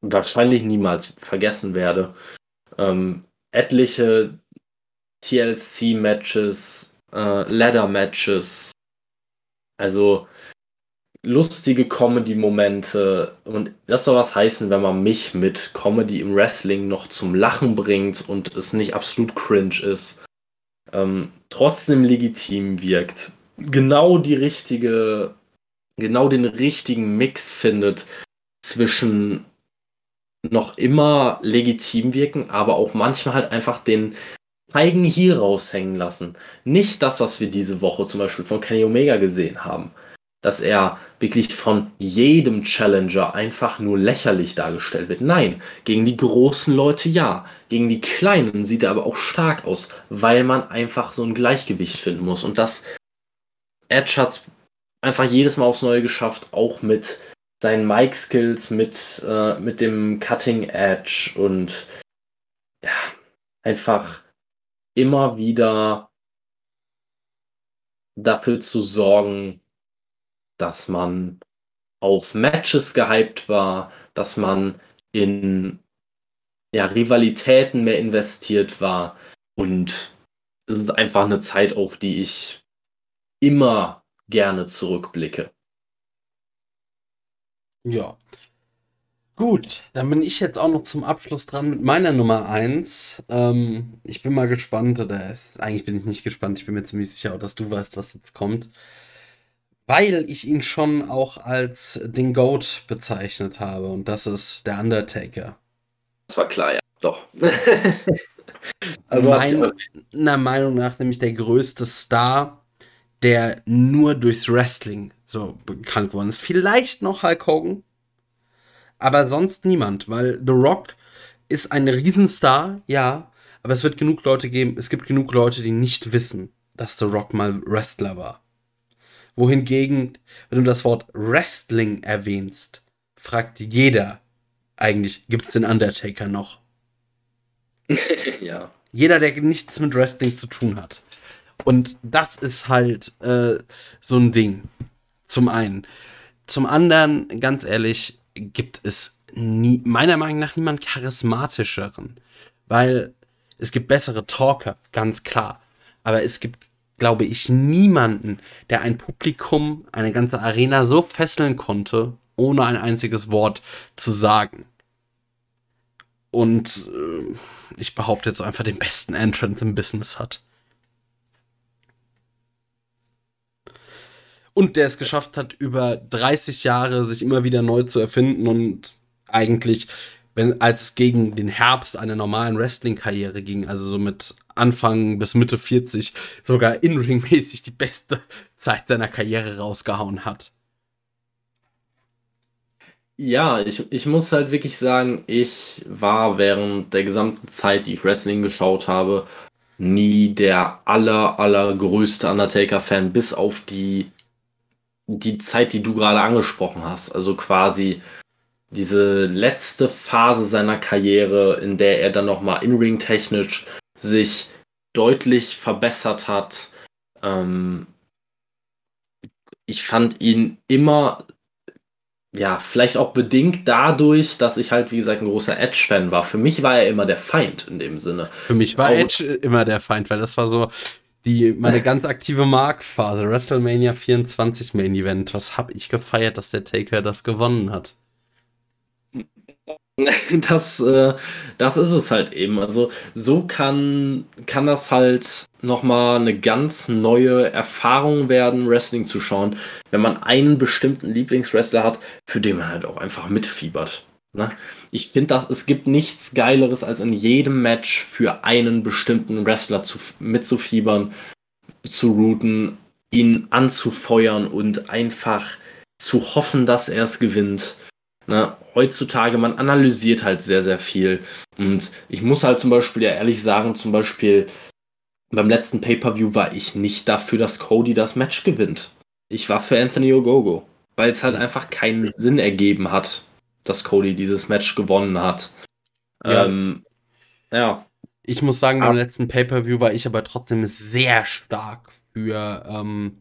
wahrscheinlich niemals vergessen werde. Ähm, etliche TLC-Matches, äh, Ladder-Matches, also lustige Comedy-Momente. Und das soll was heißen, wenn man mich mit Comedy im Wrestling noch zum Lachen bringt und es nicht absolut cringe ist. Ähm, trotzdem legitim wirkt genau die richtige, genau den richtigen Mix findet zwischen noch immer legitim wirken, aber auch manchmal halt einfach den Feigen hier raushängen lassen. Nicht das, was wir diese Woche zum Beispiel von Kenny Omega gesehen haben. Dass er wirklich von jedem Challenger einfach nur lächerlich dargestellt wird. Nein, gegen die großen Leute ja. Gegen die kleinen sieht er aber auch stark aus, weil man einfach so ein Gleichgewicht finden muss. Und das Edge hat es einfach jedes Mal aufs Neue geschafft, auch mit seinen Mic-Skills, mit, äh, mit dem Cutting Edge und ja, einfach immer wieder dafür zu sorgen, dass man auf Matches gehypt war, dass man in ja, Rivalitäten mehr investiert war. Und es ist einfach eine Zeit, auf die ich immer gerne zurückblicke. Ja. Gut, dann bin ich jetzt auch noch zum Abschluss dran mit meiner Nummer 1. Ähm, ich bin mal gespannt, oder ist, eigentlich bin ich nicht gespannt, ich bin mir ziemlich sicher, dass du weißt, was jetzt kommt. Weil ich ihn schon auch als den Goat bezeichnet habe und das ist der Undertaker. Das war klar, ja, doch. also meiner Meinung nach nämlich der größte Star der nur durchs Wrestling so bekannt geworden ist. Vielleicht noch Hulk Hogan, aber sonst niemand, weil The Rock ist ein Riesenstar, ja, aber es wird genug Leute geben, es gibt genug Leute, die nicht wissen, dass The Rock mal Wrestler war. Wohingegen, wenn du das Wort Wrestling erwähnst, fragt jeder eigentlich, gibt es den Undertaker noch? ja. Jeder, der nichts mit Wrestling zu tun hat. Und das ist halt äh, so ein Ding. Zum einen. Zum anderen, ganz ehrlich, gibt es nie, meiner Meinung nach niemand charismatischeren. Weil es gibt bessere Talker, ganz klar. Aber es gibt, glaube ich, niemanden, der ein Publikum, eine ganze Arena so fesseln konnte, ohne ein einziges Wort zu sagen. Und äh, ich behaupte jetzt einfach den besten Entrance im Business hat. Und der es geschafft hat, über 30 Jahre sich immer wieder neu zu erfinden und eigentlich, wenn, als es gegen den Herbst einer normalen Wrestling-Karriere ging, also so mit Anfang bis Mitte 40, sogar in-ring-mäßig die beste Zeit seiner Karriere rausgehauen hat. Ja, ich, ich muss halt wirklich sagen, ich war während der gesamten Zeit, die ich Wrestling geschaut habe, nie der aller, allergrößte Undertaker-Fan, bis auf die die Zeit, die du gerade angesprochen hast, also quasi diese letzte Phase seiner Karriere, in der er dann nochmal in-ring technisch sich deutlich verbessert hat. Ähm, ich fand ihn immer ja, vielleicht auch bedingt dadurch, dass ich halt, wie gesagt, ein großer Edge-Fan war. Für mich war er immer der Feind in dem Sinne. Für mich war Edge immer der Feind, weil das war so die, meine ganz aktive Marktphase. WrestleMania 24 Main Event. Was hab ich gefeiert, dass der Taker das gewonnen hat? Das, äh, das ist es halt eben. Also so kann, kann das halt nochmal eine ganz neue Erfahrung werden, Wrestling zu schauen, wenn man einen bestimmten Lieblingswrestler hat, für den man halt auch einfach mitfiebert. Ne? Ich finde, dass es gibt nichts Geileres, als in jedem Match für einen bestimmten Wrestler zu, mitzufiebern, zu routen, ihn anzufeuern und einfach zu hoffen, dass er es gewinnt. Ne, heutzutage, man analysiert halt sehr, sehr viel. Und ich muss halt zum Beispiel ja ehrlich sagen, zum Beispiel beim letzten Pay-Per-View war ich nicht dafür, dass Cody das Match gewinnt. Ich war für Anthony Ogogo, weil es halt einfach keinen Sinn ergeben hat, dass Cody dieses Match gewonnen hat. Ja. Ähm, ja. Ich muss sagen, beim letzten Pay-Per-View war ich aber trotzdem sehr stark für ähm,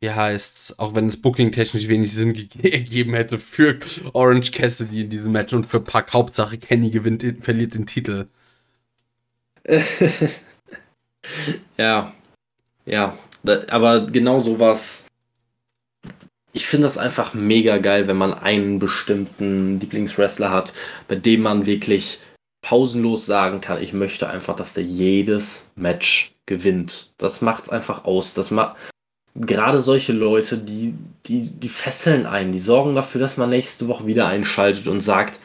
wie heißt's, auch wenn es booking-technisch wenig Sinn gegeben hätte für Orange Cassidy in diesem Match und für Pack. Hauptsache Kenny gewinnt, verliert den Titel. ja, ja, aber genau sowas. Ich finde das einfach mega geil, wenn man einen bestimmten Lieblingswrestler hat, bei dem man wirklich pausenlos sagen kann, ich möchte einfach, dass der jedes Match gewinnt. Das macht's einfach aus. Das macht gerade solche Leute, die, die, die fesseln einen, die sorgen dafür, dass man nächste Woche wieder einschaltet und sagt,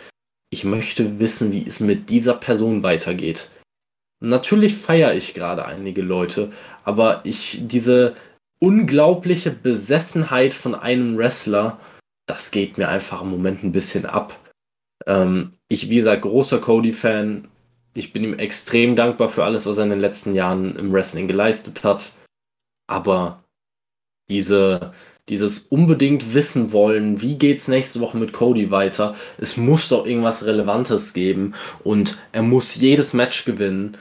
ich möchte wissen, wie es mit dieser Person weitergeht. Natürlich feiere ich gerade einige Leute, aber ich, diese unglaubliche Besessenheit von einem Wrestler, das geht mir einfach im Moment ein bisschen ab. Ähm, ich, wie gesagt, großer Cody-Fan. Ich bin ihm extrem dankbar für alles, was er in den letzten Jahren im Wrestling geleistet hat. Aber diese, dieses unbedingt wissen wollen, wie geht's nächste Woche mit Cody weiter. Es muss doch irgendwas Relevantes geben und er muss jedes Match gewinnen.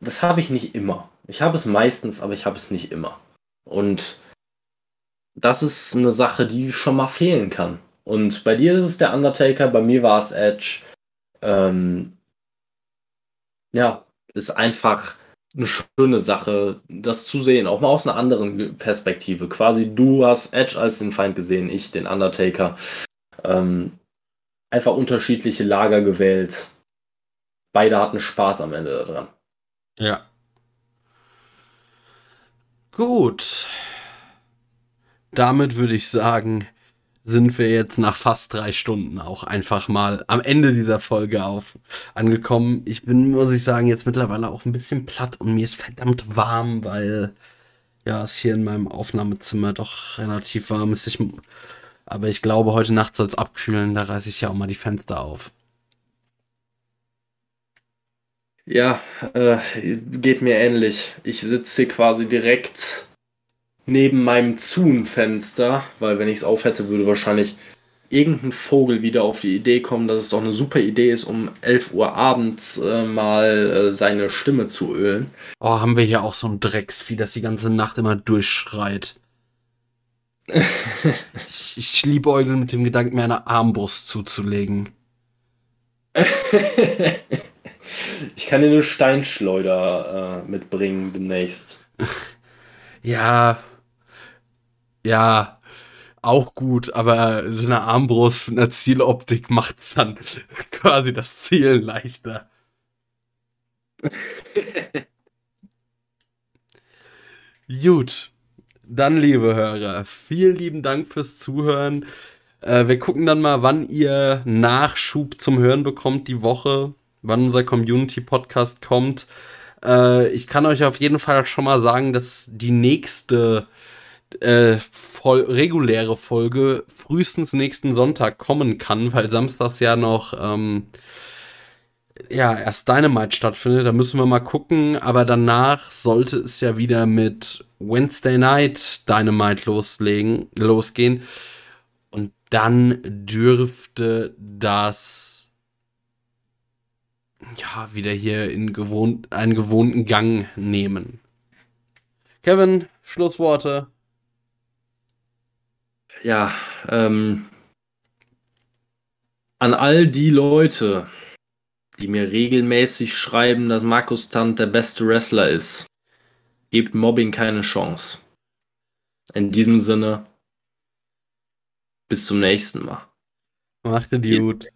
Das habe ich nicht immer. Ich habe es meistens, aber ich habe es nicht immer. Und das ist eine Sache, die schon mal fehlen kann. Und bei dir ist es der Undertaker, bei mir war es Edge. Ähm, ja, ist einfach eine schöne Sache, das zu sehen, auch mal aus einer anderen Perspektive. Quasi du hast Edge als den Feind gesehen, ich den Undertaker. Ähm, einfach unterschiedliche Lager gewählt. Beide hatten Spaß am Ende daran. Ja. Gut. Damit würde ich sagen, sind wir jetzt nach fast drei Stunden auch einfach mal am Ende dieser Folge auf angekommen. Ich bin, muss ich sagen, jetzt mittlerweile auch ein bisschen platt und mir ist verdammt warm, weil ja, es hier in meinem Aufnahmezimmer doch relativ warm ist. Ich, aber ich glaube, heute Nacht soll es abkühlen, da reiße ich ja auch mal die Fenster auf. Ja, äh, geht mir ähnlich. Ich sitze hier quasi direkt neben meinem Zoom-Fenster, weil wenn ich es auf hätte, würde wahrscheinlich irgendein Vogel wieder auf die Idee kommen, dass es doch eine super Idee ist, um 11 Uhr abends äh, mal äh, seine Stimme zu ölen. Oh, haben wir hier auch so ein Drecksvieh, das die ganze Nacht immer durchschreit. ich, ich liebäugel mit dem Gedanken, mir eine Armbrust zuzulegen. ich kann dir eine Steinschleuder äh, mitbringen demnächst. ja, ja, auch gut, aber so eine Armbrust mit einer Zieloptik macht es dann quasi das Zielen leichter. Gut, dann liebe Hörer, vielen lieben Dank fürs Zuhören. Äh, wir gucken dann mal, wann ihr Nachschub zum Hören bekommt die Woche, wann unser Community-Podcast kommt. Äh, ich kann euch auf jeden Fall schon mal sagen, dass die nächste äh, voll, reguläre Folge frühestens nächsten Sonntag kommen kann, weil samstags ja noch ähm, ja erst Dynamite stattfindet. Da müssen wir mal gucken. Aber danach sollte es ja wieder mit Wednesday Night Dynamite loslegen, losgehen. Und dann dürfte das ja wieder hier in gewohnt, einen gewohnten Gang nehmen. Kevin, Schlussworte. ja, ähm, an all die Leute, die mir regelmäßig schreiben, dass Markus Tant der beste Wrestler ist, gebt Mobbing keine Chance. In diesem Sinne, bis zum nächsten Mal. Macht den gut.